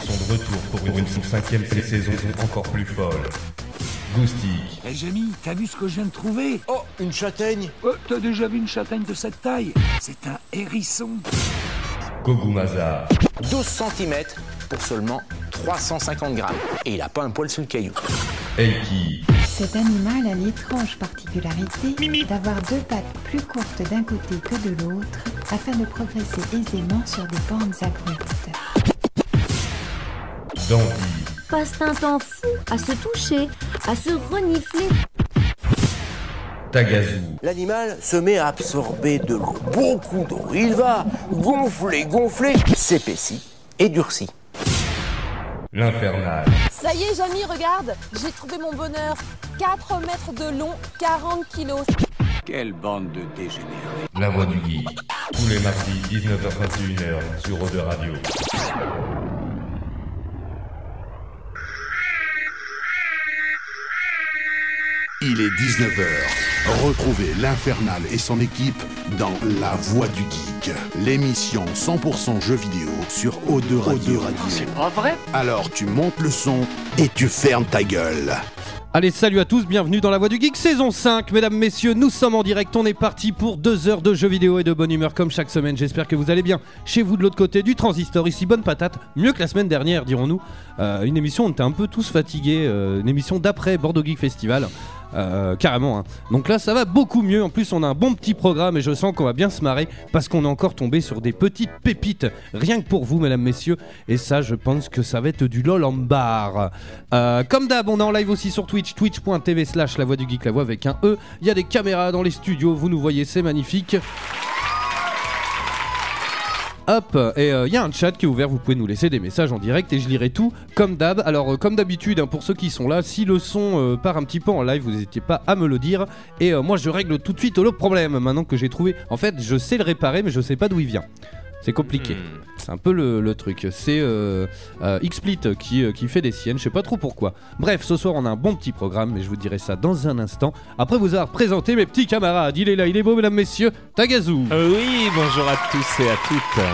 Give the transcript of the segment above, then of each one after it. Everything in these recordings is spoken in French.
Sont de retour pour une cinquième saison encore plus folle. Goustic, Eh Jamie, t'as vu ce que je viens de trouver? Oh, une châtaigne Oh, T'as déjà vu une châtaigne de cette taille? C'est un hérisson. Kogumaza, 12 cm pour seulement 350 grammes. Et il a pas un poil sous le caillou. Eiki, Cet animal a l'étrange particularité d'avoir deux pattes plus courtes d'un côté que de l'autre afin de progresser aisément sur des pentes abruptes. Dandy, passe un temps fou à se toucher, à se renifler. L'animal se met à absorber de l'eau, beaucoup d'eau. Il va gonfler, gonfler, s'épaissit et durcit. l'Infernal, Ça y est, Jamie, regarde, j'ai trouvé mon bonheur. 4 mètres de long, 40 kilos. Quelle bande de dégénérés. La Voix du Geek. Tous les mardis, 19h21h sur Eau de Radio. Il est 19h. Retrouvez l'Infernal et son équipe dans La Voix du Geek, l'émission 100% jeux vidéo sur O2 Radio. C'est pas vrai Alors tu montes le son et tu fermes ta gueule. Allez, salut à tous, bienvenue dans la Voix du Geek saison 5. Mesdames, messieurs, nous sommes en direct, on est parti pour deux heures de jeux vidéo et de bonne humeur comme chaque semaine. J'espère que vous allez bien chez vous de l'autre côté du transistor. Ici, bonne patate, mieux que la semaine dernière, dirons-nous. Euh, une émission, on était un peu tous fatigués, euh, une émission d'après Bordeaux Geek Festival. Euh, carrément. hein. Donc là, ça va beaucoup mieux. En plus, on a un bon petit programme et je sens qu'on va bien se marrer parce qu'on est encore tombé sur des petites pépites. Rien que pour vous, mesdames, messieurs. Et ça, je pense que ça va être du lol en barre. Euh, comme d'hab, on est en live aussi sur Twitch, twitch.tv slash la voix du geek, la voix avec un E. Il y a des caméras dans les studios, vous nous voyez, c'est magnifique. Hop, et il y a un chat qui est ouvert, vous pouvez nous laisser des messages en direct et je lirai tout comme d'hab. Alors, euh, comme d'habitude, hein, pour ceux qui sont là, si le son euh, part un petit peu en live, vous n'hésitez pas à me le dire. Et euh, moi, je règle tout de suite le problème maintenant que j'ai trouvé. En fait, je sais le réparer, mais je sais pas d'où il vient. C'est compliqué. C'est un peu le, le truc. C'est euh, euh, XSplit qui, euh, qui fait des siennes, je sais pas trop pourquoi. Bref, ce soir on a un bon petit programme, mais je vous dirai ça dans un instant. Après vous avoir présenté mes petits camarades. Il est là, il est beau, mesdames, messieurs. Tagazu. Euh, Oui, bonjour à tous et à toutes.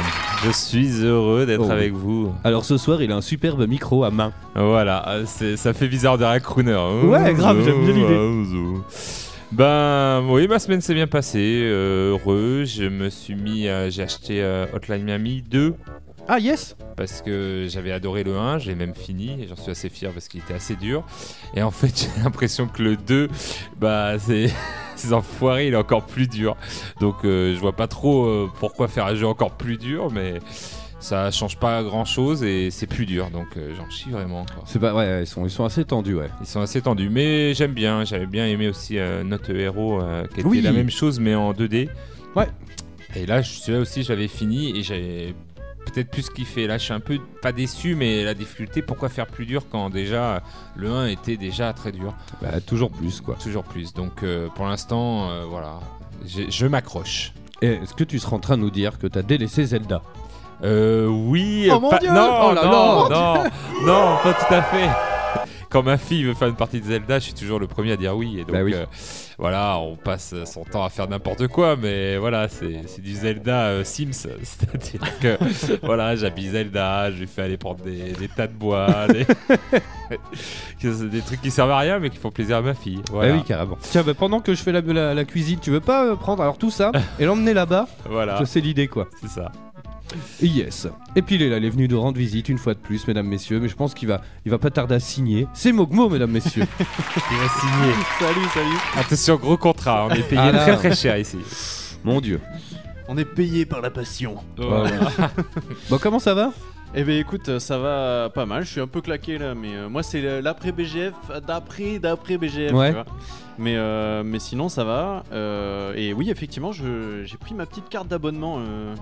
Je suis heureux d'être Oh. avec vous. Alors ce soir, il a un superbe micro à main. Voilà, ça fait bizarre derrière crooner. Ouais, grave, j'aime bien l'idée. Ben oui, ma semaine s'est bien passée. euh, heureux, je me suis mis, à- j'ai acheté euh, Hotline Miami 2 Ah yes parce que j'avais adoré le 1, je l'ai même fini et j'en suis assez fier parce qu'il était assez dur. Et en fait, j'ai l'impression que le 2, bah c'est ces enfoirés, il est encore plus dur. Donc euh, je vois pas trop euh, pourquoi faire un jeu encore plus dur, mais ça change pas grand chose et c'est plus dur. Donc euh, j'en chie vraiment. C'est pas ouais, ils sont ils sont assez tendus ouais. Ils sont assez tendus, mais j'aime bien. J'avais bien aimé aussi euh, Notre Héros, euh, qui était Oui. la même chose mais en 2D. Ouais. Et là, je- celui-là aussi, j'avais fini et j'avais peut-être plus kiffé. Là, je suis un peu pas déçu, mais la difficulté, pourquoi faire plus dur quand déjà le 1 était déjà très dur? Bah, toujours plus quoi. Toujours plus. Donc euh, pour l'instant, euh, voilà, J'ai- je m'accroche. Et est-ce que tu seras en train de nous dire que t'as délaissé Zelda? Euh, oui. Oh mon pas- Dieu Non, Oh là non, là non, non, pas tout à fait. Quand ma fille veut faire une partie de Zelda, je suis toujours le premier à dire oui. Et donc, Bah oui. euh, voilà, on passe son temps à faire n'importe quoi, mais voilà, c'est c'est du Zelda euh, Sims. C'est-à-dire que, voilà, j'habille Zelda, je lui fais aller prendre des, des tas de bois, des... des trucs qui servent à rien, mais qui font plaisir à ma fille. Voilà. Bah oui carrément. Tiens, bah, pendant que je fais la, la- la cuisine, tu veux pas euh, prendre alors tout ça et l'emmener là-bas? Voilà, C'est l'idée quoi. c'est ça. Yes. Et puis il est là, il est venu nous rendre visite une fois de plus, mesdames, messieurs. Mais je pense qu'il va, il va pas tarder à signer. C'est Mogmo, mesdames, messieurs. Il va signer. Salut, salut. Attention, gros contrat, on est payé Ah là. très très cher ici. Mon Dieu. On est payé par la passion. Voilà. bon, comment ça va? Eh ben écoute, ça va pas mal. Je suis un peu claqué là, mais euh, moi c'est l'après BGF, d'après d'après BGF. Ouais. tu vois. Mais euh, mais sinon ça va. Euh, et oui, effectivement, j'ai pris ma petite carte d'abonnement euh,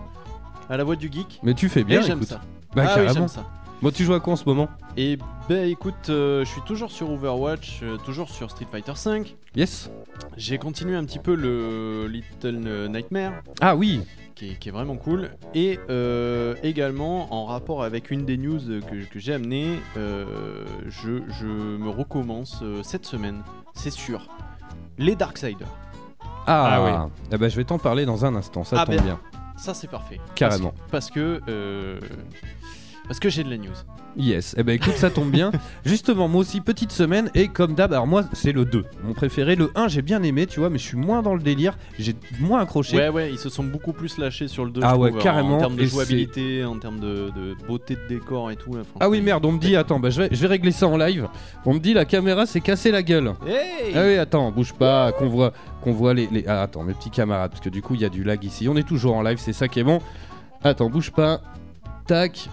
à la voix du geek. Mais tu fais bien, et j'aime écoute. ça. Bah ah oui, carrément. j'aime ça. Bon, tu joues à quoi en ce moment? Et ben écoute, euh, je suis toujours sur Overwatch, euh, toujours sur Street Fighter 5. Yes. J'ai continué un petit peu le Little Nightmare. Ah oui. qui est, qui est vraiment cool. Et euh, également, en rapport avec une des news que, que j'ai amené, euh, je, je me recommence euh, cette semaine, c'est sûr, les Darksiders. Ah, Eh ben, je vais t'en parler dans un instant, ça Ah, tombe ben, bien. Ça, c'est parfait. Carrément. Parce que. Parce que, euh, parce que j'ai de la news. Yes, eh ben écoute, ça tombe bien. Justement, moi aussi, petite semaine, et comme d'hab, alors moi, c'est le 2, mon préféré. Le 1, j'ai bien aimé, tu vois, mais je suis moins dans le délire, j'ai moins accroché. Ouais, ouais, ils se sont beaucoup plus lâchés sur le 2. Ah je ouais, trouve, carrément, En termes de et jouabilité, en termes de, de beauté de décor et tout. là, Ah oui, merde, on me dit, attends, bah, je, vais, je vais régler ça en live. On me dit, la caméra s'est cassée la gueule. Hey ah oui, attends, bouge pas, qu'on voit, qu'on voit les, les- Ah, attends, mes petits camarades, parce que du coup, il y a du lag ici. On est toujours en live, c'est ça qui est bon. Attends, bouge pas. Tac.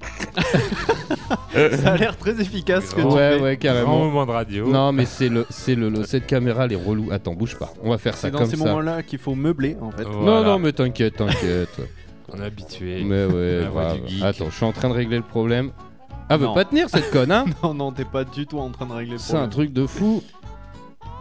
Ça a l'air très efficace ce que tu ouais, fais. ouais, carrément. Grand moment de radio. Non, mais c'est le, c'est le, le- cette caméra, elle est relou. Attends, bouge pas. On va faire ça C'est dans comme ces ça. moments-là qu'il faut meubler en fait. Non, non, mais t'inquiète, t'inquiète. On est habitué. mais ouais, La voix grave. du geek. Attends, je suis en train de régler le problème. Ah, veut Non. pas tenir cette conne, hein non, non, t'es pas du tout en train de régler le C'est un problème. truc de fou.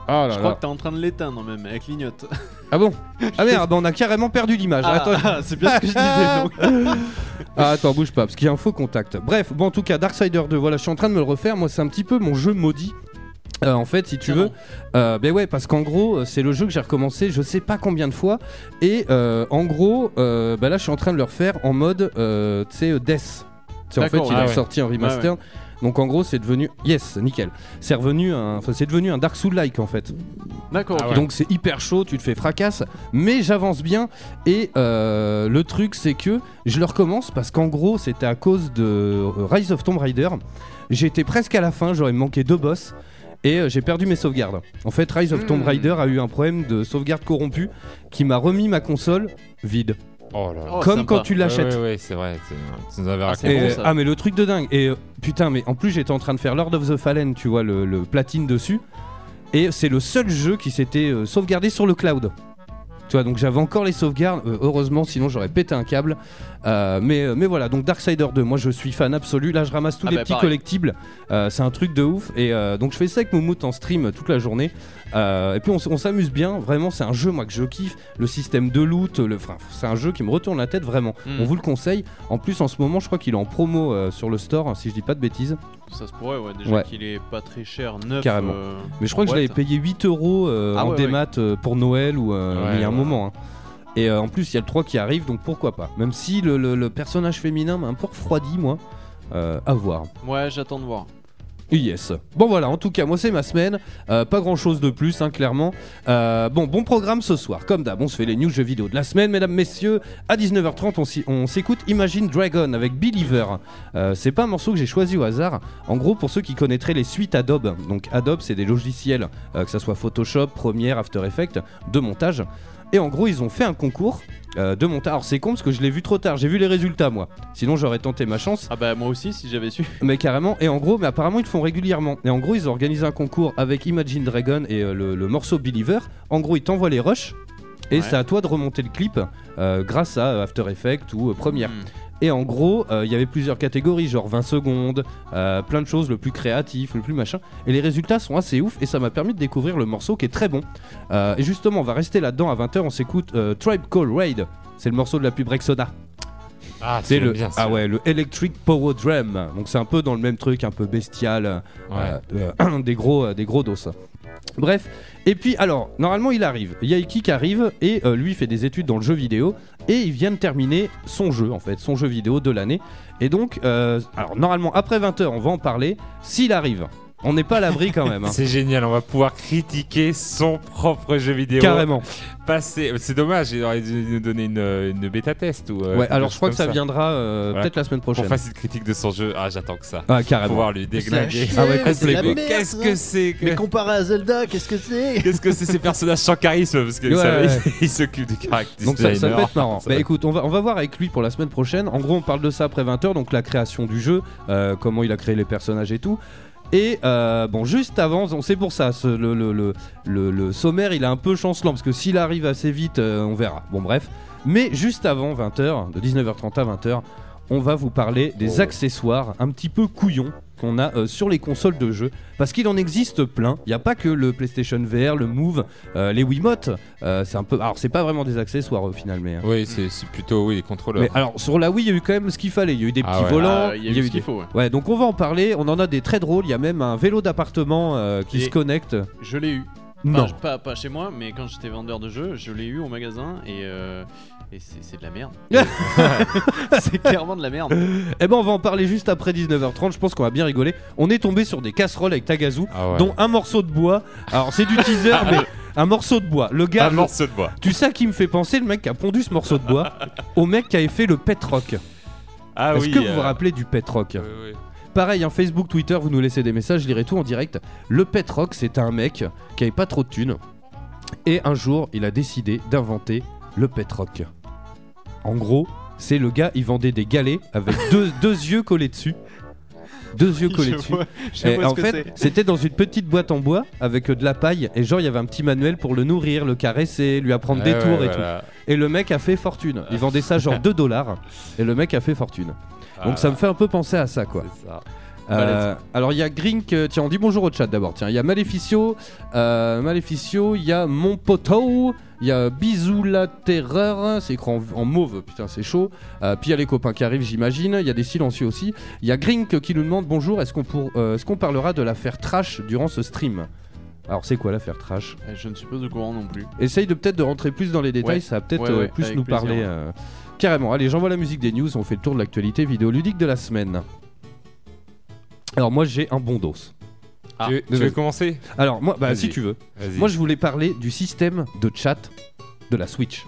Ah là Je crois là. que t'es en train de l'éteindre même, elle clignote. Ah bon Ah merde, on a carrément perdu l'image. Ah, Attends. ah, c'est bien ce que je disais, donc. ah attends, bouge pas, parce qu'il y a un faux contact. Bref, bon en tout cas, Darksider 2, voilà, je suis en train de me le refaire. Moi, c'est un petit peu mon jeu maudit. Euh, en fait, si tu veux, euh, ben ouais, parce qu'en gros, euh, c'est le jeu que j'ai recommencé, je sais pas combien de fois, et euh, en gros, euh, ben là, je suis en train de le refaire en mode, tu sais, Death. En fait, il ah est ouais. sorti en remaster. Ouais, Donc en gros, c'est devenu, yes, nickel. C'est revenu, un... enfin, c'est devenu un Dark Soul-like en fait. D'accord. Ah ouais. Donc c'est hyper chaud, tu te fais fracasse, mais j'avance bien. Et euh, le truc, c'est que je le recommence parce qu'en gros, c'était à cause de euh, Rise of Tomb Raider. J'étais presque à la fin, j'aurais manqué deux boss. Et euh, j'ai perdu mes sauvegardes. En fait, Rise of Tomb Hmm. Raider a eu un problème de sauvegarde corrompue qui m'a remis ma console vide. Oh là là. Oh, Comme sympa. quand tu l'achètes. Ouais, ouais, c'est vrai. Tu nous avais Ah, raconté. Et, ça. ah mais le truc de dingue et euh, putain mais en plus j'étais en train de faire Lord of the Fallen tu vois le, le platine dessus et c'est le seul jeu qui s'était euh, sauvegardé sur le cloud tu vois donc j'avais encore les sauvegardes euh, heureusement sinon j'aurais pété un câble. Euh, mais, euh, mais voilà donc Darksider 2 moi je suis fan absolu. Là je ramasse tous Ah les bah, petits pareil. collectibles. Euh, c'est un truc de ouf. Et euh, donc je fais ça avec Moumout en stream toute la journée. Euh, et puis on, s- on s'amuse bien. Vraiment c'est un jeu moi que je kiffe. Le système de loot le enfin, c'est un jeu qui me retourne la tête vraiment. Mm. on vous le conseille. En plus en ce moment je crois qu'il est en promo euh, sur le store si je dis pas de bêtises Ça se pourrait, ouais. Déjà Ouais. qu'il est pas très cher, neuf. Carrément. euh, mais je crois que je boîte. l'avais payé 8 euros euh, Ah en ouais, démat euh, pour Noël ou euh, Ouais, il y a un ouais. moment hein. et euh, en plus il y a le 3 qui arrive donc pourquoi pas même si le, le- le personnage féminin m'a un peu refroidi moi euh, à voir Ouais, j'attends de voir. Yes. Bon voilà, en tout cas, moi c'est ma semaine. Euh, pas grand chose de plus, hein, clairement. Euh, bon, bon programme ce soir. Comme d'hab, on se fait les news jeux vidéo de la semaine, mesdames, messieurs. À 19h30, on, s'écoute Imagine Dragon avec Believer. Euh, c'est pas un morceau que j'ai choisi au hasard. En gros, pour ceux qui connaîtraient les suites Adobe. Donc Adobe, c'est des logiciels, euh, que ça soit Photoshop, Premiere, After Effects, de montage. Et en gros, ils ont fait un concours euh, de montage. Alors c'est con parce que je l'ai vu trop tard. J'ai vu les résultats moi. Sinon, j'aurais tenté ma chance. Ah bah moi aussi si j'avais su. Mais carrément, et en gros, mais apparemment ils le font régulièrement. Et en gros, ils ont organisé un concours avec Imagine Dragon et euh, le, le morceau Believer. En gros, ils t'envoient les rushs. Et Ouais. c'est à toi de remonter le clip euh, grâce à After Effects ou Premiere. Hmm. Et en gros, euh, il y avait plusieurs catégories, genre 20 secondes, euh, plein de choses, le plus créatif, le plus machin. Et les résultats sont assez ouf et ça m'a permis de découvrir le morceau qui est très bon. Euh, et justement, on va rester là-dedans à 20h, on s'écoute Tribe Call Raid. C'est le morceau de la pub Rexona. Ah, C'est le, bien ah ouais, le Electric Power Drum. Donc c'est un peu dans le même truc, un peu bestial, Ouais. des gros, des gros dos. Bref, et puis alors, normalement il arrive, Yaiki qui arrive et euh, lui fait des études dans le jeu vidéo et il vient de terminer son jeu en fait, son jeu vidéo de l'année. Et donc, euh, alors normalement après 20h on va en parler, s'il arrive. On n'est pas à l'abri quand même. hein. C'est génial, on va pouvoir critiquer son propre jeu vidéo. Carrément. Passer... C'est dommage, il aurait dû nous donner une, une bêta test. Ou, euh, Ouais, alors je crois que ça viendra euh, Ouais. peut-être la semaine Qu'on prochaine. fasse une critique de son jeu. Ah, j'attends que ça. Ah, carrément. Pouvoir lui déglinguer. Ah ouais, c'est complet, la quoi. merde, Qu'est-ce que c'est que... Mais comparé à Zelda, qu'est-ce que c'est? Qu'est-ce que c'est ces personnages sans charisme? Parce que Ouais, ça, ouais. il s'occupe du caractère. Donc ça, ça peut être marrant. Bah écoute, on va, on va voir avec lui pour la semaine prochaine. En gros, on parle de ça après 20h, donc la création du jeu, euh, comment il a créé les personnages et tout. Et euh, bon, juste avant, on sait pour ça, ce- le, le, le, le- le sommaire il est un peu chancelant parce que s'il arrive assez vite, euh, on verra. Bon, bref. Mais juste avant 20h, de 19h30 à 20h, on va vous parler des Oh. accessoires un petit peu couillons qu'on a euh, sur les consoles de jeu. Parce qu'il en existe plein. Il n'y a pas que le PlayStation VR, le Move, euh, les Wiimotes. Euh, c'est un peu. Alors, c'est pas vraiment des accessoires au final, mais. Oui, c'est c'est plutôt oui, les contrôleurs. Mais alors sur la Wii, il y a eu quand même ce qu'il fallait. Il y a eu des Ah petits ouais. volants, Ah, il y a eu ce qu'il des- faut, ouais. Ouais, donc on va en parler. On en a des très drôles. Il y a même un vélo d'appartement euh, qui Et- se connecte. Je l'ai eu. Non. Enfin, pas, pas chez moi, mais quand j'étais vendeur de jeux, je l'ai eu au magasin et, euh, et c'est de la merde. c'est clairement de la merde. Eh ben on va en parler juste après 19h30, je pense qu'on va bien rigoler. On est tombé sur des casseroles avec Tagazu, Ah ouais. dont un morceau de bois. Alors c'est du teaser, mais un morceau de bois. Le gars, Un morceau de bois. tu sais à qui me fait penser le mec qui a pondu ce morceau de bois Au mec qui avait fait le pet rock. Ah Est-ce oui. que vous euh, vous rappelez du pet rock ouais, ouais. Pareil, hein, Facebook, Twitter, vous nous laissez des messages, je lirai tout en direct. Le pet rock, c'est un mec qui avait pas trop de thunes. Et un jour, il a décidé d'inventer le pet rock. En gros, c'est le gars, il vendait des galets avec deux, deux yeux collés dessus. Deux yeux collés Je dessus. vois- je Et vois en ce que fait, c'est. c'était dans une petite boîte en bois avec de la paille. Et genre, il y avait un petit manuel pour le nourrir, le caresser, lui apprendre des Ouais, tours ouais, et voilà. tout. Et le mec a fait fortune. Il vendait ça genre 2 dollars. Et le mec a fait fortune. Donc ça me fait un peu penser à ça, quoi. Ah, C'est ça. Euh, alors il y a Grink, euh, tiens on dit bonjour au chat d'abord, tiens il y a Maleficio, euh, Maleficio, il y a Mon Poteau, il y a Bisou la Terreur, c'est écrit en, en mauve, putain c'est chaud, Euh, puis il y a les copains qui arrivent j'imagine, il y a des silencieux aussi, il y a Grink qui nous demande bonjour, est-ce qu'on euh, parlera de l'affaire Trash durant ce stream? Alors c'est quoi l'affaire Trash? Eh, Je ne suis pas au courant non plus. Essaye de peut-être de rentrer plus dans les détails, Ouais. ça va peut-être Ouais, euh, ouais, plus nous plaisir, parler carrément. Allez, j'envoie la musique des news, on fait le tour de l'actualité vidéoludique de la semaine. Alors moi j'ai un bon dos. Ah, tu, tu veux commencer Alors moi, bah si tu veux. Vas-y. Moi je voulais parler du système de chat de la Switch.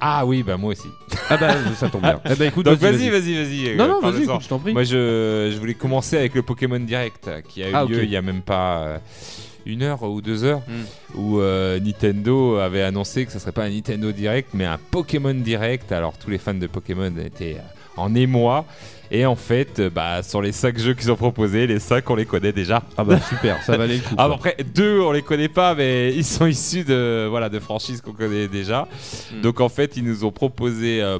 Ah oui, bah moi aussi. Ah bah ça tombe bien. Eh bah écoute, Donc vas-y, vas-y, vas-y. Non, euh, non, parle-en. vas-y, écoute, je t'en prie. Moi, je, je voulais commencer avec le Pokémon Direct euh, qui a eu Ah, lieu il y a même pas euh, une heure ou deux heures Hmm. où euh, Nintendo avait annoncé que ce serait pas un Nintendo Direct mais un Pokémon Direct. Alors tous les fans de Pokémon étaient euh, en émoi. Et en fait, euh, bah, sur les 5 jeux qu'ils ont proposés, les 5 on les connaît déjà. Ah bah super, ça valait le coup. Ah, bah, après, deux on les connaît pas, mais ils sont issus de, voilà, de franchises qu'on connaît déjà. Hmm. Donc en fait, ils nous ont proposé euh,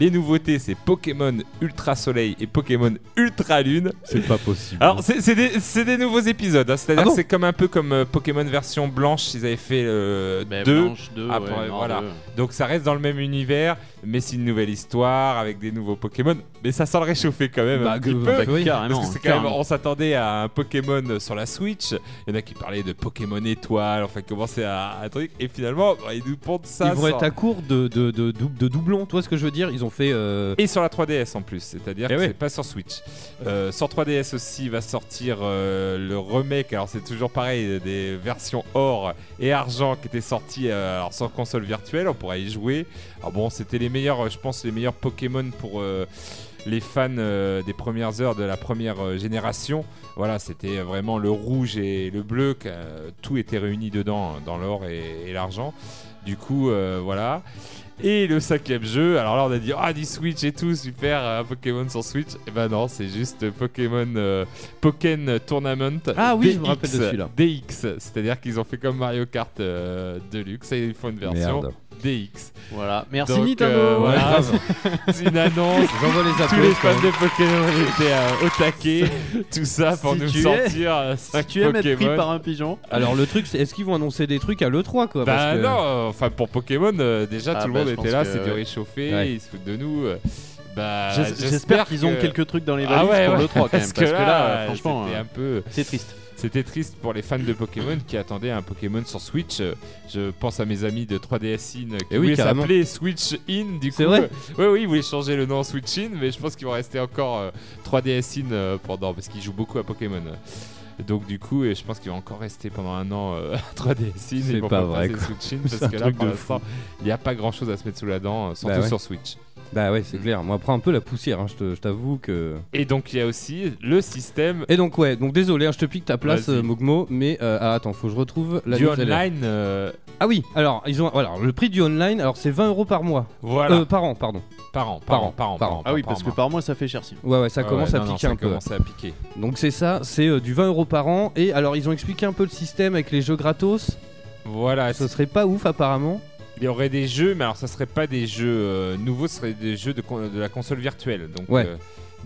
les nouveautés c'est Pokémon Ultra Soleil et Pokémon Ultra Lune. C'est pas possible. Alors, c'est c'est des, c'est des nouveaux épisodes, hein. c'est-à-dire Ah bon c'est comme un peu comme euh, Pokémon version blanche, ils avaient fait euh, Ben, deux. Blanche, deux, Après, ouais, Noir, voilà. deux. Donc ça reste dans le même univers, mais c'est une nouvelle histoire avec des nouveaux Pokémon. Mais ça sent le réchauffer quand même Bah, un petit que- peu. bah, oui. Carrément. Parce que c'est quand même, on s'attendait à un Pokémon sur la Switch. Il y en a qui parlaient de Pokémon étoile, enfin commençaient à un truc. Et finalement, bah, ils nous pondent ça. Ils vont être à court de, de, de, de doublons, tu vois ce que je veux dire? Ils ont fait... euh, Et sur la 3DS en plus, c'est-à-dire Eh que ouais. c'est pas sur Switch. Euh, sur 3DS aussi va sortir euh, le remake, alors c'est toujours pareil, des versions or et argent qui étaient sorties alors sur console virtuelle, on pourra y jouer. Alors bon, c'était les meilleurs, euh, je pense, les meilleurs Pokémon pour euh, les fans euh, des premières heures de la première euh, génération. Voilà, c'était vraiment le rouge et le bleu, euh, tout était réuni dedans, dans l'or et, et l'argent. Du coup, voilà. Et le cinquième jeu, alors là on a dit ah du Switch et tout super un Pokémon sur Switch. Et ben non, c'est juste Pokémon Pokken Tournament. Ah oui, je me DX, rappelle de celui-là. DX, c'est-à-dire qu'ils ont fait comme Mario Kart Deluxe, et ils font une version Merde. DX. Voilà. Merci Donc, Nintendo. euh, voilà, c'est une annonce. J'envoie les Tous les fans de Pokémon étaient euh, au taquet. Tout ça pour Si nous tu es- sortir euh, Si tu aimes être pris par un pigeon. Alors le truc c'est est-ce qu'ils vont annoncer des trucs à l'E3 quoi? Bah parce que- non, euh, enfin pour Pokémon, euh, déjà Ah tout le bah, monde était là, c'est ouais. réchauffé, Ouais. ils se foutent de nous. euh, Bah, J'es- J'espère qu'ils ont que- quelques trucs dans les Ah valises ouais, pour ouais, le 3 quand même. parce Parce que là, là, franchement, c'était euh, un peu. c'est triste. C'était triste pour les fans de Pokémon qui attendaient un Pokémon sur Switch. Euh, Je pense à mes amis de 3DS In qui Eh oui, voulaient s'appeler Switch In. Du coup, C'est vrai Oui, oui, ils voulaient changer le nom en Switch In, mais je pense qu'ils vont rester encore euh, 3DS In euh, pendant parce qu'ils jouent beaucoup à Pokémon. Donc du coup, et je pense qu'ils vont encore rester pendant un an euh, à 3DS In. Vont pas vrai. Switch In parce que là, pour l'instant, il n'y a pas grand chose à se mettre sous la dent, euh, surtout Bah ouais. sur Switch. Bah ouais c'est clair, moi prends un peu la poussière, hein, je te- je t'avoue que... Et donc il y a aussi le système Et donc ouais, donc désolé, hein, je te pique ta place Vas-y. euh, Mogmo, mais euh, ah, attends, faut que je retrouve la du news, elle est- online. euh, Ah oui, alors ils ont voilà, le prix du online, alors c'est 20 euros par mois. voilà, Euh, par an, pardon. par an, par an, par an, par an. Ah oui, par parce que par mois ça fait cher si. Ouais ouais, ça commence ouais, à non, non, piquer ça un peu. commence à piquer. Donc c'est ça, c'est euh, du 20 euros par an. Et alors ils ont expliqué un peu le système avec les jeux gratos. Voilà, Ce serait pas ouf apparemment. Il y aurait des jeux, mais alors ça serait pas des jeux euh, nouveaux, ce serait des jeux de, con- de la console virtuelle. Donc Ouais. euh,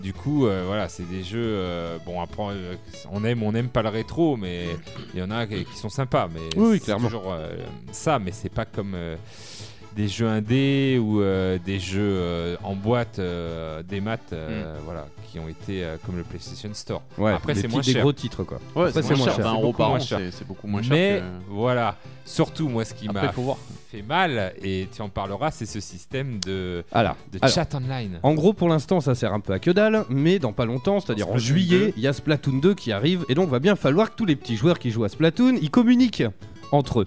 du coup, euh, voilà, c'est des jeux. euh, bon, après, on aime, on n'aime pas le rétro, mais il y en a qui qui sont sympas. Mais Oui, oui, c'est clairement. toujours euh, ça, mais c'est pas comme. euh, des jeux indés ou euh, des jeux euh, en boîte, euh, des maths, euh, voilà, qui ont été euh, comme le PlayStation Store. Ouais, Après, des c'est moins des cher. gros titres, quoi. Ouais, c'est moins cher. 20 C'est euros beaucoup par moins an, cher. c'est- c'est beaucoup moins cher Mais que- voilà, surtout moi, ce qui m'a fait mal, et tu en parleras, c'est ce système de, Alors, de alors, chat online. En gros, pour l'instant, ça sert un peu à que dalle, mais dans pas longtemps, c'est-à-dire en juillet, 2. il y a Splatoon 2 qui arrive, et donc va bien falloir que tous les petits joueurs qui jouent à Splatoon, ils communiquent entre eux.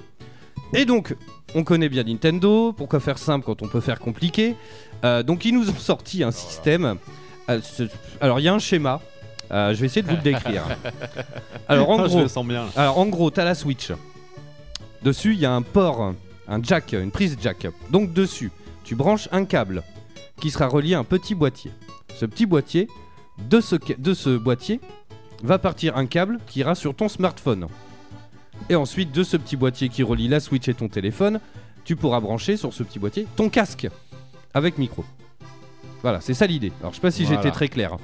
Et donc, on connaît bien Nintendo, pourquoi faire simple quand on peut faire compliqué? Euh, Donc, ils nous ont sorti un système. Ce- alors, il y a un schéma. euh, je vais essayer de vous le décrire. Alors, en Ah, gros, sens bien, là. alors, en gros, t'as la Switch. Dessus, il y a un port, un jack, une prise jack. Donc, dessus, tu branches un câble qui sera relié à un petit boîtier. Ce petit boîtier, de ce, de ce boîtier, va partir un câble qui ira sur ton smartphone. Et ensuite, de ce petit boîtier qui relie la Switch et ton téléphone, tu pourras brancher sur ce petit boîtier ton casque avec micro. Voilà, c'est ça l'idée. Alors, je sais pas si Voilà. j'étais très clair.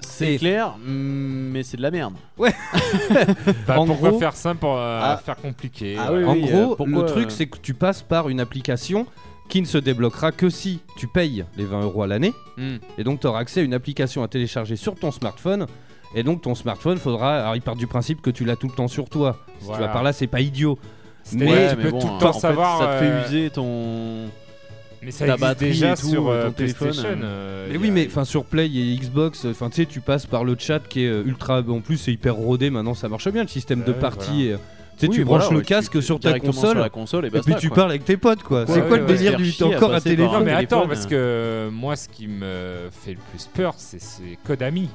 C'est clair, mm, mais c'est de la merde. Ouais. Bah, En pourquoi gros- faire simple pour euh, Ah. faire compliqué Ah oui, en oui, gros, euh, pourquoi, le truc, euh, c'est que tu passes par une application qui ne se débloquera que si tu payes les 20 euros à l'année. Hmm. Et donc, tu auras accès à une application à télécharger sur ton smartphone. Et donc, ton smartphone, faudra. Alors, il part du principe que tu l'as tout le temps sur toi. Si Voilà. tu vas par là, c'est pas idiot. Mais, tu peux bon, tout le en temps fait, savoir. ça te fait euh, user ton. Mais ça ta existe batterie déjà et tout, sur euh, ton téléphone, PlayStation. euh. euh, mais oui, a- mais enfin sur Play et Xbox, enfin tu sais, tu passes par le chat qui est ultra. En plus, c'est hyper rodé. Maintenant, ça marche bien le système de partie. voilà. Tu sais, Oui, tu voilà, branches le casque tu- sur ta console, sur la console et puis tu quoi. parles avec tes potes quoi. Ouais, c'est ouais, quoi le ouais, ouais. du t'es encore à téléphone Non mais téléphone, attends parce euh. que moi ce qui me fait le plus peur c'est ces codes amis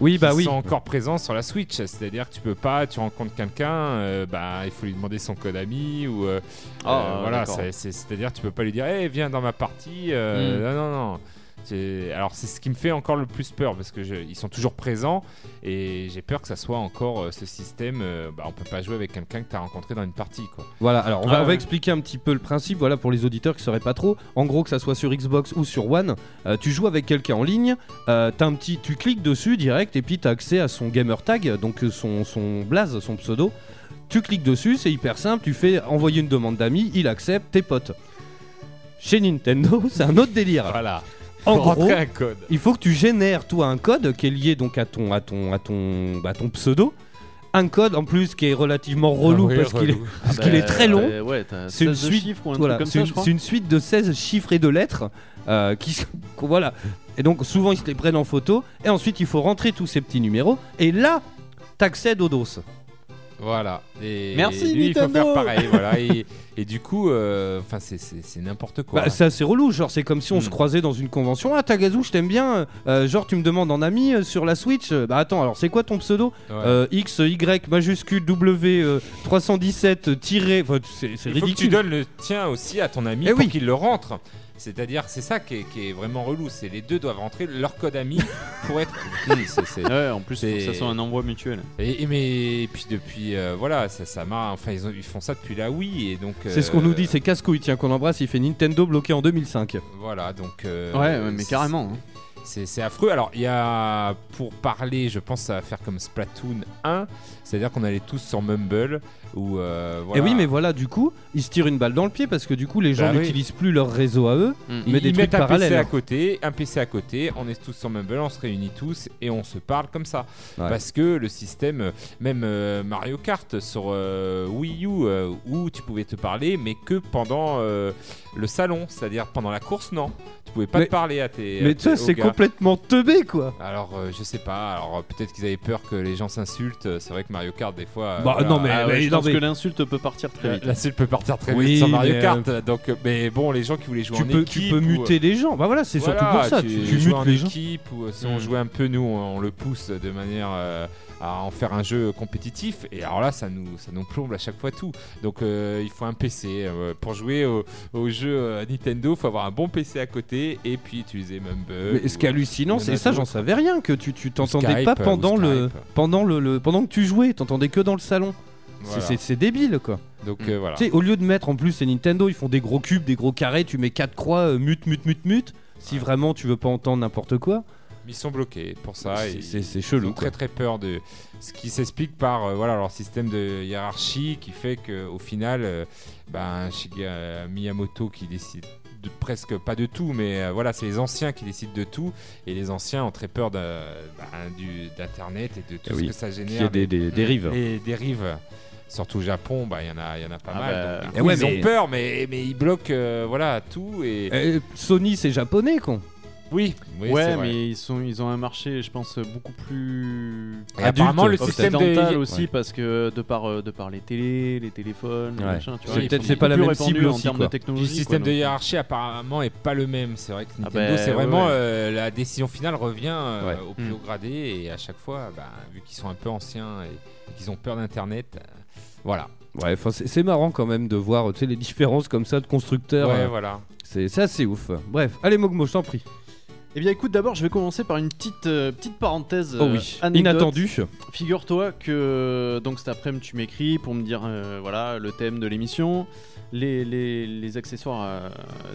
Oui, bah qui oui. sont encore présents sur la Switch c'est-à-dire que tu peux pas tu rencontres quelqu'un euh, bah il faut lui demander son code ami ou euh, Ah, euh, voilà c'est-à-dire tu peux pas lui dire hey, viens dans ma partie euh, Mm. non non non alors c'est ce qui me fait encore le plus peur parce que je- ils sont toujours présents et j'ai peur que ça soit encore euh, ce système euh, bah, on peut pas jouer avec quelqu'un que tu as rencontré dans une partie quoi Voilà, alors on va, Ah on va ouais. expliquer un petit peu le principe, voilà pour les auditeurs qui sauraient pas trop. En gros, que ça soit sur Xbox ou sur One, euh, tu joues avec quelqu'un en ligne, euh, t'as un petit, tu cliques dessus direct et puis t'as accès à son gamer tag, donc son, son blaze, son pseudo. Tu cliques dessus, c'est hyper simple, tu fais envoyer une demande d'amis, il accepte, tes potes. Chez Nintendo, c'est un autre délire. voilà En Faut rentrer gros, un code il faut que tu génères toi un code qui est lié donc à ton à ton à ton bah, ton pseudo. Un code en plus qui est relativement relou oui, parce qu'il est parce Ah qu'il bah, est très long. ouais, C'est une 16 suite, ou un voilà, c'est une, une de 16 chiffres et de lettres euh, qui voilà. Et donc souvent ils se les prennent en photo et ensuite il faut rentrer tous ces petits numéros et là t'accèdes au dos. Voilà. Et Merci, lui, il faut Nintendo. faire pareil. voilà. Et, et du coup, euh, enfin, c'est- n'importe quoi. Bah, c'est assez relou, genre c'est comme si on Mm. se croisait dans une convention. Ah Tagazu, je t'aime bien. euh, genre tu me demandes en ami euh, sur la Switch. Bah attends, alors c'est quoi ton pseudo? Ouais. X Y majuscule W euh, 317 tiré. Enfin, c'est il faut que tu ridicule. donnes le tien aussi à ton ami Eh pour oui. qu'il le rentre. C'est-à-dire, c'est ça qui est, qui est vraiment relou. C'est les deux doivent rentrer leur code ami pour être. C'est- c'est- Ouais, en plus, faut que ça soit un envoi mutuel. Et, et mais et puis depuis, euh, voilà, ça, ça marche. Enfin, ils, ont- ils font ça depuis la Wii et donc. C'est ce qu'on euh, nous dit, c'est Cascouille, tiens, qu'on embrasse. Il fait Nintendo bloqué en 2005. Voilà, donc. euh, Ouais, ouais, mais c'est- carrément. hein. C'est c'est affreux. Alors, il y a, pour parler, je pense, ça va faire comme Splatoon 1, c'est-à-dire qu'on allait tous sur Mumble, ou euh, Et oui, mais voilà, du coup, ils se tirent une balle dans le pied parce que du coup, les gens Bah oui. n'utilisent plus leur réseau à eux, Mm. mais ils, des ils trucs mettent un parallèles. PC à côté, un PC à côté, on est tous sur Mumble, on se réunit tous et on se parle comme ça. Ouais. Parce que le système, même euh, Mario Kart sur euh, Wii U, euh, où tu pouvais te parler, mais que pendant euh, le salon, c'est-à-dire pendant la course, non. Tu pouvais pas Mais- te parler à tes. Mais ça, aux c'est complètement teubé, quoi. Alors, euh, je sais pas. Alors, peut-être qu'ils avaient peur que les gens s'insultent. C'est vrai que Mario Kart, des fois. Bah, voilà, non, mais- Ah ouais, je non, pense que l'insulte peut partir très vite. L'insulte peut partir très Oui, vite sur Mario mais, Kart. Donc, euh, mais bon, les gens qui voulaient jouer Tu en peux, équipe. tu peux ou, euh, muter les gens. Bah voilà, c'est surtout pour ça. Tu, Tu, tu joues mutes en les gens. équipe ou euh, si on Mm. jouait un peu, nous, on le pousse de manière euh, à en faire un jeu compétitif. Et alors là, ça nous, ça nous plombe à chaque fois tout. Donc, euh, il faut un PC euh, pour jouer au, au jeu euh, Nintendo. Il faut avoir un bon PC à côté et puis utiliser Mumble. Mais ce qui est euh, hallucinant, c'est ça, j'en savais rien que tu tu t'entendais pas euh, pendant le pendant le, le- pendant que tu jouais, t'entendais que dans le salon. C'est- Voilà. C'est c'est débile quoi. Donc, euh, voilà. Tu sais, au lieu de mettre en plus c'est Nintendo, ils font des gros cubes, des gros carrés, tu mets quatre croix, euh, mute, mute, mute, mute. Si vraiment tu veux pas entendre n'importe quoi. Ils sont bloqués pour ça. C'est- c'est ils chelou, ont très très peur de ce qui s'explique par euh, voilà leur système de hiérarchie qui fait qu'au final, euh, ben, Miyamoto qui décide de presque pas de tout, mais euh, voilà, c'est les anciens qui décident de tout et les anciens ont très peur ben, d'internet et de tout Eh ce que ça y génère. ait des- des dérives. Les dérives. Surtout au Japon, bah, il y en a, il y en a pas Ah mal. bah, donc, eh coup, ouais, ils mais- ont peur, mais, mais ils bloquent euh, voilà, tout. Et... Euh, Sony, c'est japonais, con. Oui, oui, c'est ouais, vrai. mais ils, sont, ils ont un marché, je pense, beaucoup plus. Et apparemment, le système de- occidental aussi, Ouais. parce que de par, euh, de par les télés, les téléphones, les Ouais. C'est peut-être- c'est pas la même cible en termes quoi. de technologie. le système quoi, de donc. hiérarchie apparemment est pas le même. C'est vrai que Ah Nintendo, bah, c'est vraiment ouais. euh, la décision finale revient euh, Ouais. au plus Mm. haut gradé et à chaque fois, bah, vu qu'ils sont un peu anciens et, et qu'ils ont peur d'Internet, euh, voilà. Ouais, enfin, c'est marrant quand même de voir tu sais, les différences comme ça de constructeurs. Ouais, euh, voilà. C'est c'est assez ouf. Bref, allez Mogmo, je t'en prie. Eh bien, écoute, d'abord, je vais commencer par une petite, euh, petite parenthèse. Oh euh, oui, anecdote. inattendu. Figure-toi que donc cet après-midi, tu m'écris pour me dire euh, voilà le thème de l'émission, les, les, les accessoires euh,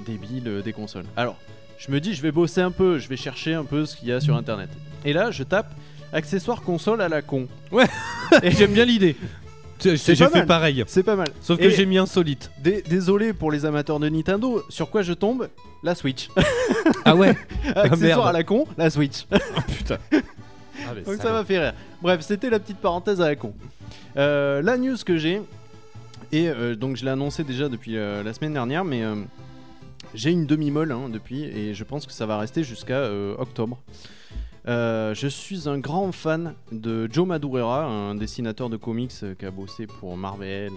débiles euh, des consoles. Alors, je me dis, je vais bosser un peu, je vais chercher un peu ce qu'il y a sur internet. Et là, je tape accessoires console à la con. Ouais, Et j'aime bien l'idée. J'ai fait mal. pareil. C'est pas mal. Sauf que j'ai mis insolite. Dé- Désolé pour les amateurs de Nintendo, sur quoi je tombe La Switch. Ah ouais Accessoires merde. à la con, la Switch. Putain. Ah, Donc ça m'a fait rire. Bref, c'était la petite parenthèse à la con. Euh, la news que j'ai, et euh, donc je l'ai annoncé déjà depuis euh, la semaine dernière, mais euh, j'ai une demi-molle hein, depuis, et je pense que ça va rester jusqu'à octobre. Euh, je suis un grand fan de Joe Madureira, un dessinateur de comics euh, qui a bossé pour Marvel,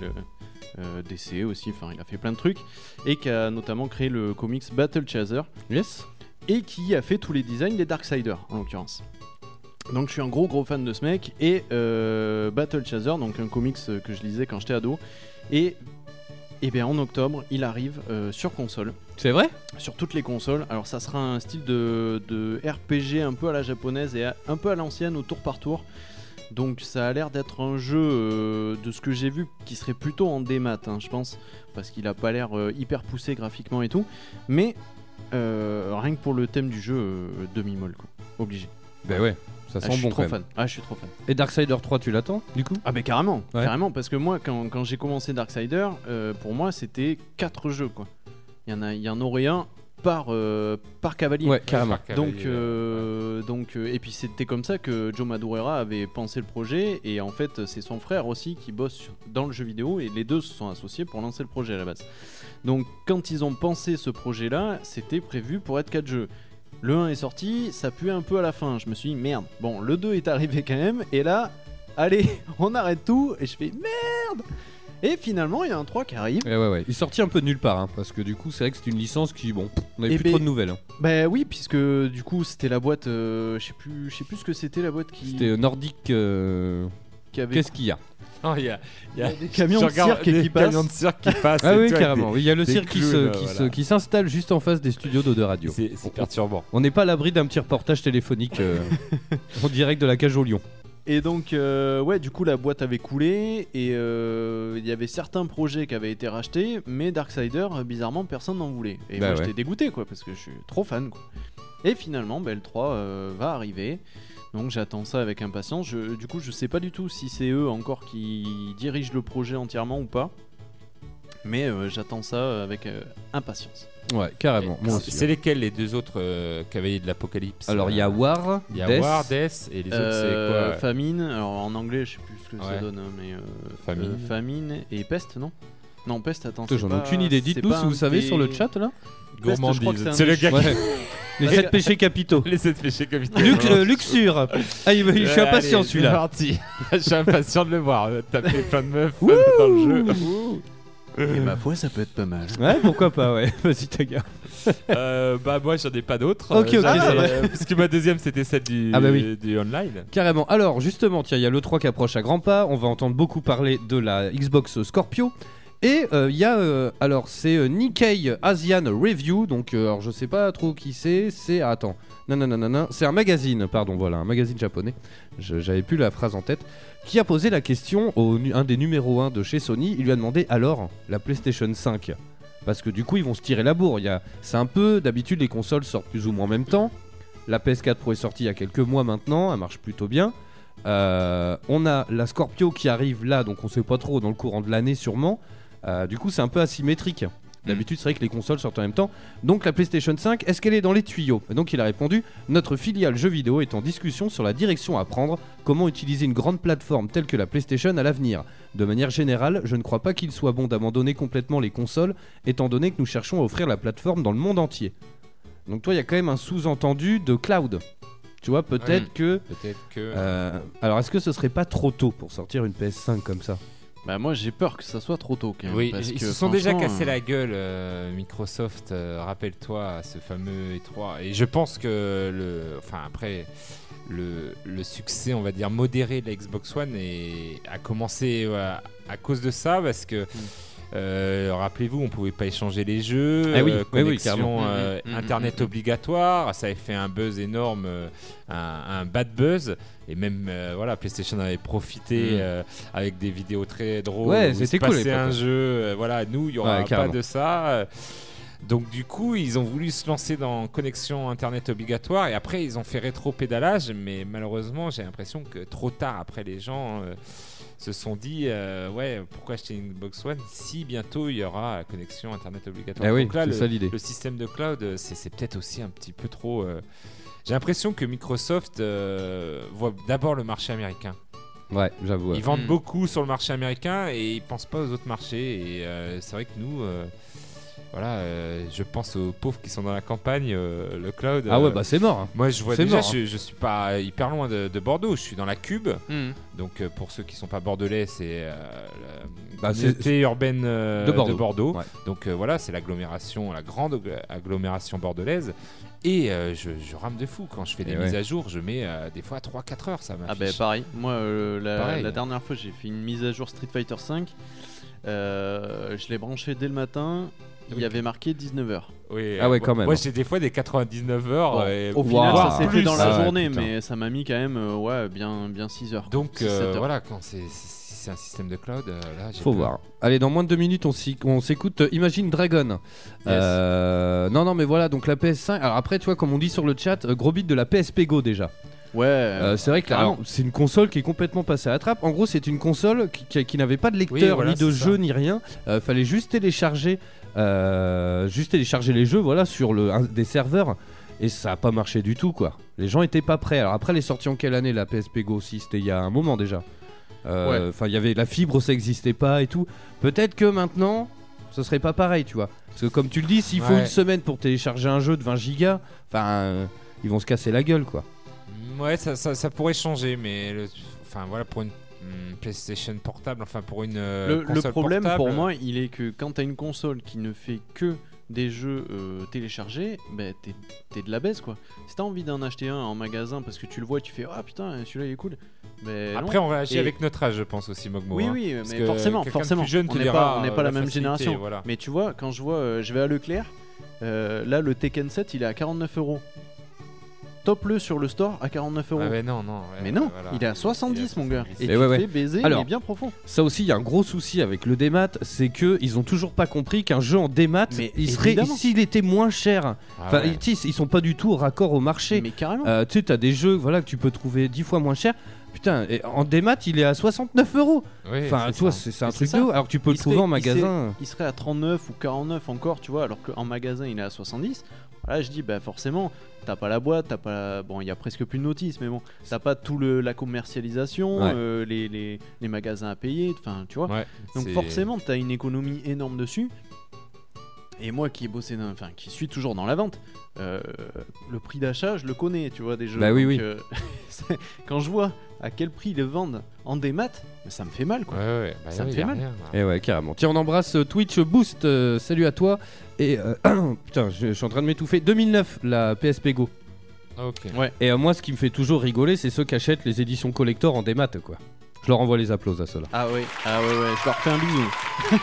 euh, DC aussi, enfin il a fait plein de trucs, et qui a notamment créé le comics Battle Chaser Yes. et qui a fait tous les designs des Darksiders en l'occurrence. Donc je suis un gros gros fan de ce mec et euh, Battle Chaser, donc un comics que je lisais quand j'étais ado, et et bien en octobre il arrive euh, sur console, C'est vrai sur toutes les consoles. Alors ça sera un style de, de RPG un peu à la japonaise et à- un peu à l'ancienne au tour par tour. Donc ça a l'air d'être un jeu euh, de ce que j'ai vu qui serait plutôt en démat, hein, je pense, parce qu'il a pas l'air euh, hyper poussé graphiquement et tout. Mais euh, rien que pour le thème du jeu, euh, demi-molle quoi, obligé. Bah ouais, ça Ah, sent je suis bon trop quand même. fan. Ah, je suis trop fan. Et Darksider 3, tu l'attends du coup? Ah, mais carrément, Ouais. carrément, parce que moi, quand, quand j'ai commencé Darksider, pour moi, c'était 4 jeux quoi. Il y en a, il y en aurait un par euh, par cavalier. Ouais, carrément. Par Donc, euh, donc euh, et puis c'était comme ça que Joe Madureira avait pensé le projet et en fait c'est son frère aussi qui bosse sur- dans le jeu vidéo et les deux se sont associés pour lancer le projet à la base. Donc quand ils ont pensé ce projet-là, c'était prévu pour être 4 jeux. Le 1 est sorti, ça pue un peu à la fin. Je me suis dit merde. Bon, le 2 est arrivé quand même et là, allez, on arrête tout et je fais merde. Et finalement, il y a un 3 qui arrive. Ouais, ouais, ouais. Il est sorti un peu de nulle part, hein, parce que du coup, c'est vrai que c'est une licence qui, bon, pff, on avait Eh plus ben, trop de nouvelles. hein. Bah oui, puisque du coup, c'était la boîte euh, je sais plus je sais plus ce que c'était la boîte qui C'était euh, Nordic. euh, qui avait Qu'est-ce qu'il y a? Il y a, il y a des camions je de regarde cirque des qui passent. camions de cirque qui passent. Ah et oui, tout, avec carrément. Il y a le des cirque qui clowns, se- euh, qui voilà. se- qui s'installe juste en face des studios de radio. C'est c'est perturbant. On n'est pas à l'abri d'un petit reportage téléphonique euh, en direct de la cage au lion. Et donc, euh, ouais, du coup, la boîte avait coulé et euh, il y avait certains projets qui avaient été rachetés, mais Darksider, bizarrement, personne n'en voulait. Et Bah moi, ouais. j'étais dégoûté, quoi, parce que je suis trop fan, quoi. Et finalement, bah, le 3 euh, va arriver. Donc, j'attends ça avec impatience. Je- du coup, je sais pas du tout si c'est eux encore qui dirigent le projet entièrement ou pas. Mais euh, j'attends ça avec euh, impatience. Ouais, carrément. Et Moi c'est- aussi. C'est lesquels les deux autres euh, cavaliers de l'apocalypse? Alors, il y a euh, War, Il y a Death. War, Death et les autres Euh, c'est quoi? Famine, alors en anglais, je sais plus ce que ça Ouais. donne, hein, mais euh, Famine. euh, famine et peste, non? Non, peste, attends. Putain, c'est J'en ai pas- aucune idée. c'est Dites-nous pas si un vous savez des- sur le chat là. Peste, je crois que Gourmandise. c'est un C'est le des- gars qui- Ouais. Les 7 péchés capitaux. Les 7 péchés capitaux. Luc, euh, Luxure. Ah, il- je suis Ouais, impatient celui-là. Parti. Je suis impatient de le voir. euh, Taper plein de meufs euh, dans le jeu. Et ma foi, ça peut être pas mal. Ouais, pourquoi pas, ouais. Vas-y, Taga. Euh, bah moi j'en ai pas d'autres. Ok, ok, Euh, ça va. euh, Parce que ma deuxième c'était celle du, Ah bah oui. du online. Carrément. Alors, justement, tiens, il y a le 3 qui approche à grands pas. On va entendre beaucoup parler de la Xbox Scorpio. Et euh, il y a, euh, alors c'est euh, Nikkei Asian Review, donc euh, alors je sais pas trop qui c'est, c'est, ah, attends, non non non non non, c'est un magazine, pardon, voilà, un magazine japonais, j'avais plus la phrase en tête, qui a posé la question au un des numéros 1 de chez Sony, il lui a demandé alors la PlayStation 5, parce que du coup ils vont se tirer la bourre, c'est un peu, d'habitude les consoles sortent plus ou moins en même temps, La PS4 Pro est sortie il y a quelques mois maintenant, elle marche plutôt bien. Euh, on a la Scorpio qui arrive là, donc on sait pas trop dans le courant de l'année sûrement. Euh, du coup, c'est un peu asymétrique. D'habitude, c'est vrai que les consoles sortent en même temps. Donc, la PlayStation 5, est-ce qu'elle est dans les tuyaux? Et donc, il a répondu Notre filiale jeux vidéo est en discussion sur la direction à prendre, comment utiliser une grande plateforme telle que la PlayStation à l'avenir? De manière générale, je ne crois pas qu'il soit bon d'abandonner complètement les consoles, étant donné que nous cherchons à offrir la plateforme dans le monde entier. Donc, toi, il y a quand même un sous-entendu de cloud. Tu vois, peut-être Oui, que. Peut-être que. euh, alors, est-ce que ce serait pas trop tôt pour sortir une PS5 comme ça? Bah moi j'ai peur que ça soit trop tôt quand même. Oui, parce ils que se sont déjà franchement, cassé euh, la gueule, euh, Microsoft. euh, Rappelle-toi ce fameux E3. Et je pense que le, enfin après le, le succès, on va dire modéré de la Xbox One est- a commencé à cause de ça, parce que. Euh, Rappelez-vous, on pouvait pas échanger les jeux, Ah oui, euh, oui, oui, connexion carrément. euh, Mhm, mhm, internet mhm. obligatoire, ça avait fait un buzz énorme, euh, un, un bad buzz, et même euh, voilà, PlayStation avait profité euh, avec des vidéos très drôles. Ouais, c'était cool passait un jeu, euh, voilà, nous il y aura Ouais, pas de ça. euh, Donc du coup, ils ont voulu se lancer dans connexion internet obligatoire et après ils ont fait rétro-pédalage, mais malheureusement j'ai l'impression que trop tard après les gens euh, se sont dit euh, ouais pourquoi acheter une Xbox One si bientôt il y aura la connexion internet obligatoire. Eh oui, Donc là le, ça l'idée. le système de cloud euh, c'est c'est peut-être aussi un petit peu trop. euh, J'ai l'impression que Microsoft euh, voit d'abord le marché américain. Ouais, j'avoue. Ils vendent Mm. beaucoup sur le marché américain et ils pensent pas aux autres marchés. Et euh, c'est vrai que nous, euh, voilà, euh, je pense aux pauvres qui sont dans la campagne, euh, le cloud. Ah ouais, euh, bah c'est mort. hein. moi, je vois c'est déjà, mort, hein. je, je suis pas hyper loin de, de Bordeaux. Je suis dans la Cube. hmm. Donc, euh, pour ceux qui sont pas bordelais, c'est euh, la Bah, communauté urbaine euh, De Bordeaux. Ouais. Donc euh, voilà, c'est l'agglomération, la grande agg- agglomération bordelaise. Et euh, je, je rame de fou quand je fais des mises à jour. Je mets euh, des fois 3-4 heures. Ça Ah bah m'affiche. pareil, moi euh, la, Pareil. la dernière fois j'ai fait une mise à jour Street Fighter 5, je l'ai branché dès le matin, il y avait marqué 19h. Oui, Ah ouais, euh, quand même. Moi, j'ai des fois des 99 heures. Bon, et- au Wow. final ça s'est fait Plus. dans la Ah journée putain. mais ça m'a mis quand même euh, ouais, bien, bien 6 heures. Donc euh, heures. voilà, quand c'est un système de cloud, euh, là, Faut peur. voir. Allez, dans moins de deux minutes, on s'écoute euh, Imagine Dragon. Euh, non, non, mais voilà, donc la PS5. Alors après, tu vois, comme on dit sur le chat, gros bit de la PSP Go déjà. Ouais, Euh, c'est vrai que là, alors, c'est une console qui est complètement passée à la trappe. En gros, c'est une console qui, qui- qui n'avait pas de lecteur, Oui, voilà, ni de jeu, ça. ni rien. Euh, fallait juste télécharger, euh, juste télécharger les jeux, voilà, sur le, un- des serveurs. Et ça a pas marché du tout, quoi. Les gens étaient pas prêts. Alors après, les sorties en quelle année la PSP Go aussi C'était il y a un moment déjà. Euh, Enfin, il y avait la fibre, ça existait pas et tout. Peut-être que maintenant, ce serait pas pareil, tu vois. Parce que comme tu le dis, s'il faut une semaine pour télécharger un jeu de 20 gigas, enfin, euh, ils vont se casser la gueule, quoi. Ouais, ça, ça, ça pourrait changer, mais le- enfin voilà, pour une PlayStation portable, enfin pour une euh, le, le console problème portable, pour moi il est que quand t'as une console qui ne fait que des jeux euh, téléchargés, bah, t'es t'es de la baisse quoi. Si t'as envie d'en acheter un en magasin parce que tu le vois et tu fais ah putain celui-là il est cool. Mais Après, non. on réagit Et- avec notre âge, je pense aussi, Mogmo. Oui, hein. oui, mais forcément, forcément. jeune on n'est pas, on n'est pas euh, la même facilité, génération. Voilà. Mais tu vois, quand je vois, euh, je vais à Leclerc, euh, là le Tekken 7 il est à 49 euros. Top le sur le store à 49 euros. Ah ouais, non, non. ouais, mais non, voilà. il est à 70 mon gars. Et Et tu ouais, te ouais. fais baiser, Alors, mais bien profond. Ça aussi, il y a un gros souci avec le démat, c'est que ils ont toujours pas compris qu'un jeu en démat, Mais il serait évidemment. s'il était moins cher. Ah Enfin, ouais. tu sais, ils sont pas du tout raccord au marché. Mais carrément. Euh, tu sais, t'as des jeux, voilà, que tu peux trouver 10 fois moins cher. Putain, et en démat, il est à 69 euros. Oui, Enfin, c'est toi, ça. c'est c'est un Mais truc c'est de ça. ouf. Alors que tu peux Il le trouver serait- en il magasin. Il serait à 39 ou 49 encore, tu vois, alors qu'en magasin il est à 70. Là, je dis, bah forcément, t'as pas la boîte, t'as pas. la- Bon, il y a presque plus de notices, mais bon, t'as pas tout le la commercialisation, Ouais. euh, les, les, les magasins à payer, enfin, tu vois. Ouais, Donc forcément, t'as une économie énorme dessus. Et moi qui ai bossé, dans- enfin qui suis toujours dans la vente, euh, le prix d'achat, je le connais, tu vois, des jeux. Bah oui, Donc, oui. euh, quand je vois à quel prix ils le vendent en démat, mais ça me fait mal, quoi. Ouais, ouais, bah Ça me fait mal. rien. Et ouais, carrément. Tiens, on embrasse euh, Twitch Boost. euh, salut à toi. Et euh, putain, je, je suis en train de m'étouffer. 2009, la PSP Go. Ah, ok. Ouais. Et euh, moi, ce qui me fait toujours rigoler, c'est ceux qui achètent les éditions collector en démat, quoi. Je leur envoie les applauses à ceux-là. Ah ouais, ah ouais, ouais, je leur fais un bisou.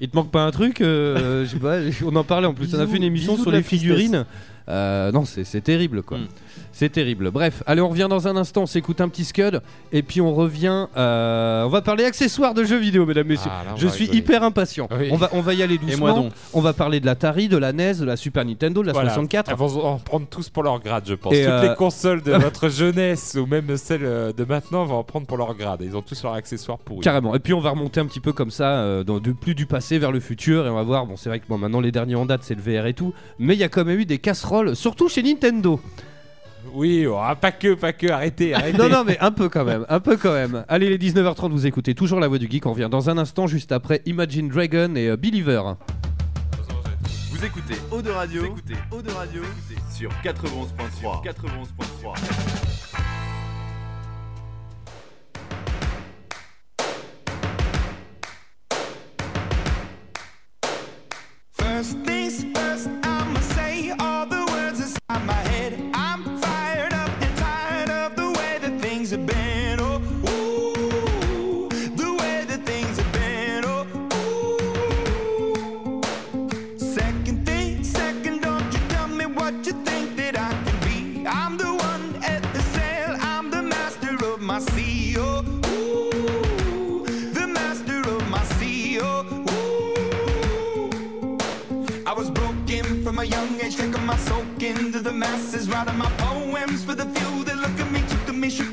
Il te manque pas un truc euh, Je sais pas, on en parlait en plus. on a fait une émission sur les figurines. Euh, non, c'est terrible quoi. Mm. C'est terrible. Bref, allez, on revient dans un instant, on s'écoute un petit scud et puis on revient. euh, on va parler accessoires de jeux vidéo, mesdames, messieurs. Ah, là, Je suis rigoler. hyper impatient. Oui. On, va, on va y aller doucement. moi donc. On va parler de l'Atari, de la NES, de la Super Nintendo, de la Voilà. 64. Elles vont en prendre tous pour leur grade, je pense. Et, Toutes euh, les consoles de votre jeunesse ou même celles de maintenant vont en prendre pour leur grade. Ils ont tous leurs accessoires pourris. Carrément. Et puis on va remonter un petit peu comme ça, dans- de plus du passé vers le futur, et on va voir. Bon, c'est vrai que bon, maintenant les derniers en date c'est le VR et tout, mais il y a quand même eu des casseroles, surtout chez Nintendo. Oui, oh, ah, pas que, pas que. Arrêtez, arrêtez. non, non, mais un peu quand même, un peu quand même. Allez, les 19h30, vous écoutez toujours la voix du geek. On revient dans un instant, juste après Imagine Dragon et euh, Believer. Vous écoutez Eau de Radio, vous écoutez Eau de Radio sur 91.3. 91.3. First things first,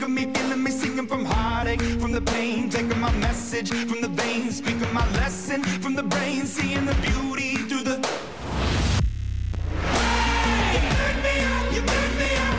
took at me, feeling me, singing from heartache, from the pain, taking my message from the veins, speaking my lesson from the brain, seeing the beauty through the. Hey, you turn me up, you turn me up,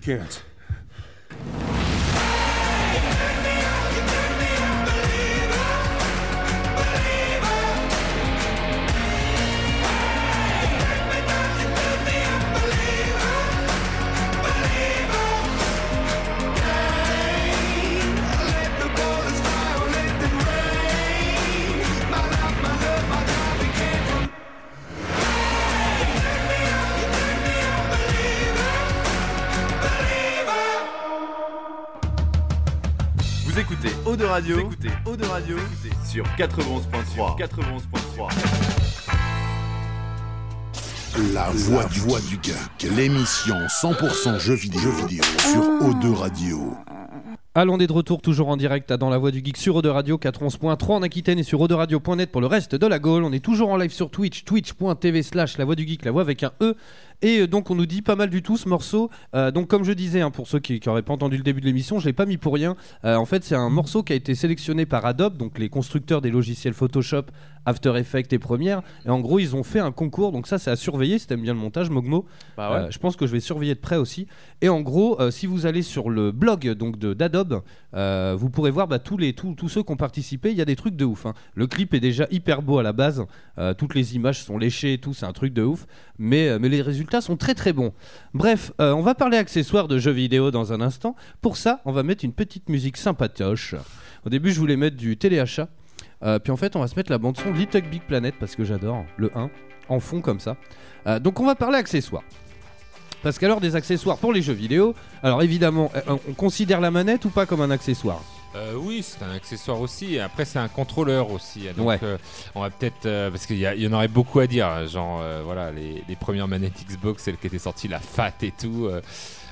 can't. Écoutez Eau de Radio, vous écoutez Eau de Radio sur 91.3. 91.3. La voix du, voix du geek, l'émission 100% jeux vidéo, jeux vidéo sur O2 Radio. Allons, on est de retour toujours en direct à dans la voix du geek sur Eau de Radio 411.3 en Aquitaine et sur Radio.net pour le reste de la Gaule. On est toujours en live sur Twitch, twitch.tv slash la voix du geek, la voix avec un E. Et euh, donc on nous dit pas mal du tout ce morceau. Euh, donc comme je disais, hein, pour ceux qui n'auraient pas entendu le début de l'émission, je l'ai pas mis pour rien. Euh, en fait, c'est un morceau qui a été sélectionné par Adobe, donc les constructeurs des logiciels Photoshop, After Effects et Premiere. Et en gros, ils ont fait un concours. Donc ça, c'est à surveiller. Si t'aimes bien le montage, Mogmo, Bah ouais. euh, je pense que je vais surveiller de près aussi. Et en gros, si vous allez sur le blog donc de d'Adobe, vous pourrez voir bah, tous les tous, tous ceux qui ont participé. Il y a des trucs de ouf. hein. Le clip est déjà hyper beau à la base. Toutes les images sont léchées et tout. C'est un truc de ouf. Mais mais les résultats sont très très bons. Bref, euh, on va parler accessoires de jeux vidéo dans un instant. Pour ça, on va mettre une petite musique sympatoche. Au début, je voulais mettre du téléachat. Euh, puis en fait, on va se mettre la bande son Little Big Planet parce que j'adore le 1 en fond comme ça. Euh, donc on va parler accessoires. Parce qu'alors des accessoires pour les jeux vidéo, alors évidemment, on considère la manette ou pas comme un accessoire? Euh, oui, c'est un accessoire aussi. Après, c'est un contrôleur aussi. Donc, Ouais. euh, on va peut-être. euh, parce qu'il y, en aurait beaucoup à dire. hein, Genre, voilà, les, les premières manettes Xbox, celles qui étaient sorties, la FAT et tout.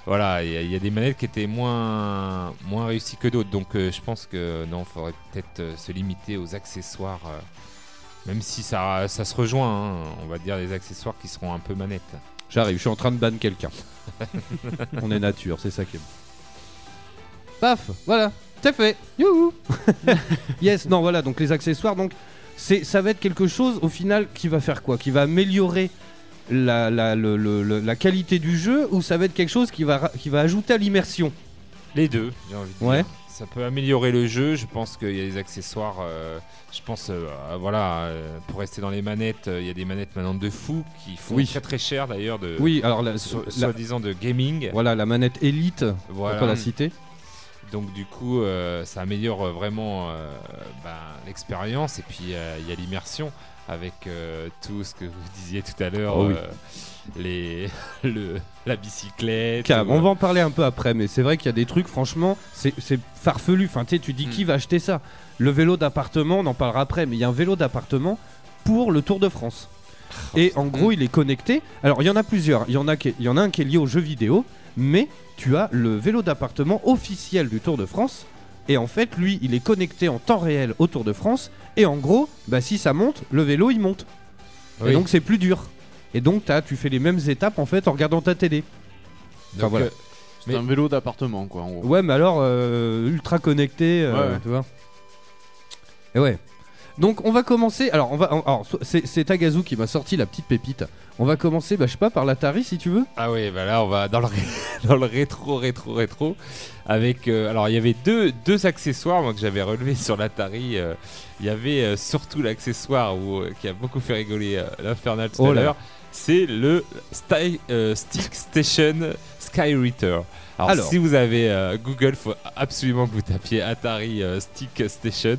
voilà, il y, a- il y a des manettes qui étaient moins, moins réussies que d'autres. Donc, je pense que non, il faudrait peut-être se limiter aux accessoires. même si ça, ça se rejoint, hein, on va dire des accessoires qui seront un peu manettes. J'arrive, je suis en train de ban quelqu'un. on est nature, c'est ça qui est bon. Paf, voilà, c'est fait. Youhou Yes, non, voilà, donc les accessoires, donc c'est, ça va être quelque chose au final qui va faire quoi? Qui va améliorer la, la, le- le- le- la qualité du jeu ou ça va être quelque chose qui va, ra- qui va ajouter à l'immersion? Les deux, j'ai envie de Ouais. dire. Ça peut améliorer le jeu. Je pense qu'il y a des accessoires. euh, je pense, euh, à- voilà, euh, pour rester dans les manettes, euh, il y a des manettes maintenant de fou qui font Oui. très très cher d'ailleurs. De, Oui, alors la- so- la- soi-disant de gaming. Voilà, la manette Elite, Voilà. on peut la citer. Donc du coup, euh, ça améliore vraiment euh, ben, l'expérience et puis euh, il y a l'immersion avec tout ce que vous disiez tout à l'heure, Oh oui. les, le, la bicyclette. Ou, on va en parler un peu après, mais c'est vrai qu'il y a des trucs, franchement, c'est farfelu. Enfin, tu dis Hmm. qui va acheter ça? Le vélo d'appartement, on en parlera après, mais il y a un vélo d'appartement pour le Tour de France. Oh, Et en gros, il est connecté. Alors, il y en a plusieurs. Il y en a, qui- y en a un qui est lié aux jeux vidéo, mais tu as le vélo d'appartement officiel du Tour de France. Et en fait, lui, il est connecté en temps réel au Tour de France. Et en gros, bah, si ça monte, le vélo, il monte. Oui. Et donc, c'est plus dur. Et donc, t'as- tu fais les mêmes étapes en fait en regardant ta télé. Enfin, Donc, voilà. euh, C'est un vélo d'appartement, quoi, en gros. Ouais, mais alors euh, ultra connecté, euh, Ouais, ouais. tu vois. Et ouais. Donc on va commencer. Alors on va. Alors c'est Tagazu qui m'a sorti la petite pépite. On va commencer, bah, je sais pas, par l'Atari si tu veux. Ah oui, bah là on va dans le, ré- dans le rétro, rétro, rétro. Avec, euh, alors il y avait deux, deux accessoires moi, que j'avais relevés sur l'Atari. euh, Il y avait euh, surtout l'accessoire qui a beaucoup fait rigoler l'Infernal tout Oh à l'heure. C'est le Stick Station Sky Reader. Alors, Alors. si vous avez euh, Google, faut absolument que vous tapiez Atari euh, Stick Station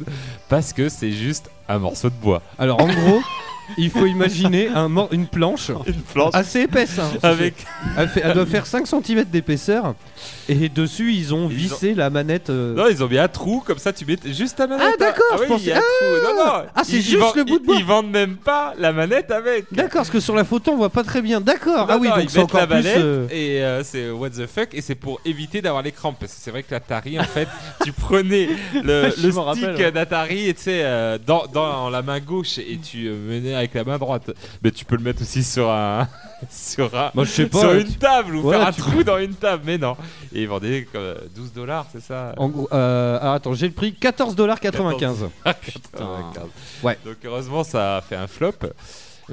parce que c'est juste un morceau de bois. Alors en gros, il faut imaginer un mor- une planche, Une planche assez épaisse. hein. avec Elle, fait- elle doit faire 5 cm d'épaisseur. Et dessus, ils ont vissé la manette. euh, Non, ils ont mis un trou, comme ça tu mets juste ta manette. Ah, d'accord, Ah, je oui, pensais- il y a un trou. Non, non. Ah, c'est juste vendent- le bout de bois. Ils vendent même pas la manette avec. D'accord, parce que sur la photo, on voit pas très bien. D'accord. Ah oui, non, donc ils mettent encore la plus. manette euh, et euh, c'est what the fuck et c'est pour éviter d'avoir les crampes parce que c'est vrai que l'Atari en fait tu prenais le, Je le stick rappelle, ouais. d'Atari et tu sais euh, dans, dans la main gauche et tu euh, menais avec la main droite mais tu peux le mettre aussi sur un sur un Moi, je sais pas, sur une tu- table ou Ouais, faire un trou dans une table mais non et ils vendaient comme, euh, 12 dollars c'est ça? En gros, euh, alors attends, j'ai le prix 14,95$. Ouais. Donc heureusement ça a fait un flop.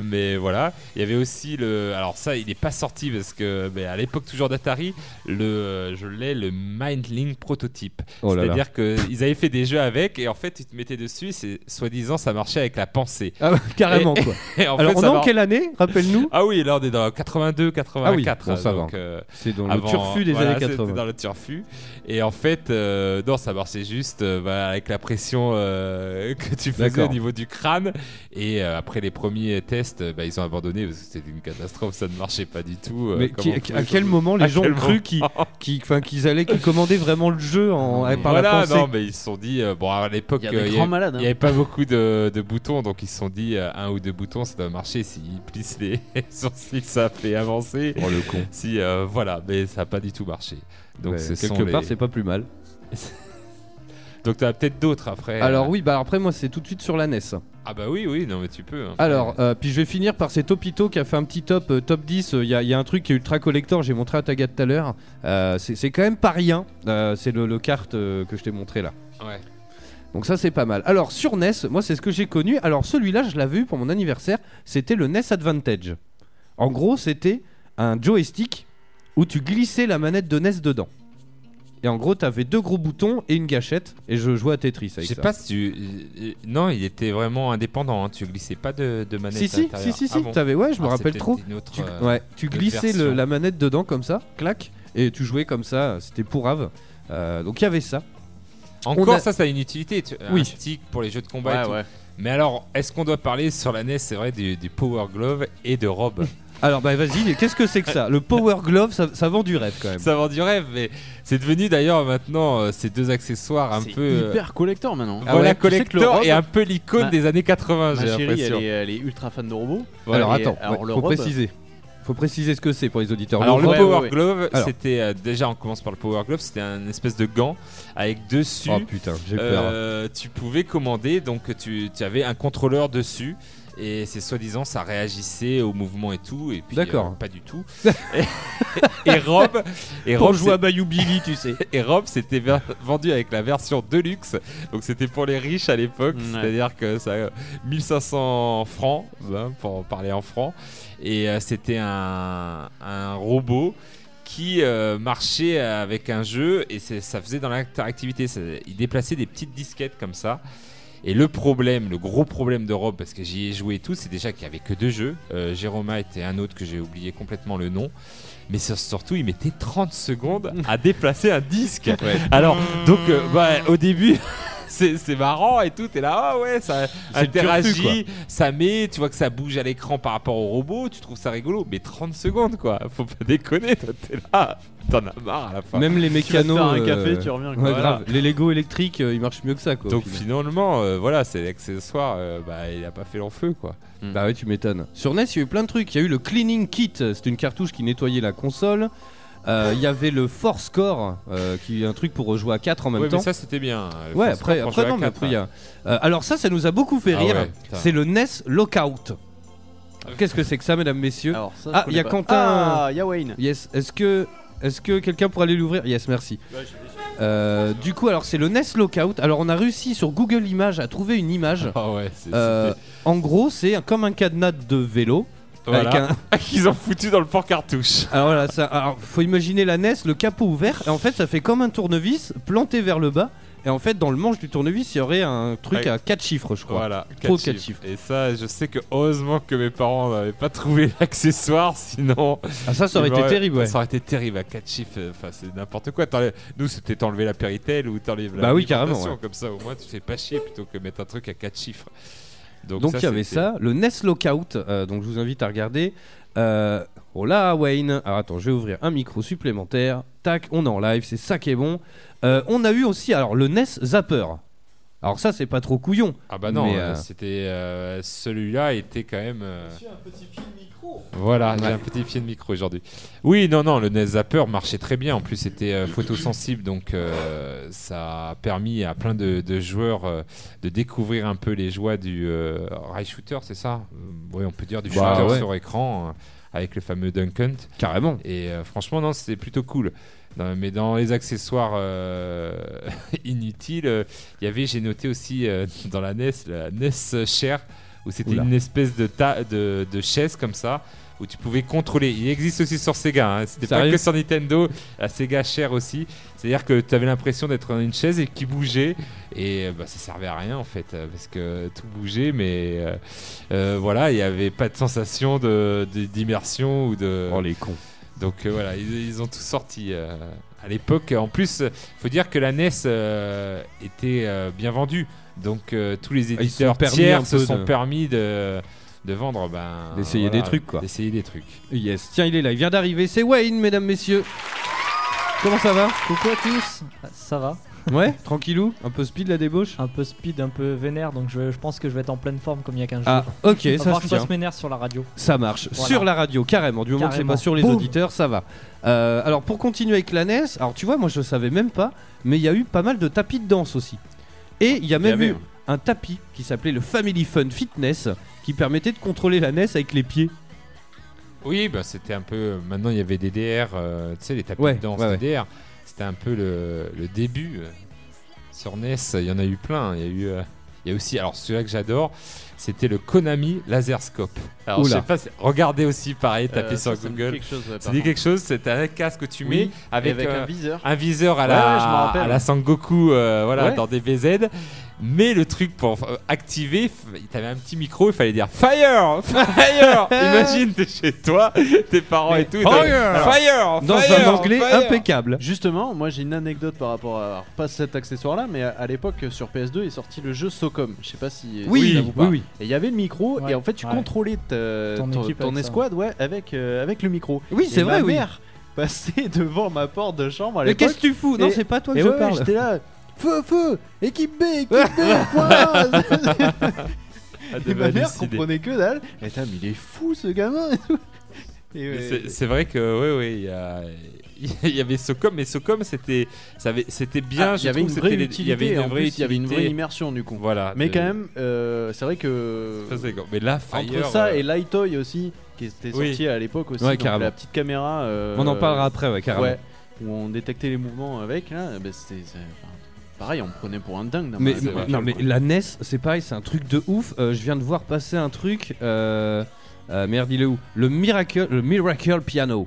Mais voilà, il y avait aussi le. Alors ça, il n'est pas sorti parce que, à l'époque toujours d'Atari, le, je l'ai le Mindlink prototype. Oh. C'est-à-dire qu'ils avaient fait des jeux avec et en fait, tu te mettais dessus, c'est soi-disant ça marchait avec la pensée. Ah carrément, Et- quoi. et en Alors, fait, on ça est en mar- quelle année Rappelle-nous? Ah oui, là on est dans 82, 84. Ah oui, bon, euh, C'est dans le avant- turfu des voilà, années c'était 80. dans le turfu. Et en fait, euh, non, ça marchait juste euh, bah, avec la pression que tu faisais au niveau du crâne. Et après les premiers tests, euh, bah, ils ont abandonné parce que c'était une catastrophe, ça ne marchait pas du tout. euh, Mais qui- à quel moment les À gens ont cru qu'ils allaient, qu'ils commandaient vraiment le jeu en, par voilà, la pensée non, mais ils se sont dit, euh, bon, à l'époque, Il y a des euh, il grands avait- malades, hein. n'y avait pas beaucoup de, de boutons, donc ils se sont dit, euh, un ou deux boutons, ça doit marcher. S'ils plissent les sourcils, ça fait avancer. Oh, le con. Si, euh, voilà, mais ça n'a pas du tout marché. Donc, Ouais, quelque sont part, les- c'est pas plus mal. Donc t'en as peut-être d'autres après. Alors oui, bah après moi c'est tout de suite sur la NES. Ah bah oui, oui, non mais tu peux. hein. Alors, euh, puis je vais finir par cet Topito qui a fait un petit top, euh, top 10. Il y, a- y a un truc qui est ultra collector, j'ai montré à Taga tout à l'heure. Euh, c'est c'est quand même pas rien. Euh, c'est le, le carte euh, que je t'ai montré là. Ouais. Donc ça c'est pas mal. Alors sur NES, moi c'est ce que j'ai connu. Alors celui-là je l'avais eu pour mon anniversaire, c'était le NES Advantage. En gros c'était un joystick où tu glissais la manette de NES dedans. Et en gros t'avais deux gros boutons et une gâchette et je jouais à Tetris Je avec sais ça. pas si tu. euh, Non, il était vraiment indépendant. hein. Tu glissais pas de, de manette. Si à si, si l'intérieur. si si, Ah bon t'avais ouais, je me Ah, c'est rappelle peut-être trop. une autre, tu, euh, ouais, tu autre glissais le- version. la manette dedans comme ça, clac, et tu jouais comme ça. C'était pourrave. Euh, donc il y avait ça. Encore On a- ça, ça a une utilité. Tu... Un Oui. stick pour les jeux de combat. et Ouais, tout. ouais. Mais alors, est-ce qu'on doit parler sur la NES, c'est vrai, du, du Power Glove et de Rob? Alors bah vas-y, qu'est-ce que c'est que ça? Le Power Glove, ça, ça vend du rêve quand même. Ça vend du rêve, mais c'est devenu d'ailleurs maintenant euh, ces deux accessoires un peu. euh, hyper collector maintenant. Voilà, que le collector et un peu l'icône Ma- des années 80, Ma j'ai chérie, elle l'impression. est, elle est ultra fan de robots. Alors Et attends, alors ouais, faut robe- préciser. Faut préciser ce que c'est pour les auditeurs. Alors le Power Glove, c'était euh, déjà on commence par le Power Glove, c'était un espèce de gant avec dessus. Oh putain, j'ai peur. euh, tu pouvais commander, donc tu, tu avais un contrôleur dessus. Et c'est soi-disant ça réagissait au mouvement et tout et puis D'accord. euh, pas du tout. et, et Rob et Rob jouer à Bayou Billy, tu sais. et Rob c'était ver- vendu avec la version Deluxe. Donc c'était pour les riches à l'époque, Ouais. c'est-à-dire que ça 1500 francs hein, pour parler en francs et euh, c'était un, un robot qui euh, marchait avec un jeu et ça faisait dans l'interactivité. Il déplaçait des petites disquettes comme ça. Et le problème, le gros problème de Rob, parce que j'y ai joué et tout, c'est déjà qu'il n'y avait que deux jeux. Euh, Jérômite et un autre que j'ai oublié complètement le nom. Mais sur- surtout, il mettait 30 secondes à déplacer un disque. Alors, donc, euh, bah, au début, c'est c'est marrant et tout. T'es là, ah ouais, ça C'est interagit, ça met, tu vois que ça bouge à l'écran par rapport au robot. Tu trouves ça rigolo. Mais 30 secondes, quoi. Faut pas déconner. toi, T'es là, t'en as marre à la fin. Même les Tu vas te mécanos. faire un euh, café, tu reviens, quoi. ouais, Voilà. grave. Les Lego électriques, euh, ils marchent mieux que ça quoi. Donc final. finalement, euh, voilà, c'est l'accessoire. euh, bah, il a pas fait long feu, quoi. Bah ouais, tu m'étonnes. Sur NES, il y a eu plein de trucs. Il y a eu le Cleaning Kit, c'était une cartouche qui nettoyait la console. Euh, Il y avait le Force Core, euh, qui est un truc pour rejouer à 4 en même Ouais, temps. mais ça c'était bien. Le Ouais, Force après, pour après jouer à non, mais après il y a. hein. Euh, alors ça, ça nous a beaucoup fait Ah rire. ouais, putain. c'est le NES Lockout. Qu'est-ce que c'est que ça, mesdames, messieurs Alors, ça, je Ah, il y a connais pas. Quentin. Ah, il y a Wayne. Yes. Est-ce que, est-ce que quelqu'un pourrait aller l'ouvrir? Yes, merci. Euh, du coup, alors c'est le NES Lockout. Alors on a réussi sur Google Images à trouver une image. Ah ouais, c'est- Euh, en gros, c'est un- comme un cadenas de vélo. Voilà. Un, Qu'ils ont foutu dans le port cartouche. alors voilà, ça, alors, faut imaginer la NES, le capot ouvert, et en fait ça fait comme un tournevis planté vers le bas. Et en fait, dans le manche du tournevis, il y aurait un truc Ouais. à 4 chiffres, je crois. Voilà, Trop quatre 4 chiffres. chiffres. Et ça, je sais que heureusement que mes parents n'avaient pas trouvé l'accessoire, sinon. Ah, ça, ça aurait été terrible, ouais. Ça aurait été terrible à 4 chiffres. euh, Enfin, c'est n'importe quoi. Nous, c'était t'enlever la Péritel ou t'enlèves la Bah oui, carrément, ouais. Comme ça, au moins, tu fais pas chier plutôt que mettre un truc à 4 chiffres. Donc, Donc ça, il y avait ça, le NES Lockout, euh, donc je vous invite à regarder. Euh, oh là Wayne, alors attends, je vais ouvrir un micro supplémentaire. Tac, on est en live, c'est ça qui est bon. Euh, on a eu aussi alors le NES Zapper. Alors ça c'est pas trop couillon. Ah bah non, euh, euh, c'était euh, celui-là était quand même. euh, Voilà, j'ai un petit pied de micro aujourd'hui. Oui, non, non, le NES Zapper marchait très bien. En plus, c'était euh, photosensible, donc euh, ça a permis à plein de, de joueurs euh, de découvrir un peu les joies du euh, rail shooter, c'est ça? Oui, on peut dire du Bah, shooter ouais. sur écran euh, avec le fameux Dunk Hunt. Carrément. Et euh, franchement, non, c'était plutôt cool. Non, mais dans les accessoires euh, inutiles, euh, il y avait, j'ai noté aussi euh, dans la NES, la NES Share, où c'était une espèce de, ta- de, de chaise comme ça, où tu pouvais contrôler. Il existe aussi sur Sega, hein, c'était pas que sur Nintendo, la Sega Share aussi. C'est-à-dire que tu avais l'impression d'être dans une chaise et qui bougeait, et bah, ça servait à rien en fait, parce que tout bougeait, mais voilà, il n'y avait pas de sensation de- d'immersion ou de. Oh les cons. Donc euh, voilà, ils, ils ont tout sorti euh, à l'époque. En plus, euh, faut dire que la NES euh, était euh, bien vendue. Donc euh, tous les Ah, éditeurs tiers se sont de- permis de, de vendre. Ben, D'essayer voilà, des trucs, quoi. D'essayer des trucs. Yes, tiens, il est là, il vient d'arriver, c'est Wayne, mesdames, messieurs. Comment ça va? Coucou à tous, ça va Ouais, tranquillou, un peu speed la débauche Un peu speed, un peu vénère, donc je, je pense que je vais être en pleine forme comme il y a 15 Ah, jours. ok, Va ça se tient. mes nerfs sur la radio. Ça marche. Voilà. Sur la radio, carrément. Du moment que c'est Carrément. pas sur les Boum. auditeurs, ça va. Euh, alors pour continuer avec la NES, alors tu vois, moi je savais même pas, mais il y a eu pas mal de tapis de danse aussi. Et il y a même avait, eu hein. un tapis qui s'appelait le Family Fun Fitness qui permettait de contrôler la NES avec les pieds. Oui, bah, c'était un peu. Maintenant, il y avait des DR, euh, tu sais, les tapis Ouais, de danse ouais, ouais. DDR. C'était un peu le, le début. euh, Sur NES, il y en a eu plein. Il y a eu. euh, il y a aussi, alors celui-là que j'adore, c'était le Konami Laserscope. Alors je Oula. sais pas, regardez aussi pareil, tapez Euh, sur ça, Google. ça dit quelque chose, c'est un casque que tu Oui, mets avec, avec euh, un viseur. un viseur à Ouais, la, à la Sangoku, euh, voilà, Ouais. dans des BZ. Mais le truc pour euh, activer, t'avais un petit micro, il fallait dire Fire, Fire. Imagine t'es chez toi, tes parents et tout, Fire Fire, Dans Fire, un anglais Fire. impeccable. Justement, moi j'ai une anecdote par rapport à alors, pas cet accessoire-là, mais à, à l'époque sur PS2 est sorti le jeu Socom. Je sais pas si Oui, ça vous parle. oui, oui. Et il y avait le micro Ouais, et en fait tu ouais. contrôlais ta- Ton ton, équipe ton escouade ouais avec euh, avec le micro. Oui, c'est vrai, ma oui. mère passait devant ma porte de chambre à Mais l'époque. qu'est-ce que tu fous? Non, c'est pas toi que je ouais, parle. J'étais là. Feu, feu, équipe B, équipe B, point. Ah, Et ma mère comprenait que dalle. Et mais il est fou ce gamin. et tout. Et Mais ouais, c'est- vrai que ouais ouais il y a il y avait Socom mais Socom c'était bien Ah, je il y avait trouve, une c'était vraie utilité. il y avait une vraie plus, il y avait une vraie utilité. immersion du coup. voilà Mais de- quand même, euh, c'est vrai que Ça, mais là entre ça euh, et Lightoy aussi, qui était Oui. sorti à l'époque aussi, Ouais, donc la petite caméra. euh, On en parlera après, ouais, carrément. ouais, où on détectait les mouvements avec. Là, ben, c'était pareil, on me prenait pour un dingue. dans Mais, ma- non, mais la NES, c'est pareil, c'est un truc de ouf. Euh, je viens de voir passer un truc. Euh, euh, merde, il est où? Le Miracle, le Miracle Piano.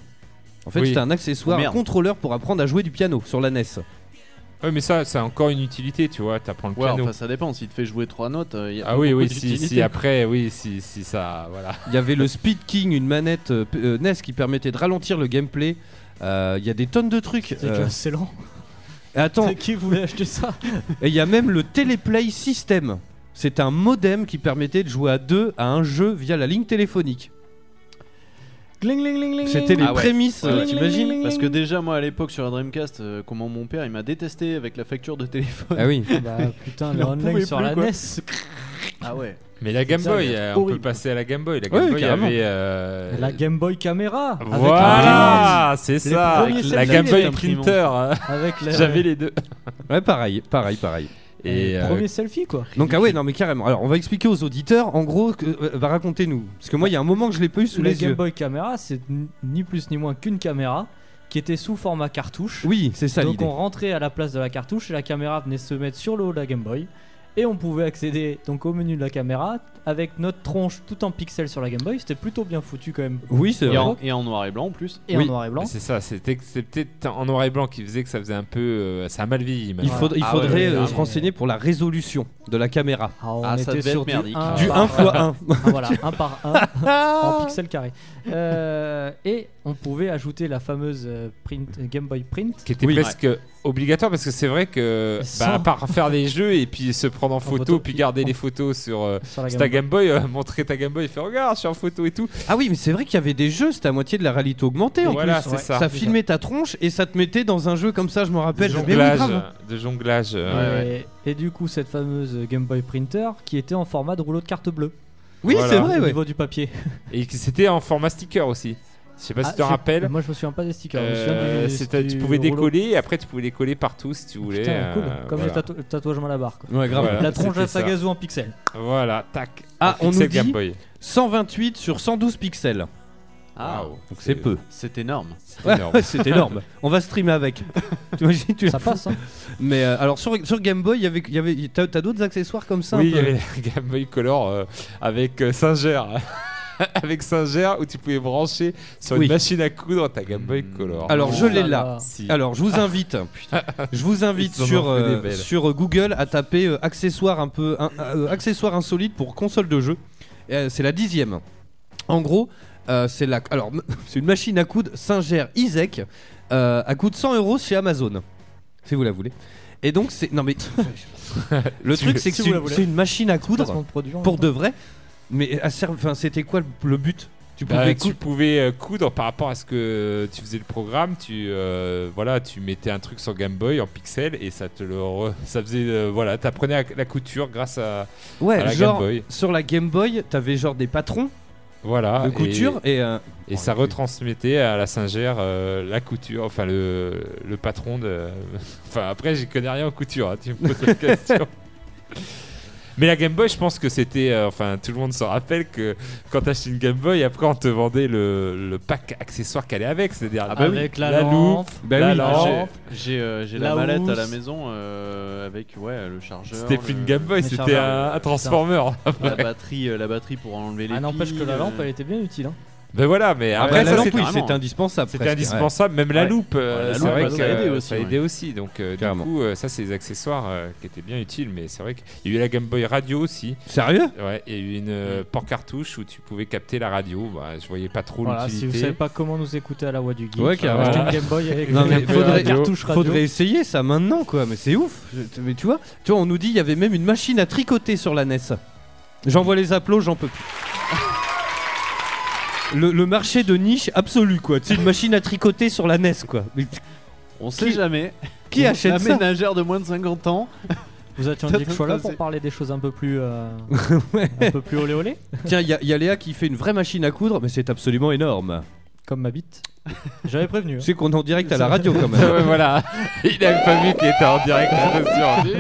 En fait, Oui. c'est un accessoire, Oh, un merde. contrôleur pour apprendre à jouer du piano sur la NES. ouais mais ça c'est encore une utilité tu vois t'apprends le Ouais, piano enfin, ça dépend. Si te fait jouer trois notes, euh, il y a ah oui beaucoup oui si, d'utilité. si après oui si, si ça voilà Il y avait le Speed King, une manette euh, p- euh, NES qui permettait de ralentir le gameplay. Euh, Il y a des tonnes de trucs. C'est Euh, excellent. Attends, Qui voulait acheter ça et il y a même le Teleplay System. C'est un modem qui permettait de jouer à deux à un jeu via la ligne téléphonique. C'était les Ah ouais. prémices, Ouais, euh, ouais. t'imagines Parce que déjà, moi à l'époque sur la Dreamcast, euh, comment mon père il m'a détesté avec la facture de téléphone. Ah oui. Bah putain, Il le online sur plus, la quoi. NES. Ah ouais. Mais la Game Boy euh, on peut passer à la Game Boy la Game Ouais, Boy avait euh, La Game Boy Caméra. voilà c'est ça la Game Boy. Printer hein. la- j'avais les deux Ouais, pareil, pareil, pareil. et le euh, premier selfie quoi. Donc ah ouais non mais carrément. Alors on va expliquer aux auditeurs en gros que, euh, va racontez-nous parce que moi il y a un moment que je l'ai pas eu sous la les Game yeux. Boy Caméra, c'est ni plus ni moins qu'une caméra qui était sous format cartouche. Oui c'est ça Donc on rentrait à la place de la cartouche et la caméra venait se mettre sur le haut de la Game Boy. Et on pouvait accéder donc au menu de la caméra avec notre tronche tout en pixels sur la Game Boy. C'était plutôt bien foutu quand même. Oui c'est Et vrai. en, et en noir et blanc en plus. Et Oui. en noir et blanc. c'est ça c'était peut-être en noir et blanc qui faisait que ça faisait un peu euh, ça a mal vieilli Il, faudrait- il Ah faudrait ouais, euh, ouais, se renseigner pour la résolution de la caméra. Ah, on Ah, ça devait sur être du merdique. 1 Du par 1 x 1. Ah, voilà, 1 par 1 en pixels carrés. Euh, et on pouvait ajouter la fameuse print, Game Boy Print. qui était Oui. presque obligatoire parce que c'est vrai que Sans- bah, à part faire des jeux et puis se prendre en photo, photo, puis garder en- les photos sur, euh, Sur Game ta Game Boy, euh, montrer ta Game Boy et faire regarde, je suis en photo et tout. Ah oui mais c'est vrai qu'il y avait des jeux c'était à moitié de la réalité augmentée en Voilà, plus. ça. Ça filmait ta tronche et ça te mettait dans un jeu comme ça je me De rappelle. Oui, jonglage, de jonglage. euh, et, et du coup, cette fameuse Game Boy Printer qui était en format de rouleau de carte bleue. Oui Voilà. c'est vrai au ouais. niveau du papier. Et que c'était en format sticker aussi. Je sais pas si Ah, tu te je- rappelles. Moi, je me souviens pas des stickers. je me souviens Euh, du- c'était- du tu pouvais rouleau. décoller et après tu pouvais les coller partout si tu voulais. Putain, cool. euh, Comme voilà. les tatou- tatouages Malabar. Quoi. Ouais grave. Voilà. La tronche à ça. Sagazu en pixels. Voilà, tac. Ah on nous Game dit Boy. 128 sur 112 pixels. Ah, Waouh, Donc c'est peu. c'est énorme. C'est énorme. On va streamer avec. T'imagines, tu Ça la passe. Hein. Mais euh, alors sur, sur Game Boy, il y avait, il y avait, t'as, d'autres accessoires comme ça Oui, il y avait la Game Boy Color euh, avec euh, Singer. avec Singer où tu pouvais brancher sur Oui. une machine à coudre ta Game Boy Color. Alors je Oh l'ai là là. Si. Alors je vous invite, je vous invite Ils en ont sur, fait des euh, belles. sur Google à taper euh, accessoires un peu un- euh, accessoires insolites pour console de jeu. Et, euh, c'est la dixième. En gros, euh, c'est la, alors c'est une machine à coudre Singer Isaac. Euh, à coûte 100 euros chez Amazon, si vous la voulez. Et donc c'est non mais le truc c'est que si c'est la une, voulez. c'est une machine à Placement coudre de produit, en pour même de vrai. Mais enfin c'était quoi le, but? Tu Bah, pouvais tu coudre? pouvais euh, coudre par rapport à ce que tu faisais le programme. Tu euh, voilà, tu mettais un truc sur Game Boy en pixel et ça te le re- ça faisait euh, voilà, t'apprenais la, la couture grâce à, Ouais, à la genre Game Boy. sur la Game Boy, t'avais genre des patrons Voilà. de couture et, euh, Et ça retransmettait à la Singère la couture, enfin le, le patron de. Enfin après, j'y connais rien en couture, hein, tu me poses la question. Mais la Game Boy, je pense que c'était. euh, enfin, tout le monde se rappelle que quand t'achetais une Game Boy, après on te vendait le, le pack accessoire qu'elle est avec. C'est-à-dire Ah bah oui. La, la lampe, loupe, Bah la oui, lampe. j'ai- j'ai euh, j'ai la la mallette à la maison euh, avec ouais le chargeur. C'était plus le- une Game Boy, c'était un, un transformer. la batterie, euh, la batterie pour enlever les. Ah, n'empêche que la lampe, elle était bien utile. Hein. Ben voilà, mais Ah, après bah, ça oui, c'était indispensable. C'était indispensable, même la loupe, euh, Ouais, la c'est loupe, vrai ça que a aidé aussi, ça ouais. aidait aussi. Donc euh, du coup, euh, ça c'est des accessoires euh, qui étaient bien utiles, mais c'est vrai qu'il y a eu la Game Boy Radio aussi. Sérieux? Ouais, il y a eu une euh, port cartouche où tu pouvais capter la radio. Bah, je voyais pas trop Voilà, si vous l'utilité. savez pas comment nous écouter à la voix du geek, Ouais, carrément. achetez une Game Boy avec Non, mais une faudrait, cartouche radio. faudrait essayer ça maintenant quoi, mais c'est ouf. Je- Mais tu vois, tu vois, on nous dit il y avait même une machine à tricoter sur la NES. J'envoie les applaudissements, j'en peux plus. Le, le marché de niche absolu quoi, c'est une machine à tricoter sur la NES quoi. Mais On sait Qui- jamais. qui achète La ça ménagère de moins de 50 ans. Vous attendiez que je sois là pour parler des choses un peu plus, euh, un peu plus olé olé, Tiens, il y, y a Léa qui fait une vraie machine à coudre, mais c'est absolument énorme. comme ma bite. J'avais prévenu. hein. Sais qu'on est en direct à la radio quand même. ouais, voilà, il avait pas vu qu'il était en direct attention.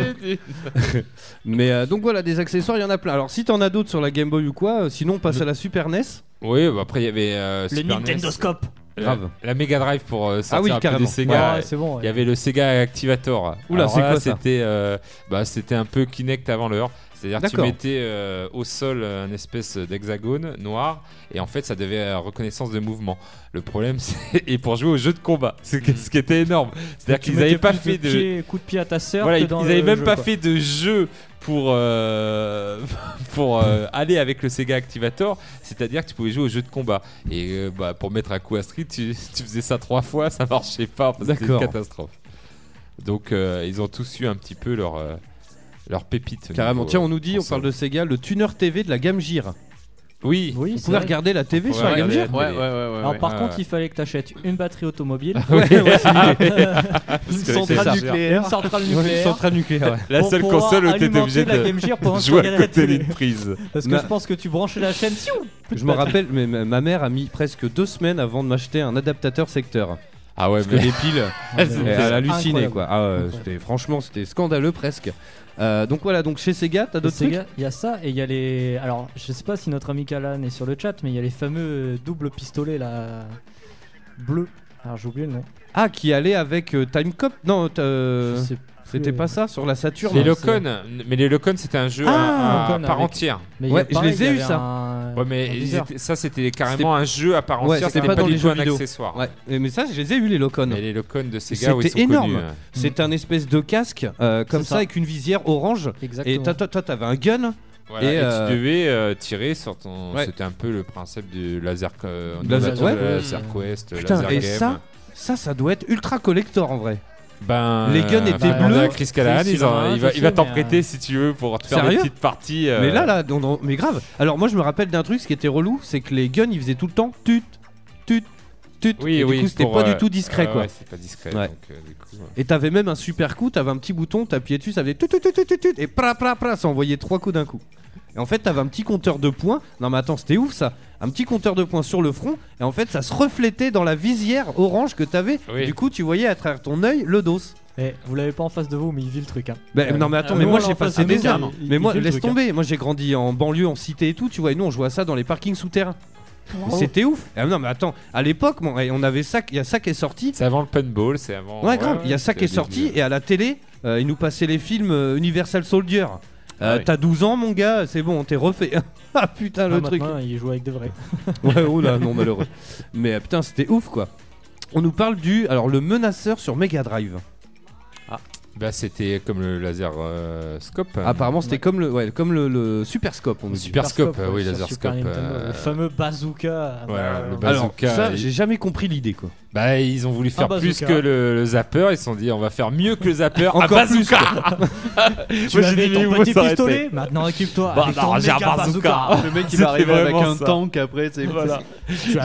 Mais euh, donc voilà, des accessoires, il y en a plein. Alors si t'en as d'autres sur la Game Boy ou quoi, euh, sinon on passe à la Super NES. Oui, bah, après il y avait euh, Le Super Nintendo NES, Scope. la- Grave. La, Mega Drive pour euh, sortir Ah oui, un peu carrément. des Sega. Ouais, c'est bon. ouais. Il y avait le Sega Activator. Oula, Alors c'est là, quoi ça C'était euh, bah, c'était un peu Kinect avant l'heure. C'est-à-dire que tu D'accord. mettais euh, au sol un espèce d'hexagone noir et en fait ça devait euh, reconnaissance de mouvement. Le problème c'est et pour jouer au jeu de combat, c'est que- ce qui était énorme. C'est-à-dire qu'ils n'avaient pas fait de pied- coup de pied à ta sœur. voilà, ils, dans ils avaient le même jeu, pas quoi. fait de jeu pour euh, pour euh, aller avec le Sega Activator, c'est-à-dire que tu pouvais jouer au jeu de combat et euh, bah, pour mettre un coup à Street, tu, tu faisais ça trois fois, ça marchait pas, c'était une catastrophe. Donc ils ont tous eu un petit peu leur leur pépite. Carrément. Tiens, on nous dit, on parle de Sega, le tuner TV de la Game Gear. Oui. Oui, Vous c'est pouvez vrai. regarder la TV sur la Ouais, ouais, ouais, ouais. Alors par ouais, contre, ouais. il fallait que tu achètes une batterie automobile, Une centrale nucléaire. une centrale Ouais, une nucléaire. centrale nucléaire. ouais. La seule console où t'étais obligé de jouer à côté d'une prise. Parce que Ma- je pense que tu branchais la chaîne. Je me rappelle, mais ma mère a mis presque deux semaines avant de m'acheter un adaptateur secteur. Ah ouais, Parce que mais les piles, c'était elle a halluciné incroyable. quoi. Ah, franchement, c'était scandaleux presque. Euh, donc voilà, donc chez Sega, t'as d'autres trucs il y a ça et il y a les. Alors, je sais pas si notre ami Kalan est sur le chat, mais il y a les fameux doubles pistolets là. Bleus. Alors, j'ai oublié le nom. Ah, qui allait avec euh, Time Cop? Non, euh, Je sais c'était pas euh, ça sur la Saturn. Les Non, Locon, mais les Locon c'était un jeu Ah, à, part avec- entière. Mais Ouais, je les ai eu, ça. un- Ouais, mais étaient- ça c'était carrément un jeu à part entière, c'était c'était pas pas, du tout un vidéo. accessoire. Ouais, mais ça, je les ai eu les Locon. Mais les Locon de Sega, C'était énorme. connus. C'était un espèce de casque euh, comme C'est ça, ça. avec une visière orange. Exactement. Et toi, toi, toi, t'avais un gun. Voilà, Et, et, euh, tu devais euh, tirer sur ton. Ouais. C'était un peu le principe du laser, euh, Laser- laser, ouais. laser Quest, Putain, laser et game. ça, ça, ça doit être ultra collector en vrai. Ben, Les guns euh, étaient bah, bleus. Chris Callahan, il va, il va sais, t'en prêter euh, si tu veux pour te faire Sérieux des petites parties. euh, Mais là, là, mais grave. Alors moi, je me rappelle d'un truc, ce qui était relou, c'est que les guns, ils faisaient tout le temps tut, tut, tut. Oui, et oui. Du coup, c'était pas euh, du tout discret, euh, quoi. Ouais, c'est pas discret. Ouais. Donc, euh, du coup, Et t'avais même un super coup, t'avais un petit bouton, t'appuyais dessus, ça faisait tut, tut, tut, tut, tut, tut, et pra, pra, pra, ça envoyait trois coups d'un coup. Et en fait, t'avais un petit compteur de points. Non, mais attends, c'était ouf ça. Un petit compteur de points sur le front, et en fait, ça se reflétait dans la visière orange que t'avais. Oui. Du coup, tu voyais à travers ton œil le dos. Eh, vous l'avez pas en face de vous, mais il vit le truc. Hein. Bah, Euh, non mais attends, euh, mais moi j'ai passé des il- Mais moi laisse truc, hein. tomber, moi j'ai grandi en banlieue, en cité et tout, tu vois, et nous on jouait à ça dans les parkings souterrains. C'était ouf. Ah, non mais attends, à l'époque, bon, et on avait ça, il y a ça qui est sorti. C'est avant le pinball, c'est avant. Ouais, grave, il y a ça c'est qui est sorti et à la télé, euh, ils nous passaient les films euh, Universal Soldier. Euh, Ah oui. T'as 12 ans mon gars, c'est bon, on t'est refait. ah putain le Ah, truc. il joue avec de vrais. Ouais, oh là, non malheureux. Mais euh, putain, c'était ouf quoi. On nous parle du alors le menaceur sur Mega Drive. Bah, c'était comme le laser euh, scope. Apparemment, c'était comme le ouais, comme le, le Super Scope on dit. Super Scope, ouais, oui, laser scope. Euh, Le fameux bazooka. Voilà, le Alors bazooka. ça, il- j'ai jamais compris l'idée quoi. Bah, ils ont voulu faire plus que le, le zapper. Ils se sont dit, on va faire mieux que le zapper. Encore un bazooka Tu Moi, j'ai avais dit, ton petit pistolet, maintenant équipe-toi Bah, non, j'ai un bazooka. Le mec il va arriver avec un ça. tank après. Tu avais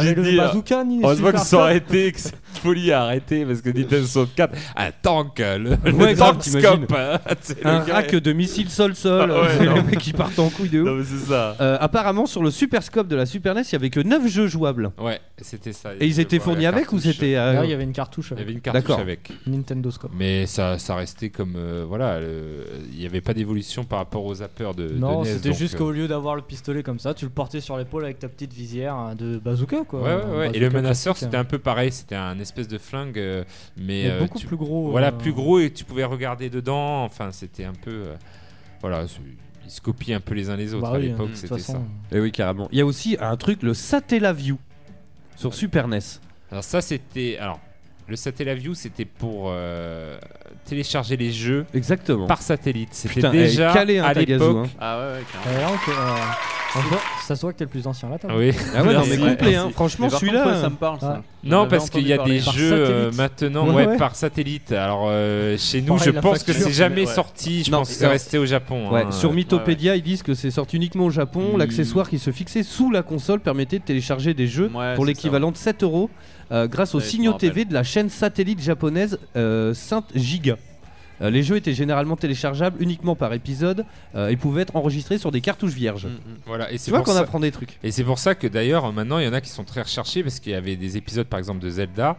J'ai le dit, euh, bazooka ni Heureusement Super qu'ils sont Scope arrêtés, cette folie a arrêté parce que Nintendo 64, un tank, le, le Ouais, grave, tank scope. hein, le Un gars- rack de missiles sol-sol, Ah ouais, euh, le qui part en couille de ouf. Non, mais c'est ça. Euh, apparemment sur le Super Scope de la Super NES, il y avait que 9 jeux jouables. Ouais. c'était ça. Et ils étaient fournis avec ou c'était euh, Là, il y avait une cartouche. Il y avec. avait une cartouche D'accord. avec. Nintendo Scope. Mais ça, ça restait comme euh, voilà, le- il n'y avait pas d'évolution par rapport aux zappers de, de Non, NES, c'était donc, juste euh, qu'au lieu d'avoir le pistolet comme ça, tu le portais sur l'épaule avec ta petite visière hein, de bazooka quoi. Ouais, ouais. Et le menaceur, classique, c'était hein. un peu pareil. C'était un espèce de flingue, euh, mais, Mais euh, beaucoup tu- plus gros, Voilà, euh. plus gros et tu pouvais regarder dedans. Enfin, c'était un peu. euh, voilà, ils se copiaient un peu les uns les autres Bah à oui, l'époque. C'était façon. ça. Et oui, carrément. Il y a aussi un truc, le Satellaview sur Super E NES. Alors ça, c'était alors. Le Satellaview, c'était pour euh, télécharger les jeux Exactement. par satellite. C'était déjà eh, calé, hein, à l'époque. hein. Ah ouais, ouais, carrément. Ouais, euh, ça se voit que t'es le plus ancien là. toi. Oui. Ah ouais, non, mais complet, hein. Franchement, celui-là. contre, ouais, ça me parle, ça. Ah. Non, parce qu'il y a des jeux euh, maintenant Ouais, ouais, ouais. par satellite. Alors euh, chez nous, Pareil, je pense que c'est jamais Ouais. sorti. Je Non, pense que c'est resté au Japon. Ouais, hein. sur Ouais, Mythopédia, ils disent que c'est sorti uniquement au Japon. Mm. L'accessoire qui se fixait sous la console permettait de télécharger des jeux Ouais, pour l'équivalent de 7 euros euh, grâce aux je signaux. TV de la chaîne satellite japonaise euh, Saint Giga. Euh, les jeux étaient généralement téléchargeables uniquement par épisode euh, et pouvaient être enregistrés sur des cartouches vierges. Mm, mm. Voilà, et Tu c'est vois qu'on ça- apprend des trucs. Et c'est pour ça que d'ailleurs maintenant il y en a qui sont très recherchés parce qu'il y avait des épisodes par exemple de Zelda,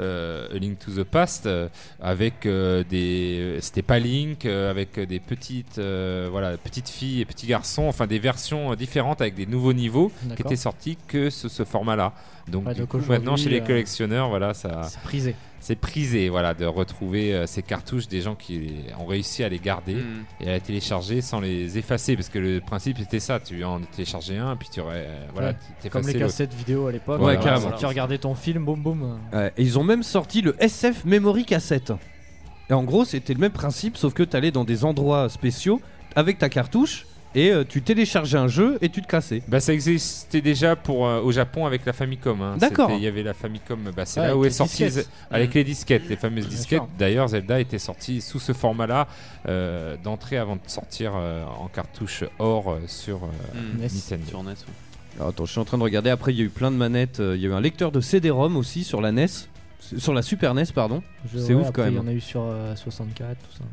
euh, A Link to the Past, euh, avec euh, des, c'était pas Link, euh, avec des petites, euh, voilà, petites filles et petits garçons, enfin des versions euh, différentes avec des nouveaux niveaux qui étaient sortis que ce, ce format-là. Donc, Ouais, du donc coup, maintenant chez les euh, collectionneurs, voilà, ça, C'est prisé. c'est prisé, voilà, de retrouver euh, ces cartouches des gens qui ont réussi à les garder Mm. et à les télécharger sans les effacer parce que le principe c'était ça tu en téléchargeais un puis tu aurais euh, voilà Ouais. tu Comme les cassettes vidéo à l'époque. Ouais, carrément. Tu regardais ton film, boum boum. Ouais, et ils ont même sorti le SF Memory Cassette. Et en gros, c'était le même principe, sauf que tu allais dans des endroits spéciaux avec ta cartouche et euh, tu téléchargeais un jeu et tu te cassais. Bah ça existait déjà pour euh, au Japon avec la Famicom. hein. D'accord. Il y avait la Famicom, bah, c'est là où est les sorti disquettes. avec les disquettes, les fameuses Bien disquettes. D'ailleurs, Zelda était sorti sous ce format-là euh, d'entrée avant de sortir euh, en cartouche or sur euh, Mm. NES. Nintendo. Sur NES, ouais. Alors, attends, je suis en train de regarder. Après, il y a eu plein de manettes. euh, Il y a eu un lecteur de CD-ROM aussi sur la NES. Sur la Super NES, pardon. C'est ouais, ouf après, quand Il y même. en a eu sur euh, 64, tout ça.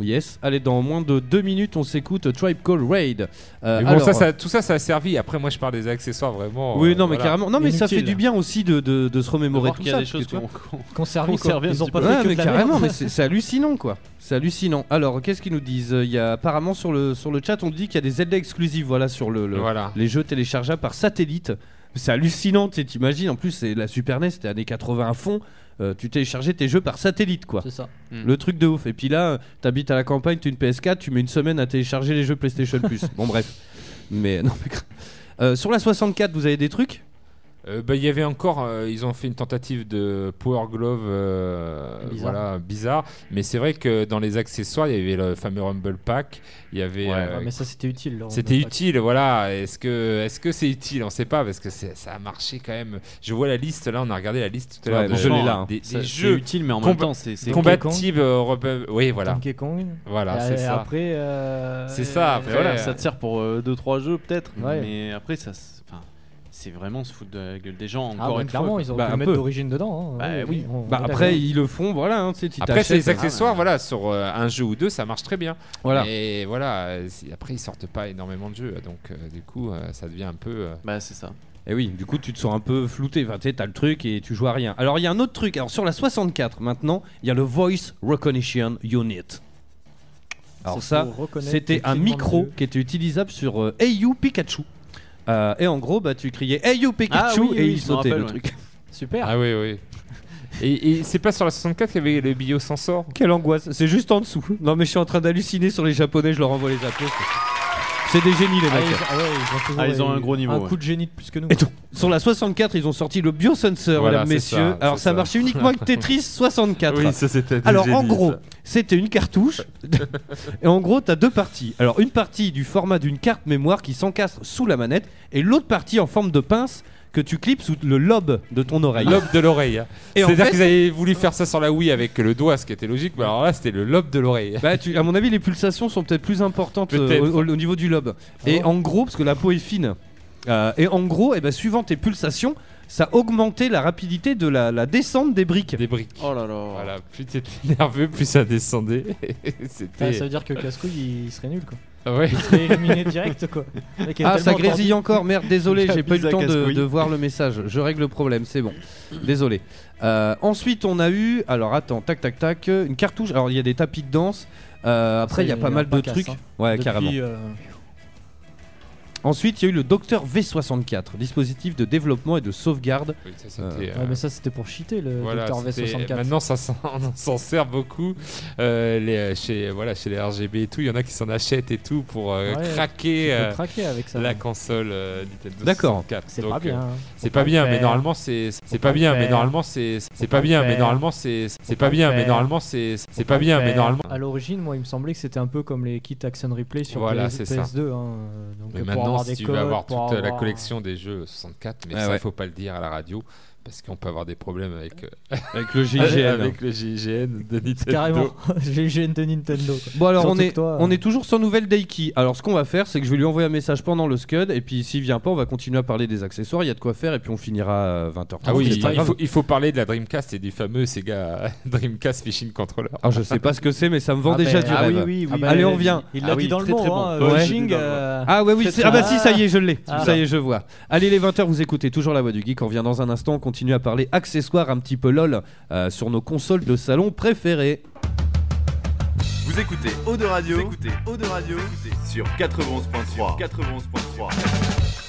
Yes. Allez, dans moins de deux minutes, on s'écoute Tribe Call Raid. Euh, Mais bon, alors- ça, ça- tout ça, ça a servi. Après, moi, je parle des accessoires vraiment. Oui, euh, non, mais voilà. carrément. Non, mais ça fait du bien aussi de, de, de se remémorer voir tout qu'il y a ça. des choses tu vois- qu'on- un Ils ont pas fait Ouais, que mais de la carrément, mais c'est hallucinant quoi. C'est hallucinant. Alors, qu'est-ce qu'ils nous disent? Il y a apparemment sur le sur le chat, on dit qu'il y a des Zelda exclusives, voilà, sur le, le- Voilà. les jeux téléchargeables par satellite. C'est hallucinant, tu sais, t'imagines. En plus, c'est la Super NES, c'était années 80 à fond. Euh, tu téléchargeais tes jeux par satellite, quoi. C'est ça. Mm. Le truc de ouf. Et puis là, t'habites à la campagne, tu as une PS4, tu mets une semaine à télécharger les jeux PlayStation Plus. bon, bref. Mais non, mais Euh, sur la 64, vous avez des trucs? Euh, bah, il y avait encore, euh, ils ont fait une tentative de Power Glove, euh, Bizarre. voilà, bizarre. Mais c'est vrai que dans les accessoires, il y avait le fameux Rumble Pack. Il y avait. Ouais, euh, mais ça c'était utile. le c'était Pack. utile, voilà. Est-ce que, est-ce que c'est utile? On sait pas parce que ça a marché quand même. Je vois la liste là, on a regardé la liste tout à l'heure. Ouais, je l'ai là, hein. Des, Ça- jeux mais en même temps, c'est compatibles. euh, Oui, voilà. Donkey Kong. Voilà, c'est ça. Après. euh, C'est ça, après, voilà, ça te sert pour 2-3 jeux peut-être, Ouais. mais après ça, c'est vraiment se foutre de la gueule des gens Ah, encore bah, une clairement, fois. ils ont Bah, pu mettre peu. d'origine dedans. hein. Bah, oui. on- Bah on après, ils le font, voilà. hein, tu sais, tu Après, c'est les t'achètes, accessoires, voilà, sur euh, un jeu ou deux, ça marche très bien. Voilà. Et voilà, euh, après, ils sortent pas énormément de jeux, donc euh, du coup, euh, ça devient un peu. euh, Bah c'est ça. Et oui, du coup, tu te sens un peu flouté. Enfin, tu sais, t'as le truc et tu joues à rien. Alors, il y a un autre truc. Alors, sur la 64, maintenant, il y a le Voice Recognition Unit. Alors, ça, c'était un micro qui était utilisable sur euh, You Pikachu. Euh, et en gros, bah, tu criais Hey You Pikachu Ah oui, et oui, il sautait rappelle, le ouais. truc. Super. Ah oui, oui. Et, et c'est pas sur la 64 qu'il y avait le biosensor Quelle angoisse. C'est juste en dessous. Non, mais je suis en train d'halluciner sur les Japonais. Je leur envoie les applaudissements. C'est des génies, les Ah, mecs. ils, ah ouais, ils ont toujours Ah, ils ont un gros niveau, Un ouais. coup de génie de plus que nous. Et donc, sur la 64, ils ont sorti le biosensor, Voilà, mesdames, messieurs. ça, Alors, ça ça. marchait uniquement avec Tetris 64. ça c'était. Alors en gros, c'était une cartouche. et en gros, tu as deux parties. Alors une partie du format d'une carte mémoire qui s'encastre sous la manette et l'autre partie en forme de pince que tu clips sous le lobe de ton oreille. Lobe de l'oreille. hein. C'est-à-dire fait- qu'ils avaient voulu faire ça sur la Wii avec le doigt, ce qui était logique, mais alors là, c'était le lobe de l'oreille. Bah, tu- à mon avis, les pulsations sont peut-être plus importantes euh, Peut-être. au, au- au niveau du lobe. Et Oh. en gros, parce que la peau est fine, euh, et en gros, eh ben, suivant tes pulsations, ça augmentait la rapidité de la, la descente des briques. Des briques. Oh là là. Voilà, plus t'étais nerveux, plus ça descendait. Ah, ça veut dire que Cascouille il serait nul quoi. Ah ouais. Il serait éliminé direct quoi. Ah, ça grésille encore, merde, désolé, j'ai pas eu le temps de, voir le message. Je règle le problème, c'est bon. Désolé. Euh, ensuite, on a eu, alors attends, tac tac tac, une cartouche. Alors, il y a des tapis de danse. Euh, après, il y a pas mal de trucs. hein. Ouais, Depuis, carrément. euh, Ensuite, il y a eu le Docteur V64, dispositif de développement et de sauvegarde. Oui, ça, c'était, Euh, euh, Ouais, mais ça c'était pour cheater le Voilà, Docteur c'était- V64. Maintenant, ça s'en- on s'en sert beaucoup. Euh, les, chez, voilà, chez les RGB et tout, il y en a qui s'en achètent et tout pour euh, Ouais, craquer, euh, craquer avec ça. la console euh, Nintendo D'accord. 64. C'est Donc, pas bien, euh, hein. C'est pas pas bien, mais normalement c'est c'est pas bien, mais normalement c'est c'est pas bien, mais normalement c'est c'est pas bien, mais normalement c'est c'est pas bien, mais normalement. À l'origine, moi, il me semblait que c'était un peu comme les kits Action Replay sur Voilà, PS- c'est ça. PS2. hein, Donc, Mais maintenant, avoir si des tu codes, veux avoir toute la collection des jeux 64, mais Ouais, ça, ouais. il faut pas le dire à la radio. Parce qu'on peut avoir des problèmes avec, euh, Avec le GIGN. avec le GIGN de Nintendo. Carrément, j'ai le GN de Nintendo. quoi. Bon alors on est, toi, on euh, est toujours sans nouvelles d'Aiki. Alors ce qu'on va faire c'est que je vais lui envoyer un message pendant le Scud et puis s'il vient pas on va continuer à parler des accessoires, il y a de quoi faire et puis on finira à 20h30. Ah oui, il faut, il faut parler de la Dreamcast et du fameux Sega Dreamcast Fishing Controller. Alors je sais pas ce que c'est mais ça me vend Ah déjà ben, du ah rêve. oui, oui, oui. Ah bah, Ah Allez ben, on revient. Il l'a Ah oui, dit dans très, le mot, très bon. hein, Ouais. Wishing, euh, Ah ouais oui, ah bah si ça y est je l'ai. Ah. Ça y est je vois. Allez les 20h vous écoutez toujours la voix du geek. On revient dans un instant, on continue à parler accessoires un petit peu lol euh, sur nos consoles de salon préférées. Vous écoutez Eau de Radio, vous écoutez Eau de Radio sur 91.3. 91.3.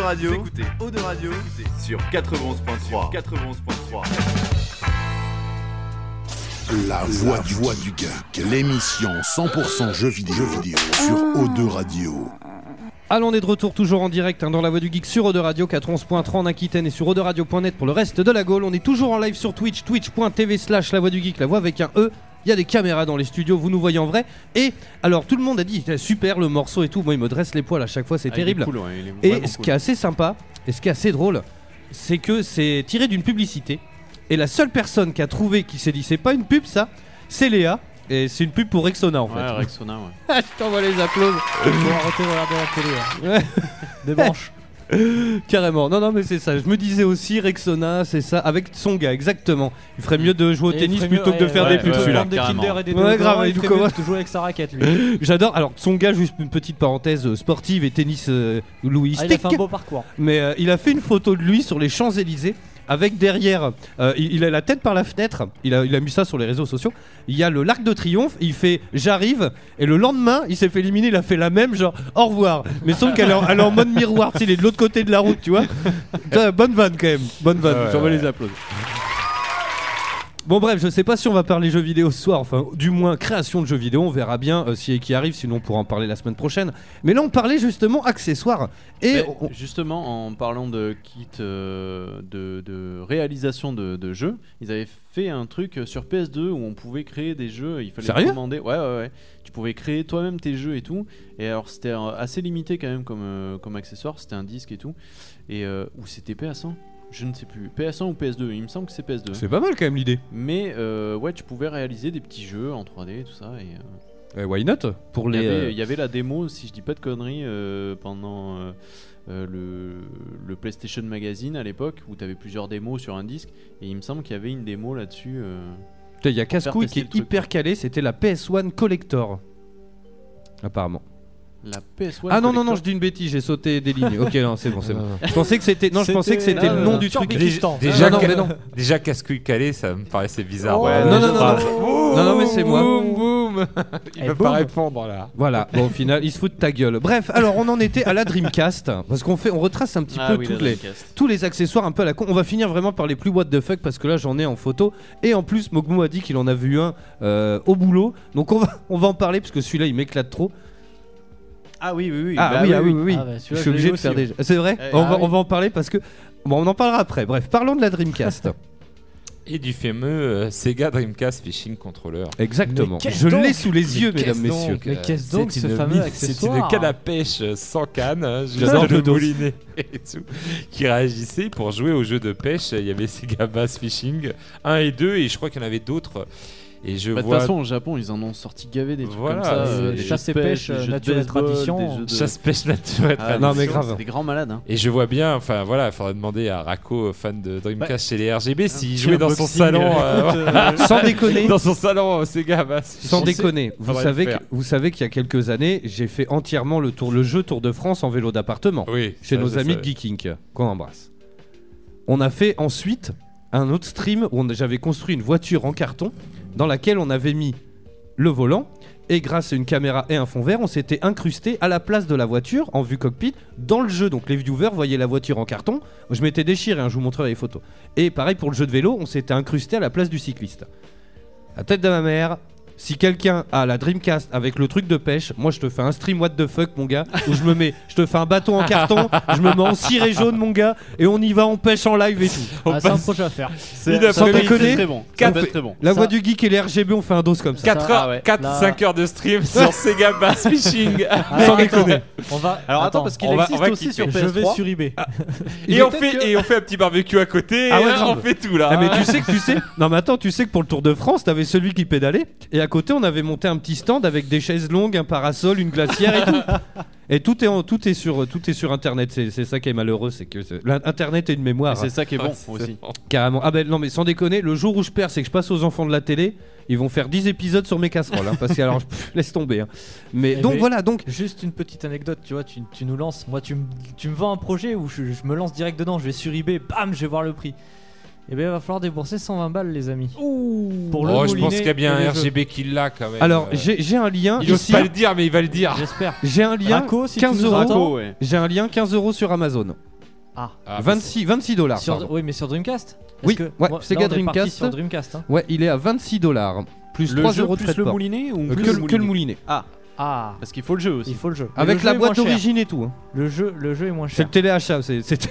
Radio, vous écoutez Eau de Radio sur 91.3. 91.3. La voix du, voix du geek, l'émission 100% jeux vidéo, jeux vidéo sur O2 Radio. Allons, on est de retour toujours en direct hein, dans la voix du geek sur Eau de Radio 411.3 en Aquitaine et sur Radio.net pour le reste de la Gaule. On est toujours en live sur Twitch, twitch.tv slash la voix du geek, la voix avec un E. Il y a des caméras dans les studios, vous nous voyez en vrai. Et alors tout le monde a dit super le morceau et tout. Moi il me dresse les poils à chaque fois, c'est Ah, terrible. cool, ouais, et ce cool. qui est assez sympa et ce qui est assez drôle, c'est que c'est tiré d'une publicité. Et la seule personne qui a trouvé qui s'est dit c'est pas une pub ça, c'est Léa. Et c'est une pub pour Rexona en Ouais, fait. Rexona, ouais. Je t'envoie les applaudissements. Il faut arrêter de regarder la télé. hein. Ouais. Des branches. Carrément. Non, non, mais c'est ça. Je me disais aussi, Rexona, c'est ça. Avec son gars, exactement. Il ferait mieux de jouer au Et il tennis ferait plutôt que de ouais, faire ouais, des pubs. ouais, celui-là. vendre des Kinder et des Ouais, grave. il ferait mieux de jouer avec sa raquette, lui. J'adore. Alors, son gars, juste une petite parenthèse euh, sportive et tennis euh, Louis Ah, il a fait un beau parcours. Mais euh, il a fait une photo de lui sur les Champs-Élysées. Avec derrière, euh, il, il a la tête par la fenêtre, il a, il a mis ça sur les réseaux sociaux. Il y a le l'Arc de Triomphe, il fait j'arrive, et le lendemain, il s'est fait éliminer, il a fait la même, genre au revoir. Mais sauf qu'elle est, en- elle est en mode miroir, il est de l'autre côté de la route, tu vois. Putain, bonne vanne quand même, bonne vanne, Ouais, j'en vais ouais. les applaudir. Bon bref, je sais pas si on va parler jeux vidéo ce soir, enfin du moins création de jeux vidéo, on verra bien euh, si qui arrive, sinon on pourra en parler la semaine prochaine. Mais là on parlait justement accessoires. Et Mais on- justement, en parlant de kit euh, de, de réalisation de, de jeux, ils avaient fait un truc sur PS2 où on pouvait créer des jeux. Il fallait Sérieux? commander. Ouais, ouais, ouais. Tu pouvais créer toi-même tes jeux et tout. Et alors, c'était euh, assez limité quand même comme, euh, comme accessoire. C'était un disque et tout. Et euh, ou c'était PS1 je ne sais plus. PS1 ou PS2 Il me semble que c'est PS2. C'est pas mal quand même l'idée. Mais euh, ouais, tu pouvais réaliser des petits jeux en 3D et tout ça. Et, euh, Eh, why not Pour il, les. y avait, euh, il y avait la démo, si je dis pas de conneries, euh, pendant euh, euh, le, le PlayStation Magazine à l'époque, où tu avais plusieurs démos sur un disque, et il me semble qu'il y avait une démo là-dessus. euh, Putain, Il y a Cascouille qui est hyper calé, c'était la PS1 Collector. Apparemment. La PS1 Ah non, non, non, je dis une bêtise, j'ai sauté des lignes. Ok, non, c'est bon, c'est bon. Je pensais que c'était. Non, je pensais que c'était le nom euh, du truc. Déjà, non, non, mais non. déjà casse-couille calé, ça me paraissait bizarre. Ouais, non, non, non, Ah. non. Non, mais c'est moi. Boum, boum. Il Eh, veut boum. pas répondre là. Voilà, bon, au final, il se fout de ta gueule. Bref, alors on en était à la Dreamcast, parce qu'on fait, on retrace un petit Ah peu oui, toutes la les, tous les accessoires un peu à la con. On va finir vraiment par les plus what the fuck, parce que là j'en ai en photo. Et en plus, Mogmou a dit qu'il en a vu un euh, au boulot. Donc on va, on va en parler, parce que celui-là il m'éclate trop. Ah oui, oui, oui. Ah bah oui, ah oui, oui, oui. Ah bah, je suis obligé de faire des. C'est vrai Eh, on, ah va, oui. on va en parler parce que. Bon, on en parlera après. Bref, parlons de la Dreamcast. Et du fameux euh, Sega Dreamcast Fishing Controller. Exactement. Je l'ai sous les yeux, Mais mesdames, messieurs. donc, Mais qu'est-ce donc ce fameux accessoire C'est une canne à pêche euh, sans canne, hein, juste le moulinet et tout, qui réagissait pour jouer au jeu de pêche. Il y avait Sega Bass Fishing 1 et 2 et je crois qu'il y en avait d'autres. Et je Bah, De toute vois façon, au Japon, ils en ont sorti gavé des trucs Voilà, comme ça. euh, des chasse et pêche, euh, de nature et tradition. de- chasse pêche nature et Ah, tradition. non, mais grave. C'est des grands malades. hein. Et je vois bien, enfin voilà, il faudrait demander à Rako, fan de Dreamcast chez les RGB, s'il jouait dans son salon. euh, euh. Sans déconner. Dans son salon euh, Sega Bass Sans déconner, vous savez, que, vous savez qu'il y a quelques années, j'ai fait entièrement le tour, le jeu Tour de France en vélo d'appartement Oui, chez ça, nos amis de Geeking qu'on embrasse. On a fait ensuite un autre stream où j'avais construit une voiture en carton dans laquelle on avait mis le volant et grâce à une caméra et un fond vert, on s'était incrusté à la place de la voiture en vue cockpit dans le jeu. Donc les viewers voyaient la voiture en carton. Je m'étais déchiré, hein, je vous montrerai les photos. Et pareil pour le jeu de vélo, on s'était incrusté à la place du cycliste. La tête de ma mère. Si quelqu'un a la Dreamcast avec le truc de pêche, moi je te fais un stream what the fuck mon gars, où je me mets, je te fais un bâton en carton, je me mets en ciré jaune mon gars, et on y va, on pêche en live et tout. Ah, c'est un projet à faire. C'est Sans déconner, très, bon. Quatre- très bon. La Ça- voix du geek et les RGB on fait un dos comme ça. 4 Ça, heures, ouais. 4, Là- 5 heures de stream sur Sega Bass Fishing. Ah, Sans déconner. On va. Alors attends, parce qu'il on va- existe on va aussi sur je vais PS3. sur eBay. et, on fait, et on fait un petit barbecue à côté. Ah et ouais, grave. on fait tout là. Ah mais tu sais que tu sais Non mais attends tu sais que pour le Tour de France t'avais celui qui pédalait et à côté on avait monté un petit stand avec des chaises longues, un parasol, une glacière et tout. Et tout est en, tout est sur tout est sur internet c'est ça qui est malheureux c'est que l'internet est une mémoire C'est ça qui est bon Ouais, aussi. carrément. Ah ben non mais sans déconner le jour où je perds c'est que je passe aux enfants de la télé ils vont faire 10 épisodes sur mes casseroles hein, parce que alors pff, laisse tomber hein. Mais Eh donc voilà donc Juste une petite anecdote, tu vois, tu, tu nous lances. Moi, tu, me- tu me vends un projet où je, je me lance direct dedans. Je vais sur eBay, bam, je vais voir le prix. Et bien, il va falloir débourser 120 balles, les amis. Pour le Oh, je pense qu'il y a bien un jeux. RGB qui l'a quand même. alors Euh, j'ai j'ai un lien Il ici pas le dire, mais il va le dire. J'espère. j'ai un lien Raco, si 15 tu nous euros ouais. j'ai un lien 15 euros sur Amazon Ah. Ah, 26 26 dollars. Oui, mais sur Dreamcast Oui, que ouais, moi, Sega là, on est parti Dreamcast. sur Dreamcast. hein. Ouais, il est à 26 dollars. Plus Le 3 jeu euros de plus frais le moulinet ou Euh, plus que, le le- que le moulinet. Ah, Ah, parce qu'il faut le jeu aussi. il faut le jeu. Avec le la boîte d'origine et tout. hein. Le jeu, le jeu est moins C'est cher. le téléachat. c'est-.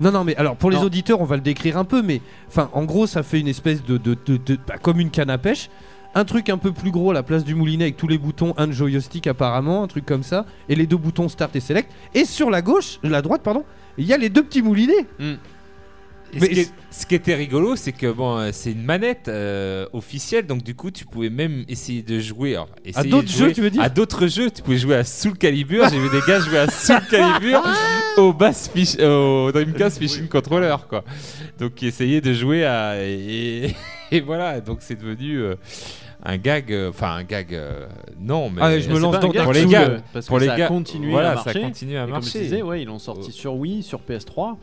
non, non, mais alors pour les Non. auditeurs, on va le décrire un peu, mais enfin, en gros, ça fait une espèce de, de, de- de- bah, comme une canne à pêche. Un truc un peu plus gros à la place du moulinet avec tous les boutons, un joystick apparemment, un truc comme ça, et les deux boutons start et select. Et sur la gauche, la droite, pardon, il y a les deux petits moulinets. Et Mais ce, qui ce était rigolo, c'est que bon, euh, c'est une manette euh, officielle, donc du coup, tu pouvais même essayer de jouer. alors, essayer d'autres jeux, tu veux dire À d'autres jeux, tu pouvais jouer à Soul Calibur. J'ai vu des gars jouer à Soul Calibur au Bass Fish, au Dreamcast Fishing Controller, quoi. Donc, essayer de jouer à et, et voilà. Donc, c'est devenu euh, un gag, euh, enfin un gag, euh, non, mais Ah ouais, je me lance dans pour les gars, pour les ça a gars, continué voilà, à ça continué à Et Comme je marcher. disais, ouais, ils l'ont sorti Oh. sur Wii, sur PS3.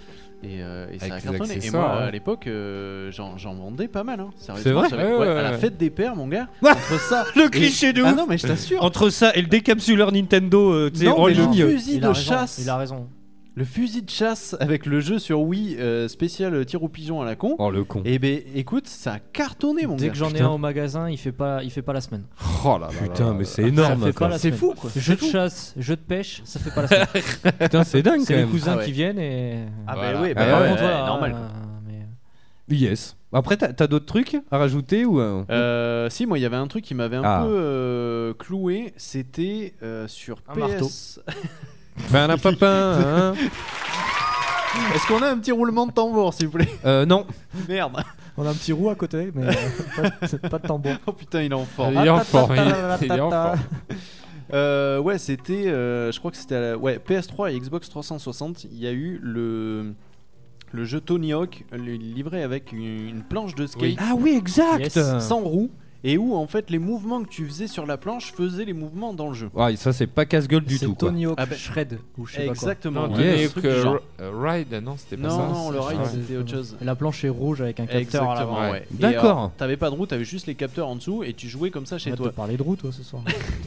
Et, euh, et ça a cartonné. Et moi, à l'époque, euh, j'en vendais pas mal. Hein. C'est vrai Ouais, ouais, À la fête des pères, mon gars. Entre ça. le et- cliché de Ah ouf. non, mais je t'assure. Entre ça et le décapsuleur Nintendo, euh, tu sais, mais le fusil Il a de raison, chasse. Il a raison. Le fusil de chasse avec le jeu sur Wii euh, spécial tir au pigeon à la con. Oh le con. Et ben écoute, ça a cartonné mon Dès gars. que j'en ai un au magasin, il fait pas, il fait pas la semaine. Oh là là. Putain, mais c'est Ça énorme. fait quoi. pas la C'est fou quoi. Jeu de chasse, jeu de pêche, ça fait pas la semaine. Putain, c'est dingue quand C'est les même. cousins Ah ouais. qui viennent et. Ah Voilà. bah oui, Ah bah normal. euh, quoi. mais- Yes. Après, t'as t'as d'autres trucs à rajouter ou euh, Euh, si, moi il y avait un truc qui m'avait un Ah. peu euh, cloué, c'était euh, sur Un PS. Ben, hein Est-ce qu'on a un petit roulement de tambour s'il vous plaît? Euh, non. Merde. On a un petit roux à côté, mais euh, pas, pas de tambour. Oh putain, il est en forme. Il est en forme, il est- il est en forme. Euh, ouais, c'était, euh, je crois que c'était à la- ouais, PS3 et Xbox 360. Il y a eu le le jeu Tony Hawk le- livré avec une, une planche de skate Oui. Ah oui, exact. Yes. sans roue et où en fait les mouvements que tu faisais sur la planche faisaient les mouvements dans le jeu. Ouais, ça c'est pas casse-gueule du C'est tout. Quoi. Tony Hawk Ah ben, Shred ou je sais pas quoi. Exactement. Non, ouais, Yes. Truc euh, genre. Euh, Ride, non, c'était pas Non, ça. non, le ride Ouais. c'était autre chose. La planche est rouge avec un capteur à Exactement, l'avant. ouais. Et, D'accord. euh, T'avais pas de roue, t'avais juste les capteurs en dessous et tu jouais comme ça chez On va toi. te parler de roue toi ce soir.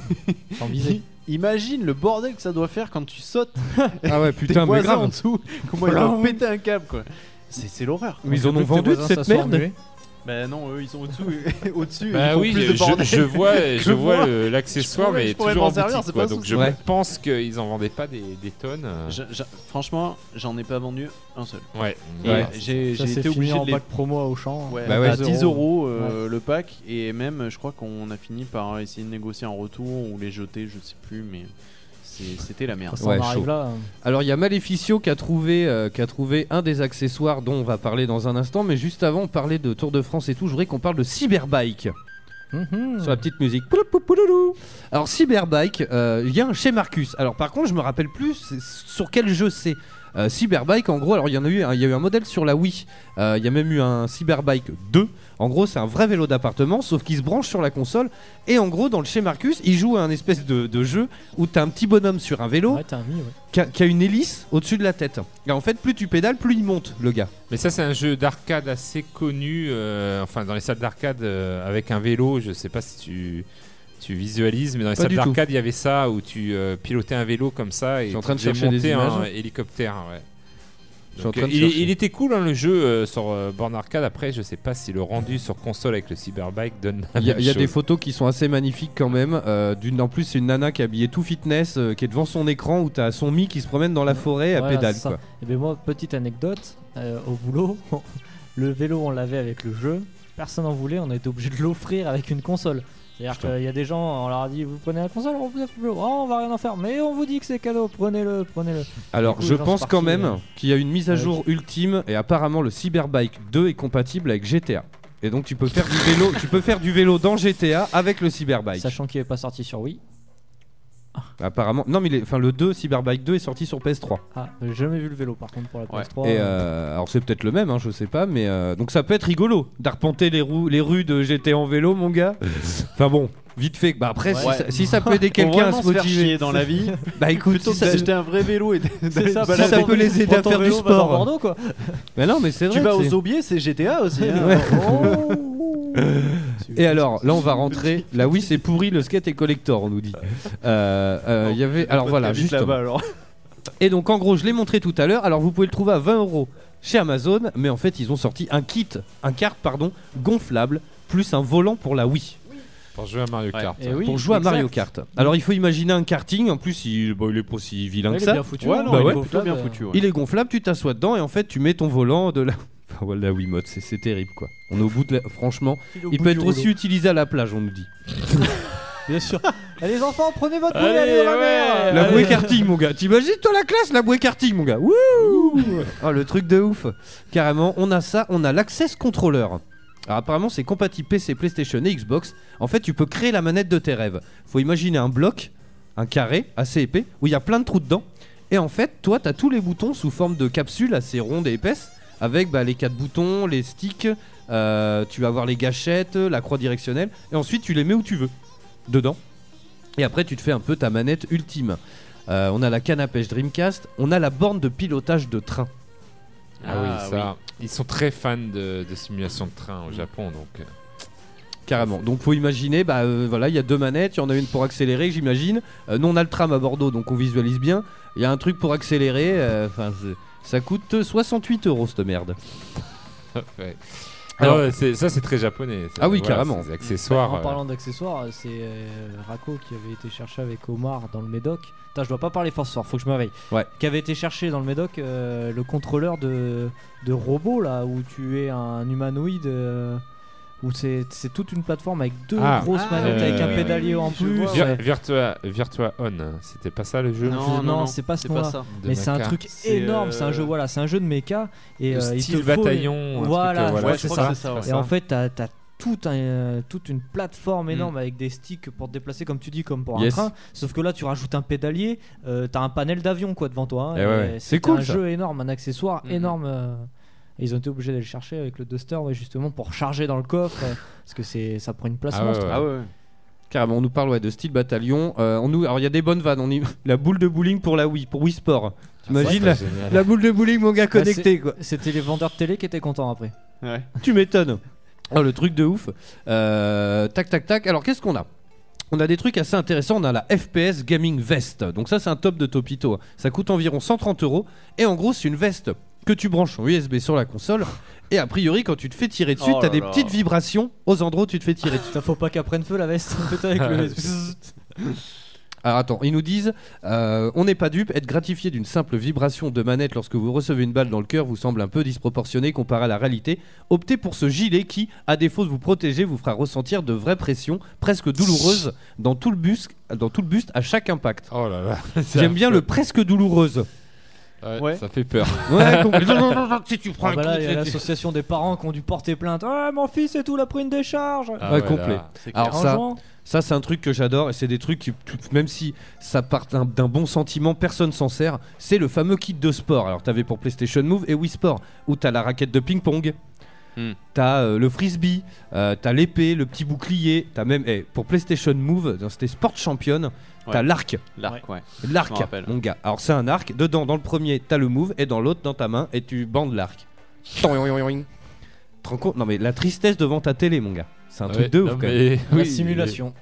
Sans viser. Imagine le bordel que ça doit faire quand tu sautes Ah ouais, tes putain, mais voisins en grave. dessous. Comment ils doivent péter un câble quoi. C'est c'est l'horreur. Mais ils en ont vendu de cette merde. Bah non, eux ils sont au-dessous. au-dessus. Bah ils font oui, plus je, de je vois, je vois le- l'accessoire, mais je toujours en servir, boutique, quoi. Donc je Ouais. pense qu'ils en vendaient pas des, des tonnes. euh. Je- je- franchement, j'en ai pas vendu un seul. Ouais. J'ai été fini obligé en de les pack promo à Auchan. Ouais, Bah ouais. à 10 10 euros. euh, le pack et même je crois qu'on a fini par essayer de négocier en retour ou les jeter, je sais plus, mais c'était la merde. Ça s'en Ouais, arrive chaud. là. Alors il y a Maleficio qui a trouvé euh, qui a trouvé un des accessoires dont on va parler dans un instant, mais juste avant on parlait de Tour de France et tout, je voudrais qu'on parle de Cyberbike Mhm. sur la petite musique. Alors Cyberbike, euh, il y a un chez Marcus. Alors par contre je me rappelle plus sur quel jeu c'est. Euh, Cyberbike en gros, alors il y en a eu, un- il y a eu un modèle sur la Wii. Euh, Il y a même eu un Cyberbike 2. En gros c'est un vrai vélo d'appartement, sauf qu'il se branche sur la console. Et en gros dans le chez Marcus, il joue à un espèce de, de jeu où t'as un petit bonhomme sur un vélo Ouais, t'as mis, ouais. qui a, qui a une hélice au-dessus de la tête. Et en fait, plus tu pédales, plus il monte, le gars. Mais ça, c'est un jeu d'arcade assez connu, euh, enfin dans les salles d'arcade euh, avec un vélo. Je sais pas si tu, tu visualises, mais dans les Pas salles d'arcade, il y avait ça où tu euh, pilotais un vélo comme ça et suis en tu train de faisais chercher des monter un images. hélicoptère. Ouais. Je suis en Donc, train de euh, il, était cool hein, le jeu euh, sur euh, borne arcade. Après, je sais pas si le rendu sur console avec le Cyberbike donne Il y a, y des photos qui sont assez magnifiques quand même. Euh, d'une, en plus, c'est une nana qui est habillée tout fitness, euh, qui est devant son écran où t'as son mi qui se promène dans la forêt à Voilà, pédale. Quoi. Et ben moi, petite anecdote, euh, au boulot, le vélo on l'avait avec le jeu, personne en voulait, on a été obligé de l'offrir avec une console. C'est-à-dire qu'il y a des gens, on leur a dit vous prenez la console, on vous le vélo. Oh, on va rien en faire, mais on vous dit que c'est cadeau, prenez-le, prenez-le. Alors, coup, je pense quand même euh, qu'il y a une mise à jour ultime et apparemment le Cyberbike 2 est compatible avec GTA. Et donc tu peux faire du vélo, tu peux faire du vélo dans GTA avec le Cyberbike. Sachant qu'il n'est pas sorti sur Wii. Apparemment, non mais il est- enfin le 2 Cyberbike 2 est sorti sur PS3. Ah, j'ai jamais vu le vélo par contre pour la PS3. Et euh, alors c'est peut-être le même, hein, je sais pas, mais euh, donc ça peut être rigolo d'arpenter les, roues, les rues de GT en vélo, mon gars. enfin bon, vite fait. Bah après, si, Ouais. ça, si ça peut aider quelqu'un à vraiment se se faire motiver chier dans la vie. bah écoute, Plutôt si que ça, d'acheter un vrai vélo et C'est ça, se si balader. ça peut les aider à faire du sport. Bordeaux quoi. Mais non, mais c'est vrai. Tu vas c'est- aux aubiers, c'est GTA aussi. hein. Ouais. Oh. Et alors, là on va rentrer. Là oui, c'est pourri, le skate est collector, on nous dit. Euh, euh, Il y avait. Alors voilà, alors. Et donc en gros, je l'ai montré tout à l'heure. Alors vous pouvez le trouver à 20 euros chez Amazon, mais en fait ils ont sorti un kit, un kart pardon, gonflable plus un volant pour la Wii. Pour jouer à Mario Kart. Oui, pour jouer à exact. Mario Kart. Alors il faut imaginer un karting. En plus, il, bon, il est pas si vilain Ouais, que il est ça. bien foutu, Ouais, hein. non, Bah il ouais. est plutôt bien foutu. ouais. Il est gonflable, tu t'assois dedans et en fait tu mets ton volant de la. Voilà, la Wiimote, c'est c'est terrible quoi. On est au bout de la... Franchement, Il peut être aussi rouleau. utilisé à la plage, on nous dit. Bien sûr. Allez, les enfants, prenez votre bouée, Allez, allez dans la ouais. mer. La Allez. bouée karting, mon gars. T'imagines, toi, la classe, la bouée karting, mon gars. Wouh Oh, le truc de ouf. Carrément, on a ça, on a l'Access Controller. Alors, apparemment, c'est compatible PC, PlayStation et Xbox. En fait, tu peux créer la manette de tes rêves. Faut imaginer un bloc, un carré assez épais, où il y a plein de trous dedans. Et en fait, toi, t'as tous les boutons sous forme de capsules assez rondes et épaisses, avec bah, les quatre boutons, les sticks. euh, tu vas avoir les gâchettes, la croix directionnelle, et ensuite tu les mets où tu veux, dedans. Et après, tu te fais un peu ta manette ultime. Euh, on a la canne à pêche Dreamcast, on a la borne de pilotage de train. Ah, oui, ça. Ils sont très fans de, de simulation de train au Japon, donc. euh, Carrément. Donc faut imaginer, bah euh, voilà, il y a deux manettes, il y en a une pour accélérer, j'imagine. Euh, nous on a le tram à Bordeaux, donc on visualise bien. Il y a un truc pour accélérer. Enfin, ça coûte 68 euros cette merde. ouais. Alors- Alors, c'est- ça, c'est très japonais. ça. Ah oui, Voilà, carrément. ces accessoires. En euh, parlant d'accessoires, c'est euh, Rako qui avait été cherché avec Omar dans le Médoc. Putain, je dois pas parler fort ce soir, faut que je me réveille. Ouais. Qui avait été cherché dans le Médoc euh, le contrôleur de, de robot là où tu es un humanoïde. euh, où c'est c'est toute une plateforme avec deux Ah. grosses Ah, manettes avec un euh, pédalier en plus. vois, Vir- ouais. Virtua, Virtua On, c'était pas ça le jeu Non, non, non, c'est pas ce pas ça. De Mais c'est un truc énorme, c'est un euh, jeu voilà, c'est un jeu de mecha et Le euh, il style te faut- bataillon, truc, Voilà, euh, voilà, ouais, je c'est ça. ouais. Et en fait, t'as as tout un, euh, toute une plateforme énorme Mm. avec des sticks pour te déplacer, comme tu dis, comme pour Yes. un train. Sauf que là, tu rajoutes un pédalier, euh, t'as un panel d'avion quoi devant toi. hein, Eh ouais. C'est cool, un ça. jeu énorme, un accessoire Mm. énorme. Et ils ont été obligés d'aller le chercher avec le Duster, ouais, justement, pour charger dans le coffre. euh, parce que c'est ça prend une place Ah ouais, monstre. ouais. Ah ouais. Carrément, on nous parle ouais, de style bataillon. Euh, on nous... Alors il y a des bonnes vannes. On y... La boule de bowling pour la Wii, pour Wii Sport. T'imagines la... la boule de bowling, mon gars, Bah, connecté quoi. C'était les vendeurs de télé qui étaient contents après. Ouais. Tu m'étonnes. Oh, le truc de ouf. Euh, tac, tac, tac. Alors, qu'est-ce qu'on a? On a des trucs assez intéressants. On a la FPS Gaming Vest. Donc, ça, c'est un top de Topito. Ça coûte environ 130 euros. Et en gros, c'est une veste que tu branches en USB sur la console. Et a priori, quand tu te fais tirer dessus, Oh t'as là des là. petites vibrations aux endroits où tu te fais tirer dessus. Ça faut pas qu'elle prenne feu la veste. Avec le. Alors attends, ils nous disent euh, on n'est pas dupe, être gratifié d'une simple vibration de manette lorsque vous recevez une balle dans le cœur vous semble un peu disproportionné comparé à la réalité. Optez pour ce gilet qui, à défaut de vous protéger, vous fera ressentir de vraies pressions presque douloureuses dans tout le buste, dans tout le buste à chaque impact. Oh là là. J'aime bien le presque douloureuse. Ouais, Ouais. Ça fait peur. Ouais, complètement. si tu prends Ah un bah là, coup, il y a l'association des parents qui ont dû porter plainte. Ah, mon fils et tout, il a pris une décharge. Ah Ouais, ouais, complet. là. Alors ça, ça c'est un truc que j'adore et c'est des trucs qui, tout- même si ça part d'un bon sentiment, personne s'en sert. C'est le fameux kit de sport. Alors t'avais pour PlayStation Move et Wii Sport où t'as la raquette de ping-pong, Hmm. t'as euh, le frisbee, euh, t'as l'épée, le petit bouclier, t'as même eh, pour PlayStation Move, dans- c'était Sport T'as l'arc. L'arc, ouais. L'arc, mon gars. Alors c'est un arc. Dedans, dans le premier, t'as le move et dans l'autre, dans ta main, et tu bandes l'arc. Te rends compte? Non mais la tristesse devant ta télé, mon gars. C'est un Ouais, truc de ouf quand même. La oui, simulation.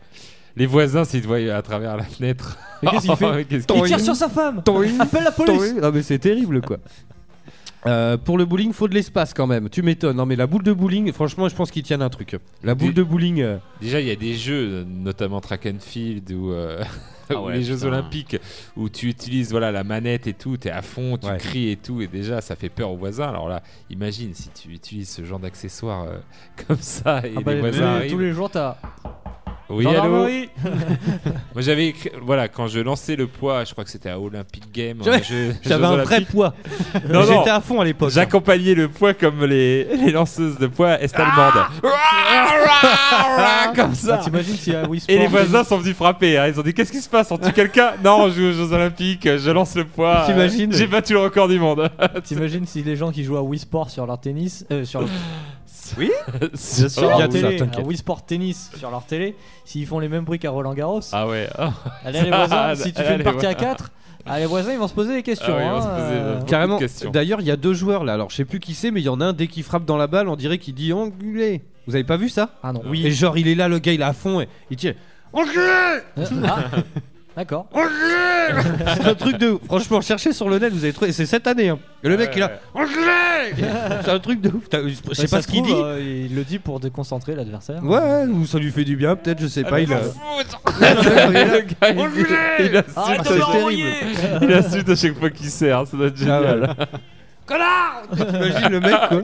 Les, voisins, s'ils te voient à travers la fenêtre. Mais qu'est-ce qu'il fait? Qu'est-ce Il qu'il- tire sur sa femme Appelle la police. Non mais c'est terrible quoi. Euh, pour le bowling, faut de l'espace quand même. Tu m'étonnes. Non mais la boule de bowling, franchement, je pense qu'ils tiennent un truc. La boule Du- de bowling. euh, Déjà, il y a des jeux, notamment Track and Field ou, euh, Ah ou ouais, les Jeux putain. Olympiques, où tu utilises voilà la manette et tout, t'es à fond, tu Ouais. cries et tout, et déjà ça fait peur aux voisins. Alors là, imagine si tu utilises ce genre d'accessoires euh, comme ça et Ah bah, les voisins tous- arrivent. Tous les jours, t'as. Oui, allô Moi j'avais écrit, voilà, quand je lançais le poids, je crois que c'était à Olympic Game. J'avais- euh, un vrai poids. Non, non. J'étais à fond à l'époque. J'accompagnais le poids comme les, les lanceuses de poids est-allemandes. comme ça. Ah, T'imagines s'il y a Wii Sport Et les voisins sont venus frapper. hein. Ils ont dit Qu'est-ce qui se passe? On tue quelqu'un? Non, on joue aux Jeux Olympiques. Je lance le poids. T'imagines J'ai battu le record du monde. T'imagines si les gens qui jouent à Wii Sport sur leur tennis, euh, sur le, Oui Bien sûr, leur il y a de ça, télé, t'inquiète. à Wii Sport tennis sur leur télé, s'ils font les mêmes bruits qu'à Roland Garros, Ah ouais. Oh. allez les voisins, Ah, si tu fais une partie à voilà. 4, ah, les voisins ils vont se poser des questions. Ah oui, ils vont hein, se poser, euh, Beaucoup Carrément. D'ailleurs, il y a deux joueurs là. Alors, je sais plus qui c'est, mais il y en a un dès qu'il frappe dans la balle, on dirait qu'il dit enculé. Vous avez pas vu ça? Ah non. Et genre, il est là, le gars, il est à fond et il tire. Enculé Ah, D'accord. c'est un truc de. Franchement, cherchez sur le net, vous allez trouver. C'est cette année. Hein. Et le mec, il a. C'est un truc de ouf. T'as- Je sais pas ce qu'il dit. euh, il le dit pour déconcentrer l'adversaire. Ouais, ou ça lui fait du bien, peut-être, je sais pas. Il a. Le gars, il- il insulte. Ah, c'est terrible. Il insulte à chaque fois qu'il sert, ça doit être Ah ouais. génial. Connard T'imagines le mec quoi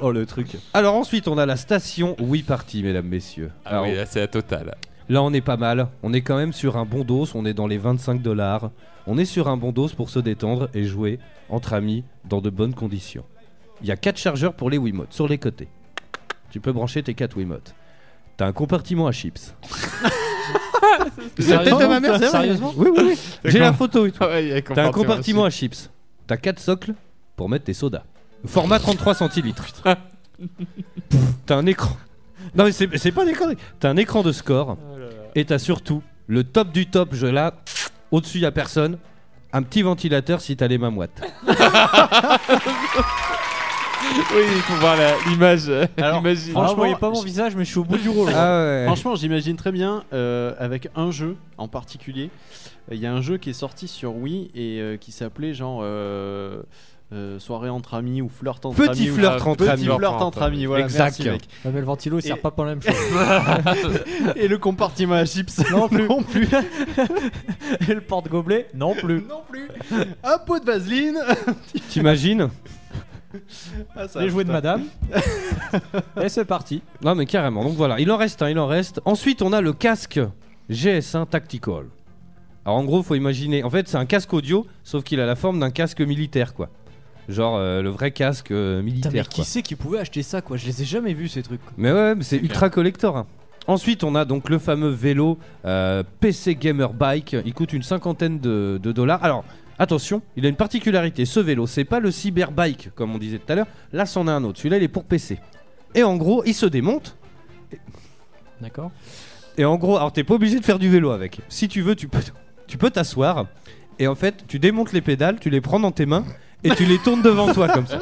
Oh le truc. Alors ensuite on a la station Oui Party mesdames messieurs. Ah Alors, oui, là c'est la totale. Là on est pas mal. On est quand même sur un bon dos. On est dans les 25 dollars. On est sur un bon dos pour se détendre et jouer entre amis dans de bonnes conditions. Il y a 4 chargeurs pour les Wiimotes sur les côtés. Tu peux brancher tes 4 Wiimotes. T'as un compartiment à chips. C'est la tête de ma mère, Sérieusement Oui, oui, oui. J'ai la photo et tout. Ah ouais, T'as un compartiment compartiment à chips. T'as 4 socles pour mettre tes sodas. Format 33 centilitres. T'as un écran. Non mais c'est pas des conneries. T'as un écran de score. Et t'as surtout le top du top. Je là, au-dessus y a personne. Un petit ventilateur si t'as les mains moites. Oui, il faut voir l'image. Franchement, Franchement, vous voyez pas mon visage, mais je suis au bout du rouleau. Ah ouais. Franchement, j'imagine très bien euh, avec un jeu en particulier. Il y a un jeu qui est sorti sur Wii et euh, qui s'appelait genre euh, euh, soirée entre amis ou flirt entre Petit amis. flirt entre petit amis. flirt entre amis. Voilà, Exact. merci, mec. Ouais, mais le ventilo, il sert Et- pas pour la même chose. et le compartiment à chips Non plus. non plus. Et le porte-gobelet Non plus. non plus. Un pot de vaseline. T'imagines Ah, ça, Les jouets de madame. Et c'est parti. Non mais carrément. Donc voilà, il en reste un, il en reste. Ensuite, on a le casque GS1 Tactical. Alors en gros, faut imaginer. En fait, c'est un casque audio, sauf qu'il a la forme d'un casque militaire, quoi. Genre euh, le vrai casque euh, Putain, militaire. mais quoi. qui c'est qui pouvait acheter ça quoi? Je les ai jamais vus ces trucs. Mais ouais, mais c'est ultra collector. hein. Ensuite, on a donc le fameux vélo euh, PC Gamer Bike. Il coûte une cinquantaine de, de dollars. Alors, attention, il a une particularité. Ce vélo, c'est pas le Cyber Bike, comme on disait tout à l'heure. Là, c'en est un autre. Celui-là, il est pour PC. Et en gros, il se démonte. D'accord Et en gros, alors t'es pas obligé de faire du vélo avec. Si tu veux, tu peux, tu peux t'asseoir. Et en fait, tu démontes les pédales, tu les prends dans tes mains et tu les tournes devant toi comme ça.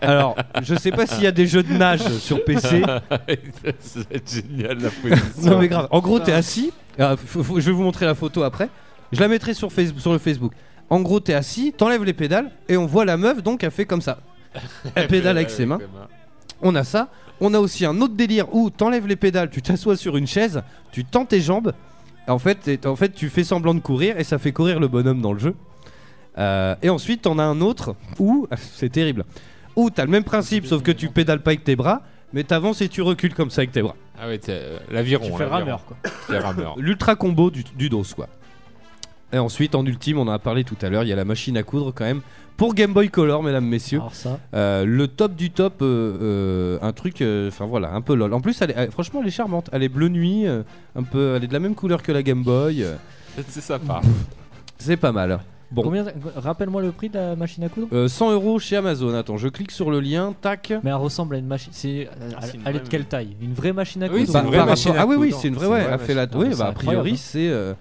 Alors, je sais pas s'il y a des jeux de nage sur PC. ça va être génial la position. Non mais grave. En gros, t'es assis. Ah, faut- faut- je vais vous montrer la photo après. Je la mettrai sur, Facebook, sur le Facebook. En gros, t'es assis, t'enlèves les pédales et on voit la meuf donc elle fait comme ça. Elle pédale avec ses mains. On a ça. On a aussi un autre délire où t'enlèves les pédales, tu t'assois sur une chaise, tu tends tes jambes. En fait, t'es- en fait, tu fais semblant de courir et ça fait courir le bonhomme dans le jeu. Euh, et ensuite, t'en as un autre où c'est terrible. Où t'as le même principe, sauf que tu pédales pas avec tes bras, mais t'avances et tu recules comme ça avec tes bras. Ah ouais, t'es, euh, l'aviron. Tu fais l'aviron. rameur quoi. Rameur. L'ultra combo du, du dos, quoi. Et ensuite, en ultime, on en a parlé tout à l'heure, il y a la machine à coudre quand même. Pour Game Boy Color, mesdames, messieurs. Alors ça. Euh, le top du top, euh, euh, un truc, euh, enfin voilà, un peu lol. En plus, elle est- elle- franchement, elle est charmante. Elle est bleu nuit, euh, un peu, elle est de la même couleur que la Game Boy. euh, C'est sympa. c'est pas mal. Bon, Combien Rappelle-moi le prix de la machine à coudre. Euh, 100 euros chez Amazon. Attends, je clique sur le lien, tac. Mais elle ressemble à une machine. C'est. Ah, c'est une Elle est vraie de quelle taille? Une vraie machine à Oui, coudre c'est Bah, une ou- vraie machine à Ah oui, oui, coudre. c'est une vraie, C'est ouais. Elle fait la. Oui, Ah, bah, c'est a priori, c'est. euh,